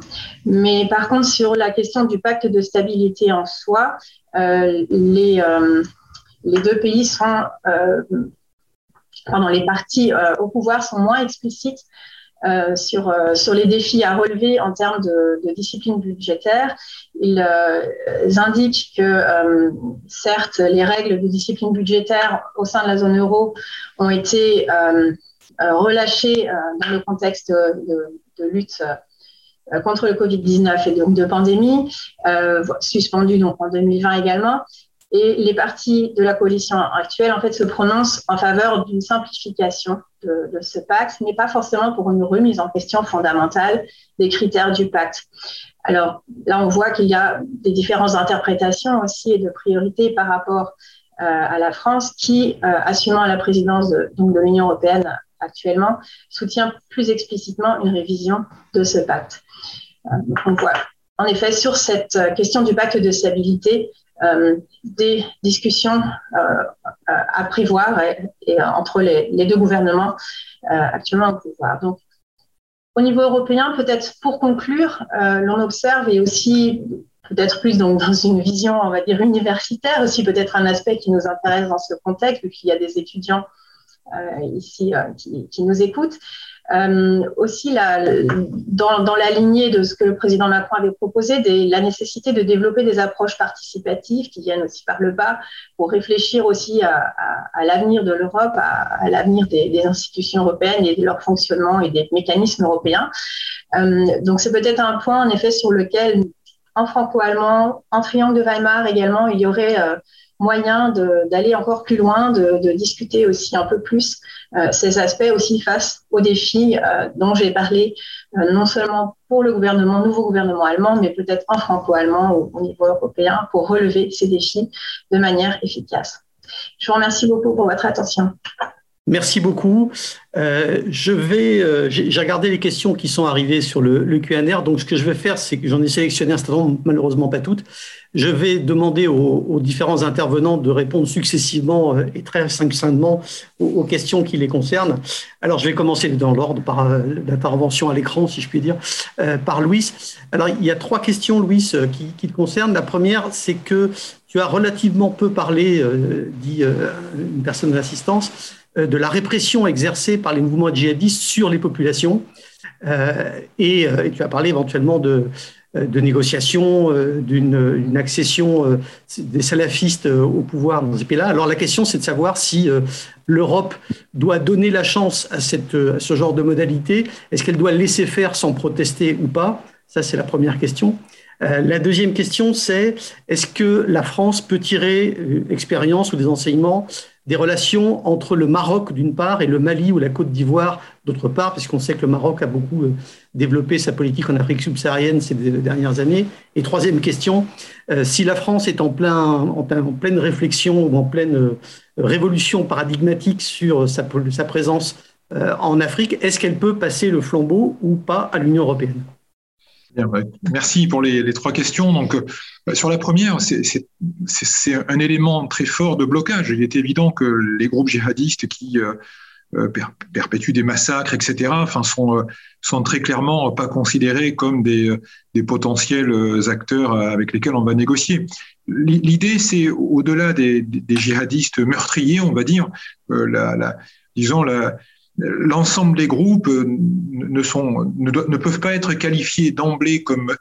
Mais par contre, sur la question du pacte de stabilité en soi, les, les deux pays sont pardon, les partis euh, au pouvoir sont moins explicites euh, sur, euh, sur les défis à relever en termes de, de discipline budgétaire. Ils, indiquent que, certes, les règles de discipline budgétaire au sein de la zone euro ont été relâché dans le contexte de, lutte contre le Covid-19 et donc de pandémie, suspendu donc en 2020 également. Et les partis de la coalition actuelle, en fait, se prononcent en faveur d'une simplification de, ce pacte, mais pas forcément pour une remise en question fondamentale des critères du pacte. Alors là, on voit qu'il y a des différentes interprétations aussi et de priorités par rapport euh, à la France, qui, euh, assumant la présidence de, donc de l'Union européenne actuellement, soutient plus explicitement une révision de ce pacte. Euh, on voit en effet sur cette question du pacte de stabilité des discussions euh, à prévoir et, entre les, deux gouvernements euh, actuellement au pouvoir. Donc, au niveau européen, peut-être pour conclure, l'on observe et aussi peut-être plus donc dans une vision, on va dire, universitaire, aussi peut-être un aspect qui nous intéresse dans ce contexte, vu qu'il y a des étudiants euh, ici euh, qui, nous écoutent. Euh, aussi, dans, la lignée de ce que le président Macron avait proposé, la nécessité de développer des approches participatives qui viennent aussi par le bas pour réfléchir aussi à, l'avenir de l'Europe, à, l'avenir des, des, institutions européennes et de leur fonctionnement et des mécanismes européens. Euh, donc, c'est peut-être un point, en effet, sur lequel, en franco-allemand, en triangle de Weimar également, il y aurait euh, moyen d'aller encore plus loin, de, de, discuter aussi un peu plus euh, ces aspects aussi face aux défis euh, dont j'ai parlé, euh, non seulement pour le gouvernement, nouveau gouvernement allemand, mais peut-être en franco-allemand ou au niveau européen pour relever ces défis de manière efficace. Je vous remercie beaucoup pour votre attention. Merci beaucoup. Je vais, j'ai regardé les questions qui sont arrivées sur le, le QNR. Donc, ce que je vais faire, c'est que j'en ai sélectionné un certain nombre, malheureusement pas toutes. Je vais demander aux, aux différents intervenants de répondre successivement euh, et très succinctement aux, aux, questions qui les concernent. Alors, je vais commencer dans l'ordre par euh, l'intervention à l'écran, si je puis dire, euh, par Louis. Alors, il y a trois questions, Louis, qui, qui te concernent. La première, c'est que tu as relativement peu parlé, dit une personne de l'assistance, euh, de la répression exercée par les mouvements djihadistes sur les populations. Euh, et, euh, et, tu as parlé éventuellement de, de négociations, d'une accession des salafistes au pouvoir dans ces pays-là. Alors la question, c'est de savoir si l'Europe doit donner la chance à, cette, à ce genre de modalité. Est-ce qu'elle doit laisser faire sans protester ou pas? Ça, c'est la première question. La deuxième question, c'est est-ce que la France peut tirer expérience ou des enseignements des relations entre le Maroc d'une part et le Mali ou la Côte d'Ivoire d'autre part, puisqu'on sait que le Maroc a beaucoup euh, développé sa politique en Afrique subsaharienne ces dernières années. Et troisième question, euh, si la France est en, plein, en, pleine réflexion ou en pleine euh, révolution paradigmatique sur sa, sa présence en Afrique, est-ce qu'elle peut passer le flambeau ou pas à l'Union européenne? Merci pour les, trois questions. Donc, euh, sur la première, c'est un élément très fort de blocage. Il est évident que les groupes djihadistes qui euh, euh perpétuent des massacres, etc., enfin, sont, très clairement pas considérés comme des, potentiels acteurs avec lesquels on va négocier. L'idée, c'est au-delà des, des, djihadistes meurtriers, on va dire, disons la l'ensemble des groupes euh, ne, peuvent pas être qualifiés d'emblée comme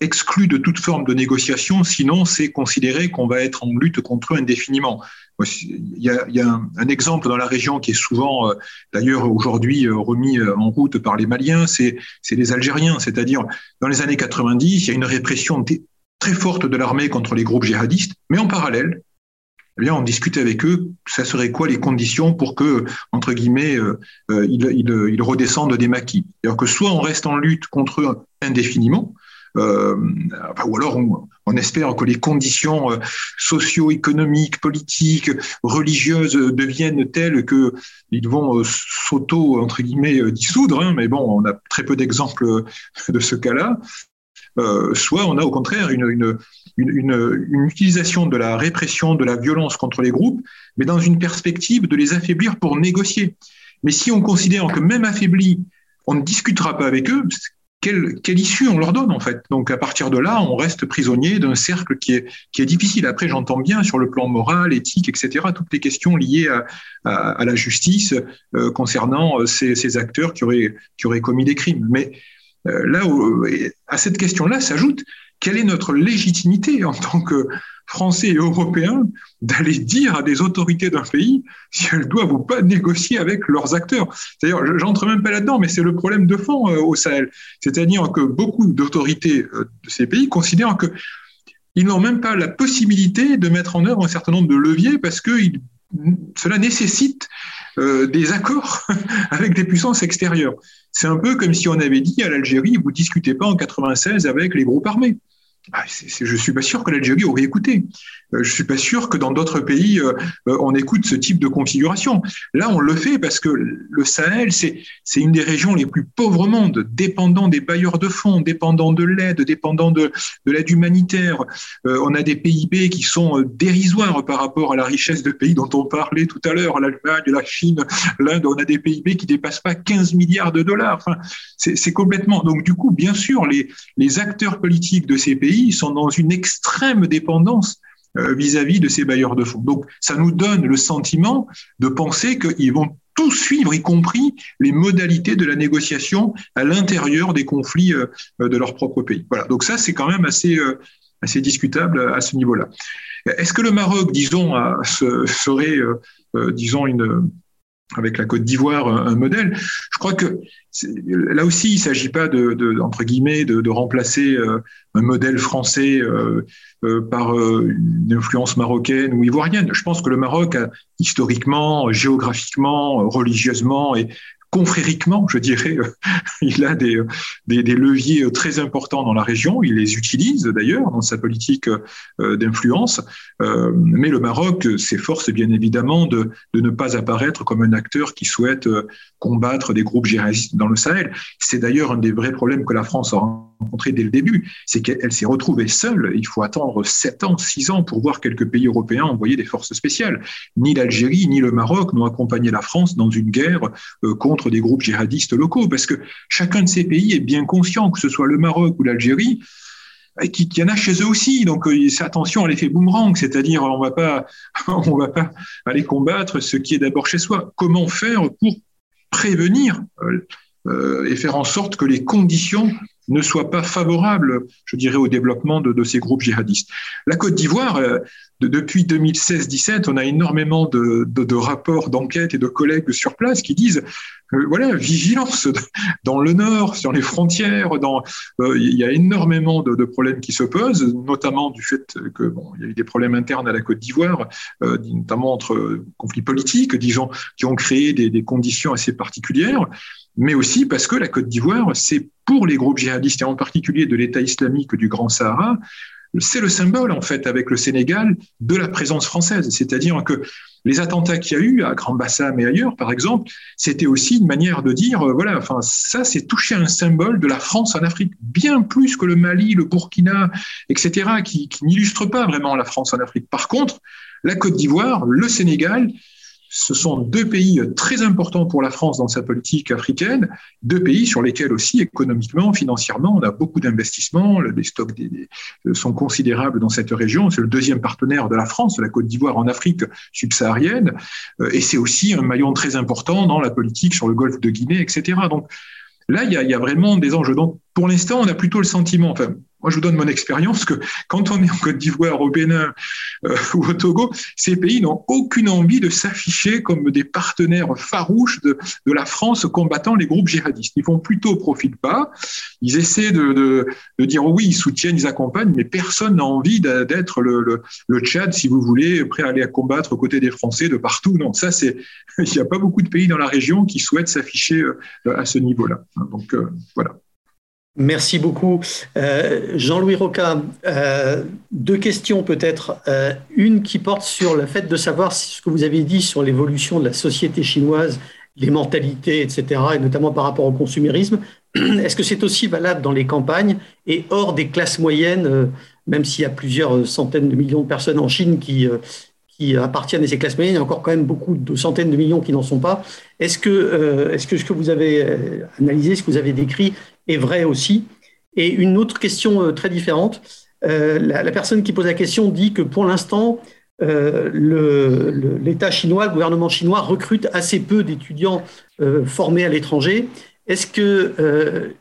exclus de toute forme de négociation, sinon c'est considéré qu'on va être en lutte contre eux indéfiniment. Il y a, un, exemple dans la région qui est souvent, euh, d'ailleurs aujourd'hui euh, remis en route par les Maliens, c'est les Algériens. C'est-à-dire, dans les années 90, il y a une répression très forte de l'armée contre les groupes djihadistes, mais en parallèle, eh bien, on discute avec eux, ça serait quoi les conditions pour que, entre guillemets, euh, euh, ils, ils, ils, redescendent des maquis? C'est-à-dire que soit on reste en lutte contre eux indéfiniment, euh, ou alors on, espère que les conditions socio-économiques, politiques, religieuses deviennent telles que ils vont s'auto entre guillemets dissoudre. Hein, mais bon, on a très peu d'exemples de ce cas-là. Soit on a au contraire une, une, utilisation de la répression, de la violence contre les groupes, mais dans une perspective de les affaiblir pour négocier. Mais si on considère que même affaiblis, on ne discutera pas avec eux, quelle, issue on leur donne en fait? Donc à partir de là, on reste prisonnier d'un cercle qui est, difficile. Après, j'entends bien sur le plan moral, éthique, etc., toutes les questions liées à, la justice euh, concernant euh, ces, acteurs qui auraient, commis des crimes. Mais euh, là à cette question-là s'ajoute quelle est notre légitimité en tant que Français et Européens d'aller dire à des autorités d'un pays si elles doivent ou pas négocier avec leurs acteurs. C'est-à-dire, j'entre même pas là-dedans, mais c'est le problème de fond euh, au Sahel. C'est-à-dire que beaucoup d'autorités euh, de ces pays considèrent que ils n'ont même pas la possibilité de mettre en œuvre un certain nombre de leviers parce que cela nécessite euh, des accords avec des puissances extérieures. C'est un peu comme si on avait dit à l'Algérie, vous discutez pas en 96 avec les groupes armés. Ah, je ne suis pas sûr que l'Algérie aurait écouté. Euh, je ne suis pas sûr que dans d'autres pays, euh, euh, on écoute ce type de configuration. Là, on le fait parce que le Sahel, c'est une des régions les plus pauvres au monde, dépendant des bailleurs de fonds, dépendant de l'aide, dépendant de, de l'aide humanitaire. on a des PIB qui sont dérisoires par rapport à la richesse de pays dont on parlait tout à l'heure, l'Allemagne, la Chine, l'Inde. On a des PIB qui dépassent pas 15 milliards de dollars. Enfin, c'est complètement. Donc, du coup, bien sûr, les, les acteurs politiques de ces pays sont dans une extrême dépendance euh, vis-à-vis de ces bailleurs de fonds. Donc, ça nous donne le sentiment de penser qu'ils vont tout suivre, y compris les modalités de la négociation à l'intérieur des conflits euh, de leur propre pays. Voilà. Donc ça, c'est quand même assez, euh, assez discutable à ce niveau-là. Est-ce que le Maroc, disons, serait, disons, une, avec la Côte d'Ivoire un, modèle. Je crois que là aussi, il ne s'agit pas de, entre guillemets de, remplacer euh, un modèle français euh, euh, par une influence marocaine ou ivoirienne. Je pense que le Maroc a historiquement, géographiquement, religieusement et confrériquement, je dirais, il a des, des, leviers très importants dans la région. Il les utilise d'ailleurs dans sa politique euh, d'influence. Euh, mais le Maroc s'efforce bien évidemment de, de, ne pas apparaître comme un acteur qui souhaite euh, combattre des groupes djihadistes dans le Sahel. C'est d'ailleurs un des vrais problèmes que la France a rencontré dès le début. C'est qu'elle s'est retrouvée seule. Il faut attendre 7 ans, 6 ans pour voir quelques pays européens envoyer des forces spéciales. Ni l'Algérie, ni le Maroc n'ont accompagné la France dans une guerre contre des groupes djihadistes locaux, parce que chacun de ces pays est bien conscient, que ce soit le Maroc ou l'Algérie, qu'il y en a chez eux aussi. Donc euh, attention à l'effet boomerang, c'est-à-dire on va pas, on va pas aller combattre ce qui est d'abord chez soi. Comment faire pour prévenir euh, euh, et faire en sorte que les conditions ne soient pas favorables, je dirais, au développement de, ces groupes djihadistes. La Côte d'Ivoire, depuis 2016-17, on a énormément de, de rapports d'enquête et de collègues sur place qui disent euh, voilà, vigilance dans le nord, sur les frontières. Dans, euh, il y a énormément de, problèmes qui se posent, notamment du fait que bon, il y a eu des problèmes internes à la Côte d'Ivoire, euh, notamment entre conflits politiques, disons, qui ont créé des, des, conditions assez particulières, mais aussi parce que la Côte d'Ivoire, c'est pour les groupes djihadistes et en particulier de l'État islamique du Grand Sahara, c'est le symbole en fait avec le Sénégal de la présence française, c'est-à-dire que les attentats qu'il y a eu à Grand Bassam et ailleurs, par exemple, c'était aussi une manière de dire, euh, voilà, enfin, ça, c'est toucher un symbole de la France en Afrique, bien plus que le Mali, le Burkina, etc., qui, qui n'illustre pas vraiment la France en Afrique. Par contre, la Côte d'Ivoire, le Sénégal, ce sont deux pays très importants pour la France dans sa politique africaine, deux pays sur lesquels aussi économiquement, financièrement, on a beaucoup d'investissements, les stocks sont considérables dans cette région. C'est le deuxième partenaire de la France, la Côte d'Ivoire en Afrique subsaharienne, euh, et c'est aussi un maillon très important dans la politique sur le golfe de Guinée, etc. Donc là, il y a, vraiment des enjeux. Donc pour l'instant, on a plutôt le sentiment, moi, je vous donne mon expérience que quand on est en Côte d'Ivoire, au Bénin euh, ou au Togo, ces pays n'ont aucune envie de s'afficher comme des partenaires farouches de, la France combattant les groupes djihadistes. Ils font plutôt profit pas. Ils essaient de, dire oui, ils soutiennent, ils accompagnent, mais personne n'a envie d'être le, le, Tchad, si vous voulez, prêt à aller combattre aux côtés des Français de partout. Non, ça, c'est, il n'y a pas beaucoup de pays dans la région qui souhaitent s'afficher euh, à ce niveau-là. Donc, euh, voilà. Merci beaucoup. Euh, Jean-Louis Roca, euh, deux questions peut-être. Euh, une qui porte sur le fait de savoir ce que vous avez dit sur l'évolution de la société chinoise, les mentalités, etc., et notamment par rapport au consumérisme. Est-ce que c'est aussi valable dans les campagnes et hors des classes moyennes, même s'il y a plusieurs centaines de millions de personnes en Chine qui, qui appartiennent à ces classes moyennes, il y a encore quand même beaucoup de centaines de millions qui n'en sont pas. Est-ce que, est-ce que ce que vous avez analysé, ce que vous avez décrit, est vrai aussi. Et une autre question euh, très différente, euh, la, personne qui pose la question dit que pour l'instant, euh, l'État chinois, le gouvernement chinois recrute assez peu d'étudiants formés à l'étranger. Est-ce que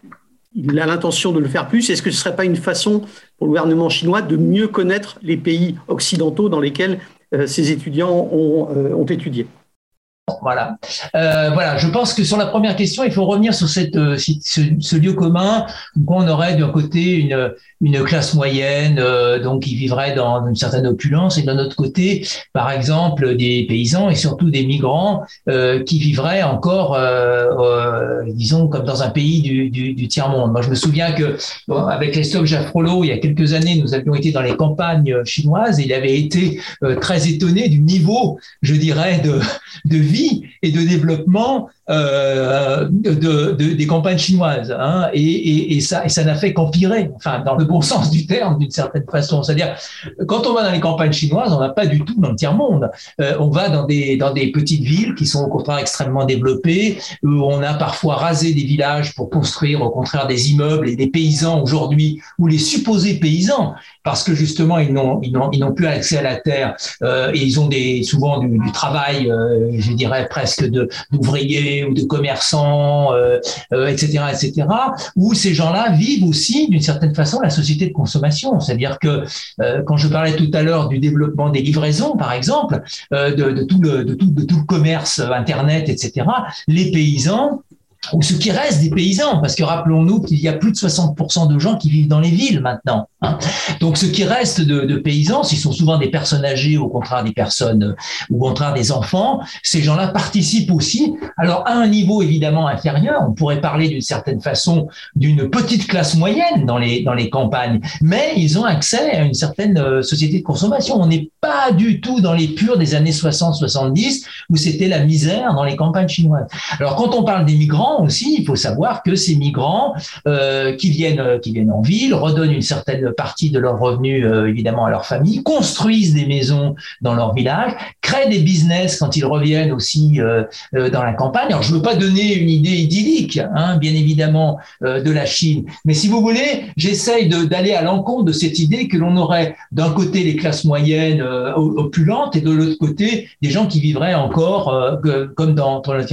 il a l'intention de le faire plus? Est-ce que ce ne serait pas une façon pour le gouvernement chinois de mieux connaître les pays occidentaux dans lesquels ces étudiants ont étudié? Voilà. Euh, voilà. Je pense que sur la première question, il faut revenir sur cette, euh, ce, lieu commun où on aurait d'un côté une, une classe moyenne, euh, donc qui vivrait dans une certaine opulence, et d'un autre côté, par exemple, des paysans et surtout des migrants qui vivraient encore, disons, comme dans un pays du, du, du tiers-monde. Moi, je me souviens que avec Christophe Jaffrolo, il y a quelques années, nous avions été dans les campagnes chinoises et il avait été très étonné du niveau, je dirais, de, de vie et de développement euh, de, des campagnes chinoises. Hein, et, ça, n'a fait qu'empirer, enfin, dans le bon sens du terme, d'une certaine façon. C'est-à-dire, quand on va dans les campagnes chinoises, on n'a pas du tout dans le tiers-monde. Euh, on va dans des, petites villes qui sont au contraire extrêmement développées, où on a parfois rasé des villages pour construire au contraire des immeubles et des paysans aujourd'hui, ou les supposés paysans, parce que justement, ils n'ont, plus accès à la terre euh, et ils ont souvent du, du travail, je dirais presque d'ouvriers ou de commerçants, euh, euh, etc., etc., où ces gens-là vivent aussi d'une certaine façon la société de consommation. C'est-à-dire que euh, quand je parlais tout à l'heure du développement des livraisons, par exemple, de, de, tout le, de, tout, de tout le commerce Internet, etc., les paysans ou ce qui reste des paysans, parce que rappelons-nous qu'il y a plus de 60% de gens qui vivent dans les villes maintenant. Hein. Donc ce qui reste de, paysans, ce sont souvent des personnes âgées, au contraire des personnes, ou au contraire des enfants, ces gens-là participent aussi. Alors à un niveau évidemment inférieur, on pourrait parler d'une certaine façon d'une petite classe moyenne dans les, dans les campagnes, mais ils ont accès à une certaine euh, société de consommation. On n'est pas du tout dans les purs des années 60-70, où c'était la misère dans les campagnes chinoises. Alors quand on parle des migrants, aussi, il faut savoir que ces migrants euh, qui viennent euh, qui viennent en ville redonnent une certaine partie de leurs revenus euh, évidemment à leur famille, construisent des maisons dans leur village, créent des business quand ils reviennent aussi dans la campagne. Alors je veux pas donner une idée idyllique, hein, bien évidemment, de la Chine, mais si vous voulez, j'essaye d'aller à l'encontre de cette idée que l'on aurait d'un côté les classes moyennes opulentes et de l'autre côté des gens qui vivraient encore comme dans, dans le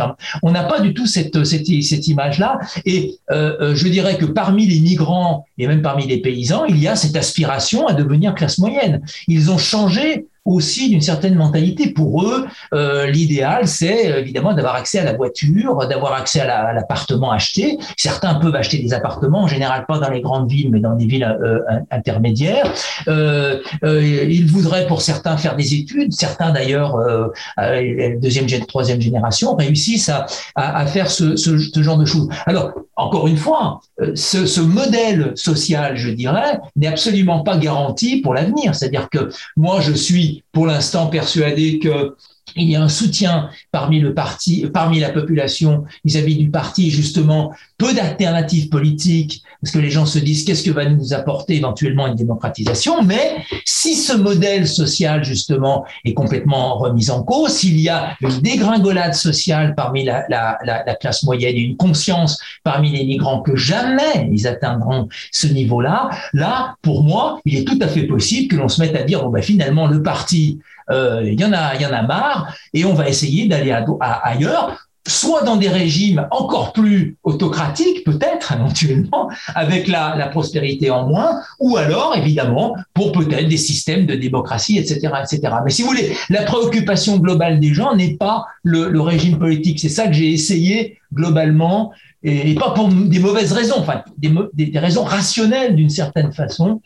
On n'a pas du tout cette, cette cette image-là. Et euh, euh, je dirais que parmi les migrants et même parmi les paysans, il y a cette aspiration à devenir classe moyenne. Ils ont changé aussi d'une certaine mentalité. Pour eux, euh, l'idéal, c'est euh, évidemment d'avoir accès à la voiture, d'avoir accès à l'appartement acheté. Certains peuvent acheter des appartements, en général pas dans les grandes villes, mais dans des villes euh, intermédiaires. Ils voudraient pour certains faire des études. Certains d'ailleurs, deuxième, troisième génération, réussissent à, faire ce, genre de choses. Alors, encore une fois, ce modèle social, je dirais, n'est absolument pas garanti pour l'avenir. C'est-à-dire que moi, je suis pour l'instant persuadé que il y a un soutien parmi la population vis-à-vis du parti, justement, peu d'alternatives politiques, parce que les gens se disent qu'est-ce que va nous apporter éventuellement une démocratisation, mais si ce modèle social, justement, est complètement remis en cause, s'il y a une dégringolade sociale parmi la, la, la, la classe moyenne une conscience parmi les migrants que jamais ils atteindront ce niveau-là, là, pour moi, il est tout à fait possible que l'on se mette à dire, bon, ben, finalement, le parti euh, y en a, il y en a marre, et on va essayer d'aller ailleurs soit dans des régimes encore plus autocratiques, peut-être éventuellement, avec la, prospérité en moins, ou alors évidemment pour peut-être des systèmes de démocratie, etc., etc. Mais si vous voulez, la préoccupation globale des gens n'est pas le, régime politique. C'est ça que j'ai essayé globalement et, pas pour des mauvaises raisons, enfin des, des, raisons rationnelles d'une certaine façon.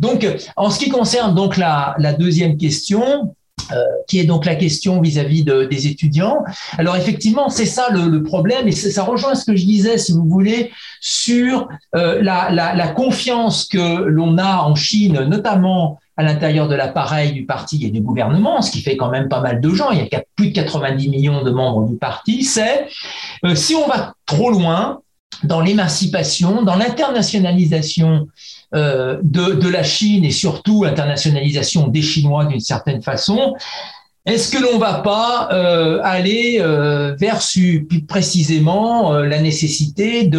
Donc, en ce qui concerne donc la deuxième question, euh, qui est donc la question vis-à-vis de, des étudiants. Alors effectivement, c'est ça le, le, problème, et ça rejoint ce que je disais, si vous voulez, sur euh, la, confiance que l'on a en Chine, notamment à l'intérieur de l'appareil du parti et du gouvernement, ce qui fait quand même pas mal de gens, il y a plus de 90 millions de membres du parti, c'est euh, si on va trop loin dans l'émancipation, dans l'internationalisation euh, de, la Chine et surtout l'internationalisation des Chinois d'une certaine façon, est-ce que l'on va pas euh, aller euh, vers plus précisément la nécessité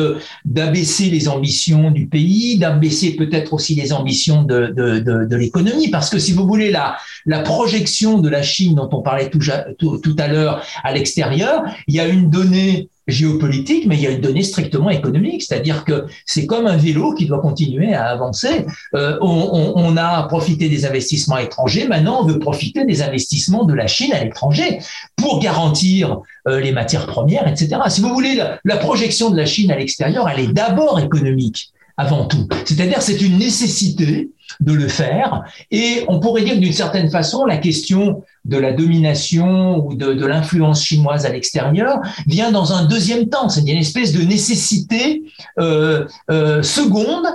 d'abaisser les ambitions du pays, d'abaisser peut-être aussi les ambitions de, de l'économie? Parce que si vous voulez la la projection de la Chine dont on parlait tout, tout, tout à l'heure à l'extérieur, il y a une donnée géopolitique, mais il y a une donnée strictement économique, c'est-à-dire que c'est comme un vélo qui doit continuer à avancer. Euh, on, on, a profité des investissements étrangers, maintenant on veut profiter des investissements de la Chine à l'étranger pour garantir euh, les matières premières, etc. Si vous voulez, la, la projection de la Chine à l'extérieur, elle est d'abord économique avant tout. C'est-à-dire c'est une nécessité de le faire. Et on pourrait dire d'une certaine façon, la question de la domination ou de, de l'influence chinoise à l'extérieur vient dans un deuxième temps. C'est une espèce de nécessité euh, euh, seconde,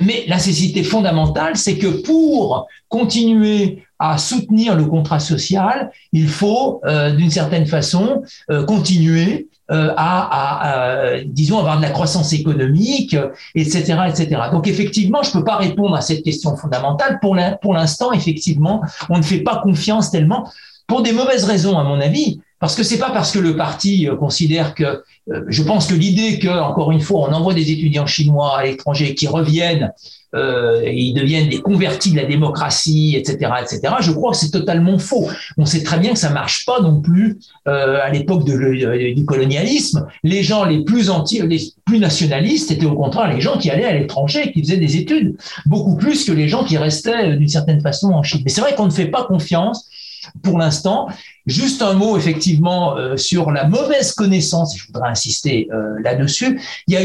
mais la nécessité fondamentale, c'est que pour continuer à soutenir le contrat social, il faut, euh, d'une certaine façon, euh, continuer euh, à, disons, avoir de la croissance économique, etc., etc. Donc, effectivement, je ne peux pas répondre à cette question fondamentale. Pour l'instant, effectivement, on ne fait pas confiance tellement pour des mauvaises raisons, à mon avis. Parce que c'est pas parce que le parti considère que, je pense que l'idée que, encore une fois, on envoie des étudiants chinois à l'étranger qui reviennent euh, et ils deviennent des convertis de la démocratie, etc., etc. Je crois que c'est totalement faux. On sait très bien que ça marche pas non plus euh, à l'époque euh, du colonialisme. Les gens les plus anti, les plus nationalistes étaient au contraire les gens qui allaient à l'étranger, qui faisaient des études, beaucoup plus que les gens qui restaient euh, d'une certaine façon en Chine. Mais c'est vrai qu'on ne fait pas confiance pour l'instant. Juste un mot effectivement euh, sur la mauvaise connaissance, je voudrais insister euh, là-dessus. Il y a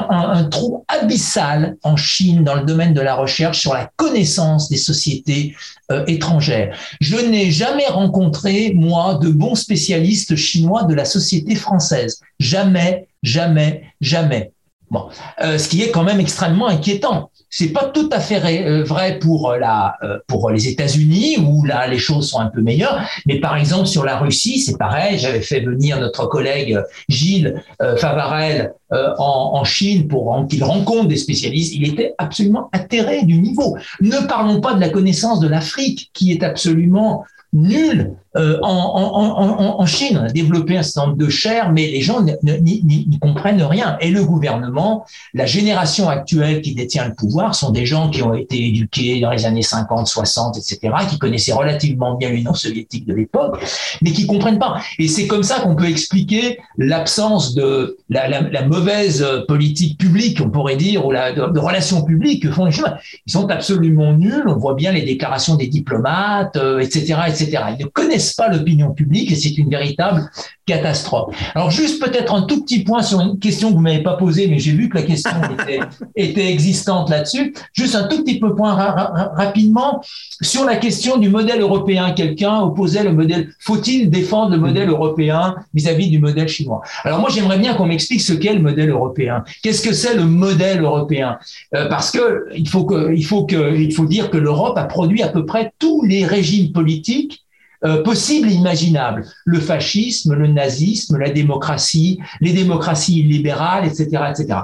un, trou abyssal en Chine dans le domaine de la recherche sur la connaissance des sociétés euh, étrangères. Je n'ai jamais rencontré, moi, de bons spécialistes chinois de la société française. Jamais, jamais, jamais. Bon, ce qui est quand même extrêmement inquiétant. C'est pas tout à fait euh, vrai pour euh, la euh, pour les États-Unis où là les choses sont un peu meilleures, mais par exemple sur la Russie, c'est pareil. J'avais fait venir notre collègue Gilles Favarel en, en, Chine pour qu'il rencontre des spécialistes. Il était absolument atterré du niveau. Ne parlons pas de la connaissance de l'Afrique qui est absolument nulle euh, en, Chine, on a développé un certain nombre de chaires, mais les gens n'y comprennent rien. Et le gouvernement, la génération actuelle qui détient le pouvoir, sont des gens qui ont été éduqués dans les années 50, 60, etc., qui connaissaient relativement bien l'Union soviétique de l'époque, mais qui comprennent pas. Et c'est comme ça qu'on peut expliquer l'absence de la, mauvaise politique publique, on pourrait dire, ou la, de, relations publiques que font les Chinois. Ils sont absolument nuls. On voit bien les déclarations des diplomates, etc., euh, etc. Ils ne connaissent pas l'opinion publique et c'est une véritable catastrophe. Alors juste peut-être un tout petit point sur une question que vous m'avez pas posée, mais j'ai vu que la question était, était existante là-dessus. Juste un tout petit peu point rapidement sur la question du modèle européen. Quelqu'un opposait le modèle. Faut-il défendre le modèle européen vis-à-vis du modèle chinois? Alors moi j'aimerais bien qu'on m'explique ce qu'est le modèle européen. Qu'est-ce que c'est le modèle européen? Euh, Parce que il faut que il faut que il faut dire que l'Europe a produit à peu près tous les régimes politiques euh, possible et imaginable. Le fascisme, le nazisme, la démocratie, les démocraties libérales, etc., etc.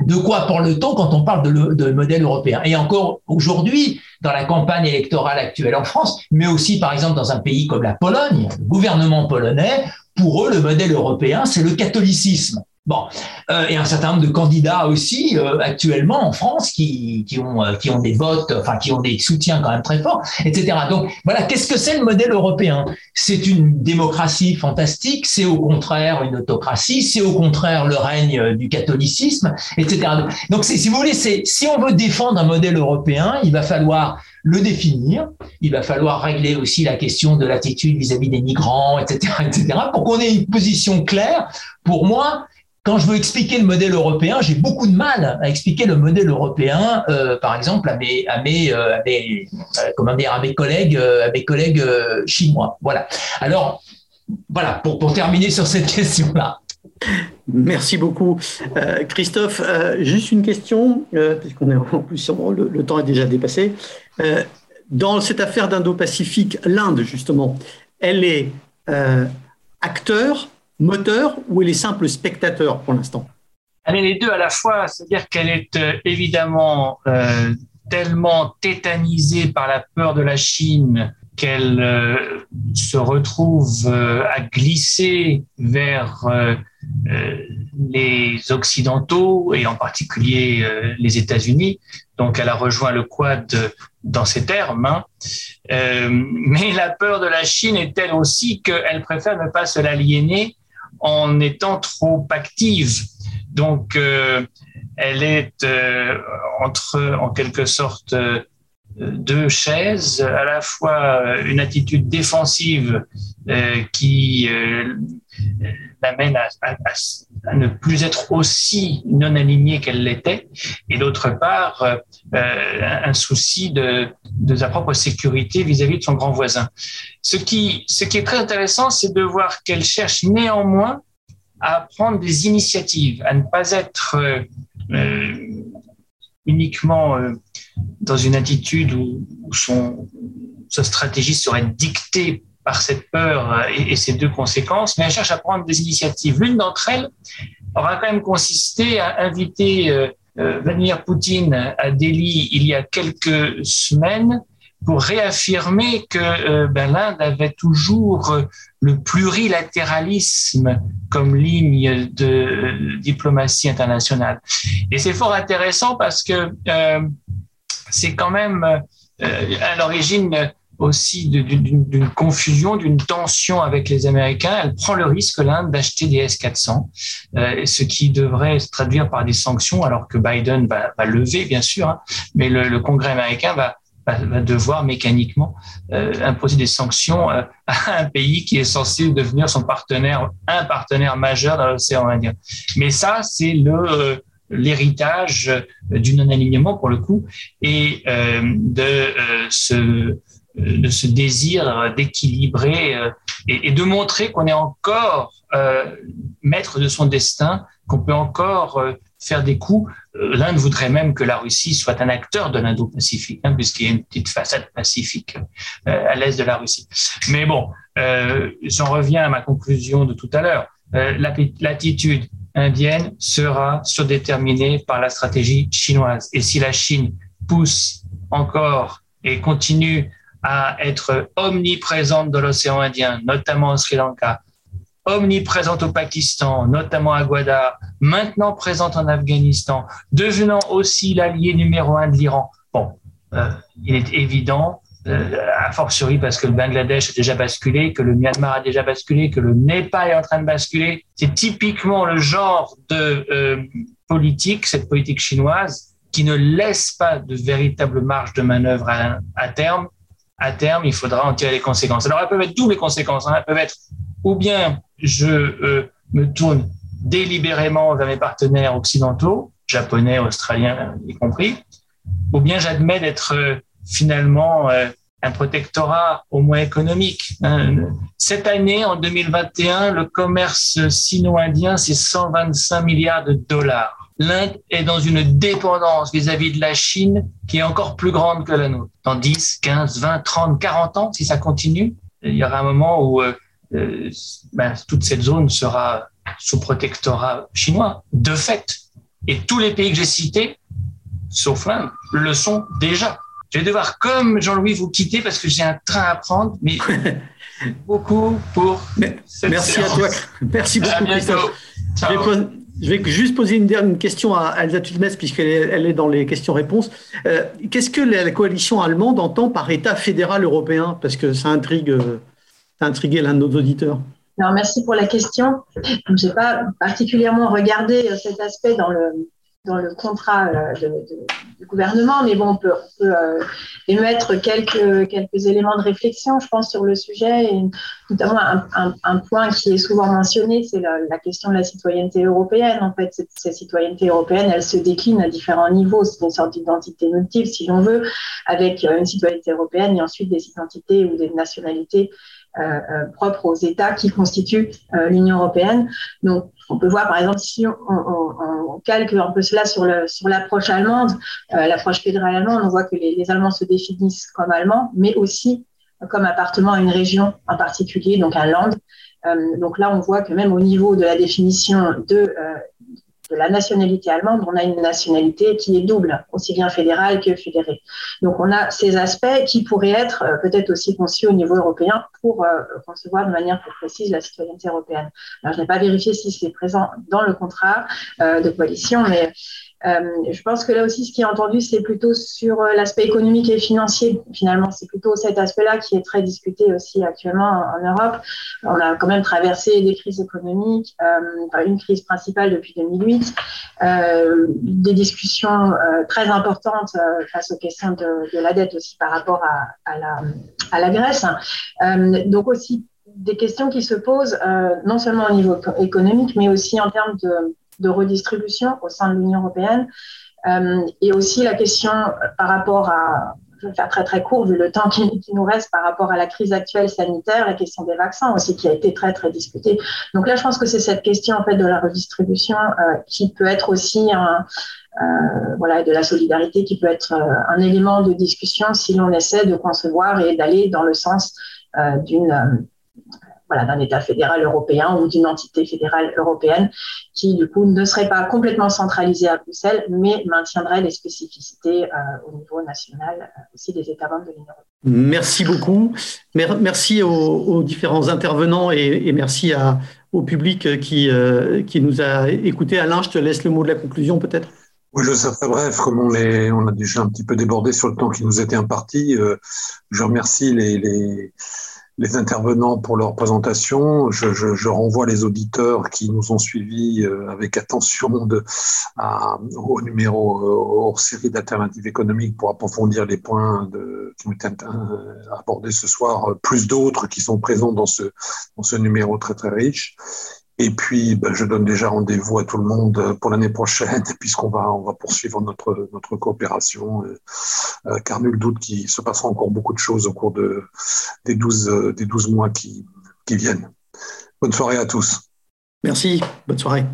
De quoi parle-t-on quand on parle de modèle européen? Et encore aujourd'hui, dans la campagne électorale actuelle en France, mais aussi par exemple dans un pays comme la Pologne, le gouvernement polonais, pour eux, le modèle européen, c'est le catholicisme. Bon, euh, et un certain nombre de candidats aussi euh, actuellement en France qui, qui ont euh, qui ont des votes, enfin qui ont des soutiens quand même très forts, etc. Donc voilà, qu'est-ce que c'est le modèle européen? C'est une démocratie fantastique, c'est au contraire une autocratie, c'est au contraire le règne du catholicisme, etc. Donc si vous voulez, c'est si on veut défendre un modèle européen, il va falloir le définir. Il va falloir régler aussi la question de l'attitude vis-à-vis des migrants, etc., etc., pour qu'on ait une position claire. Pour moi, quand je veux expliquer le modèle européen, j'ai beaucoup de mal à expliquer le modèle européen, euh, par exemple, à mes, à mes, euh, à mes euh, comment dire, à mes collègues, à mes collègues chinois. Voilà. Alors, voilà, pour, terminer sur cette question-là. Merci beaucoup. Christophe, juste une question, puisqu'on est en plus, le, le, temps est déjà dépassé. dans cette affaire d'Indo-Pacifique, l'Inde, justement, elle est acteur moteur ou elle est simple spectateur pour l'instant? Elle est les deux à la fois, c'est-à-dire qu'elle est euh, évidemment euh, tellement tétanisée par la peur de la Chine qu'elle euh, se retrouve à glisser vers les Occidentaux et en particulier les États-Unis. Donc elle a rejoint le Quad dans ces termes. Hein. mais la peur de la Chine est telle aussi qu'elle préfère ne pas se l'aliéner en étant trop active. Donc, elle est entre, en quelque sorte, deux chaises, à la fois une attitude défensive qui l'amène à, à, ne plus être aussi non alignée qu'elle l'était, et d'autre part, euh, un souci de, sa propre sécurité vis-à-vis de son grand voisin. Ce qui, est très intéressant, c'est de voir qu'elle cherche néanmoins à prendre des initiatives, à ne pas être euh, euh uniquement dans une attitude où, où son, sa stratégie serait dictée par cette peur euh, et, ses deux conséquences, mais elle cherche à prendre des initiatives. L'une d'entre elles aura quand même consisté à inviter euh, euh, Vladimir Poutine à Delhi il y a quelques semaines pour réaffirmer que ben, l'Inde avait toujours le plurilatéralisme comme ligne de diplomatie internationale. Et c'est fort intéressant parce que c'est quand même à l'origine aussi d'une confusion, d'une tension avec les Américains. Elle prend le risque, l'Inde, d'acheter des S-400, euh, ce qui devrait se traduire par des sanctions, alors que Biden va, va lever, bien sûr, hein, mais le, le, Congrès américain va, va, devoir mécaniquement euh, imposer des sanctions euh, à un pays qui est censé devenir son partenaire, un partenaire majeur dans l'océan Indien. Mais ça, c'est le euh, l'héritage du non-alignement pour le coup et de ce de ce désir d'équilibrer euh, et, de montrer qu'on est encore euh, maître de son destin, qu'on peut encore euh, faire des coups. L'Inde voudrait même que la Russie soit un acteur de l'Indo-Pacifique, hein, puisqu'il y a une petite façade pacifique à l'est de la Russie. Mais bon, j'en reviens à ma conclusion de tout à l'heure. L'attitude indienne sera surdéterminée par la stratégie chinoise. Et si la Chine pousse encore et continue à être omniprésente dans l'océan Indien, notamment au Sri Lanka, omniprésente au Pakistan, notamment à Gwadar, maintenant présente en Afghanistan, devenant aussi l'allié numéro un de l'Iran. Bon, euh, il est évident, euh, a fortiori parce que le Bangladesh a déjà basculé, que le Myanmar a déjà basculé, que le Népal est en train de basculer. C'est typiquement le genre de euh, politique, cette politique chinoise, qui ne laisse pas de véritable marge de manœuvre à, à terme à terme, il faudra en tirer les conséquences. Alors, elles peuvent être doubles les conséquences. Hein. Elles peuvent être ou bien je euh, me tourne délibérément vers mes partenaires occidentaux, japonais, australiens y compris, ou bien j'admets d'être euh, finalement euh, un protectorat au moins économique. Hein. Cette année, en 2021, le commerce sino-indien, c'est 125 milliards de dollars l'Inde est dans une dépendance vis-à-vis de la Chine qui est encore plus grande que la nôtre. Dans 10, 15, 20, 30, 40 ans, si ça continue, il y aura un moment où euh, euh, ben, toute cette zone sera sous protectorat chinois, de fait. Et tous les pays que j'ai cités, sauf l'Inde, le sont déjà. Je vais devoir, comme Jean-Louis, vous quitter parce que j'ai un train à prendre, mais beaucoup pour. Merci à toi. Merci beaucoup, Christophe. Je vais juste poser une dernière question à Elsa Tulmes, puisqu'elle est, dans les questions-réponses. Euh, qu'est-ce que la coalition allemande entend par État fédéral européen? Parce que ça intrigue, ça a intrigué l'un de nos auditeurs. Alors, merci pour la question. Je n'ai pas particulièrement regardé cet aspect dans le, dans le contrat euh, du gouvernement, mais bon, on peut, euh, émettre quelques, quelques éléments de réflexion, je pense, sur le sujet, et notamment un, point qui est souvent mentionné, c'est la, question de la citoyenneté européenne. En fait, cette, cette, citoyenneté européenne, elle se décline à différents niveaux. C'est une sorte d'identité multiple, si l'on veut, avec euh, une citoyenneté européenne et ensuite des identités ou des nationalités propres aux États qui constituent l'Union européenne. Donc, on peut voir, par exemple, si on, calque un peu cela sur, le, sur l'approche allemande, euh, l'approche fédérale allemande, on voit que les, Allemands se définissent comme Allemands, mais aussi comme appartenant à une région en particulier, donc un land. Euh, donc là, on voit que même au niveau de la définition de, euh, de la nationalité allemande, on a une nationalité qui est double, aussi bien fédérale que fédérée. Donc on a ces aspects qui pourraient être euh, peut-être aussi conçus au niveau européen pour euh, concevoir de manière plus précise la citoyenneté européenne. Alors je n'ai pas vérifié si c'est présent dans le contrat euh, de coalition, mais je pense que là aussi, ce qui est entendu, c'est plutôt sur l'aspect économique et financier. Finalement, c'est plutôt cet aspect-là qui est très discuté aussi actuellement en, Europe. On a quand même traversé des crises économiques, une crise principale depuis 2008, des discussions très importantes face aux questions de, la dette aussi par rapport à, la, Grèce. donc aussi des questions qui se posent euh, non seulement au niveau économique, mais aussi en termes de, de redistribution au sein de l'Union européenne. Euh, et aussi la question par rapport à, je vais faire très très court vu le temps qui, nous reste par rapport à la crise actuelle sanitaire, la question des vaccins aussi qui a été très très discutée. Donc là, je pense que c'est cette question en fait de la redistribution euh, qui peut être aussi un, euh, voilà, de la solidarité qui peut être euh, un élément de discussion si l'on essaie de concevoir et d'aller dans le sens euh, d'une voilà, d'un État fédéral européen ou d'une entité fédérale européenne qui, du coup, ne serait pas complètement centralisée à Bruxelles, mais maintiendrait les spécificités euh, au niveau national euh, aussi des États membres de l'Union européenne. Merci beaucoup. Merci aux, différents intervenants et, merci à, au public qui, euh, qui nous a écoutés. Alain, je te laisse le mot de la conclusion peut-être. Oui, je serai bref, comme on, on a déjà un petit peu débordé sur le temps qui nous était imparti. je remercie les, les les intervenants pour leur présentation. Je, je, je, renvoie les auditeurs qui nous ont suivis euh, avec attention de, à, au numéro euh, hors série d'alternatives économiques pour approfondir les points de, qui ont été euh, abordés ce soir, plus d'autres qui sont présents dans ce, dans ce numéro très très riche. Et puis, ben, je donne déjà rendez-vous à tout le monde pour l'année prochaine, puisqu'on va, on va poursuivre notre, notre coopération, euh, car nul doute qu'il se passera encore beaucoup de choses au cours de, des, 12, des 12 mois qui, qui viennent. Bonne soirée à tous. Merci, bonne soirée.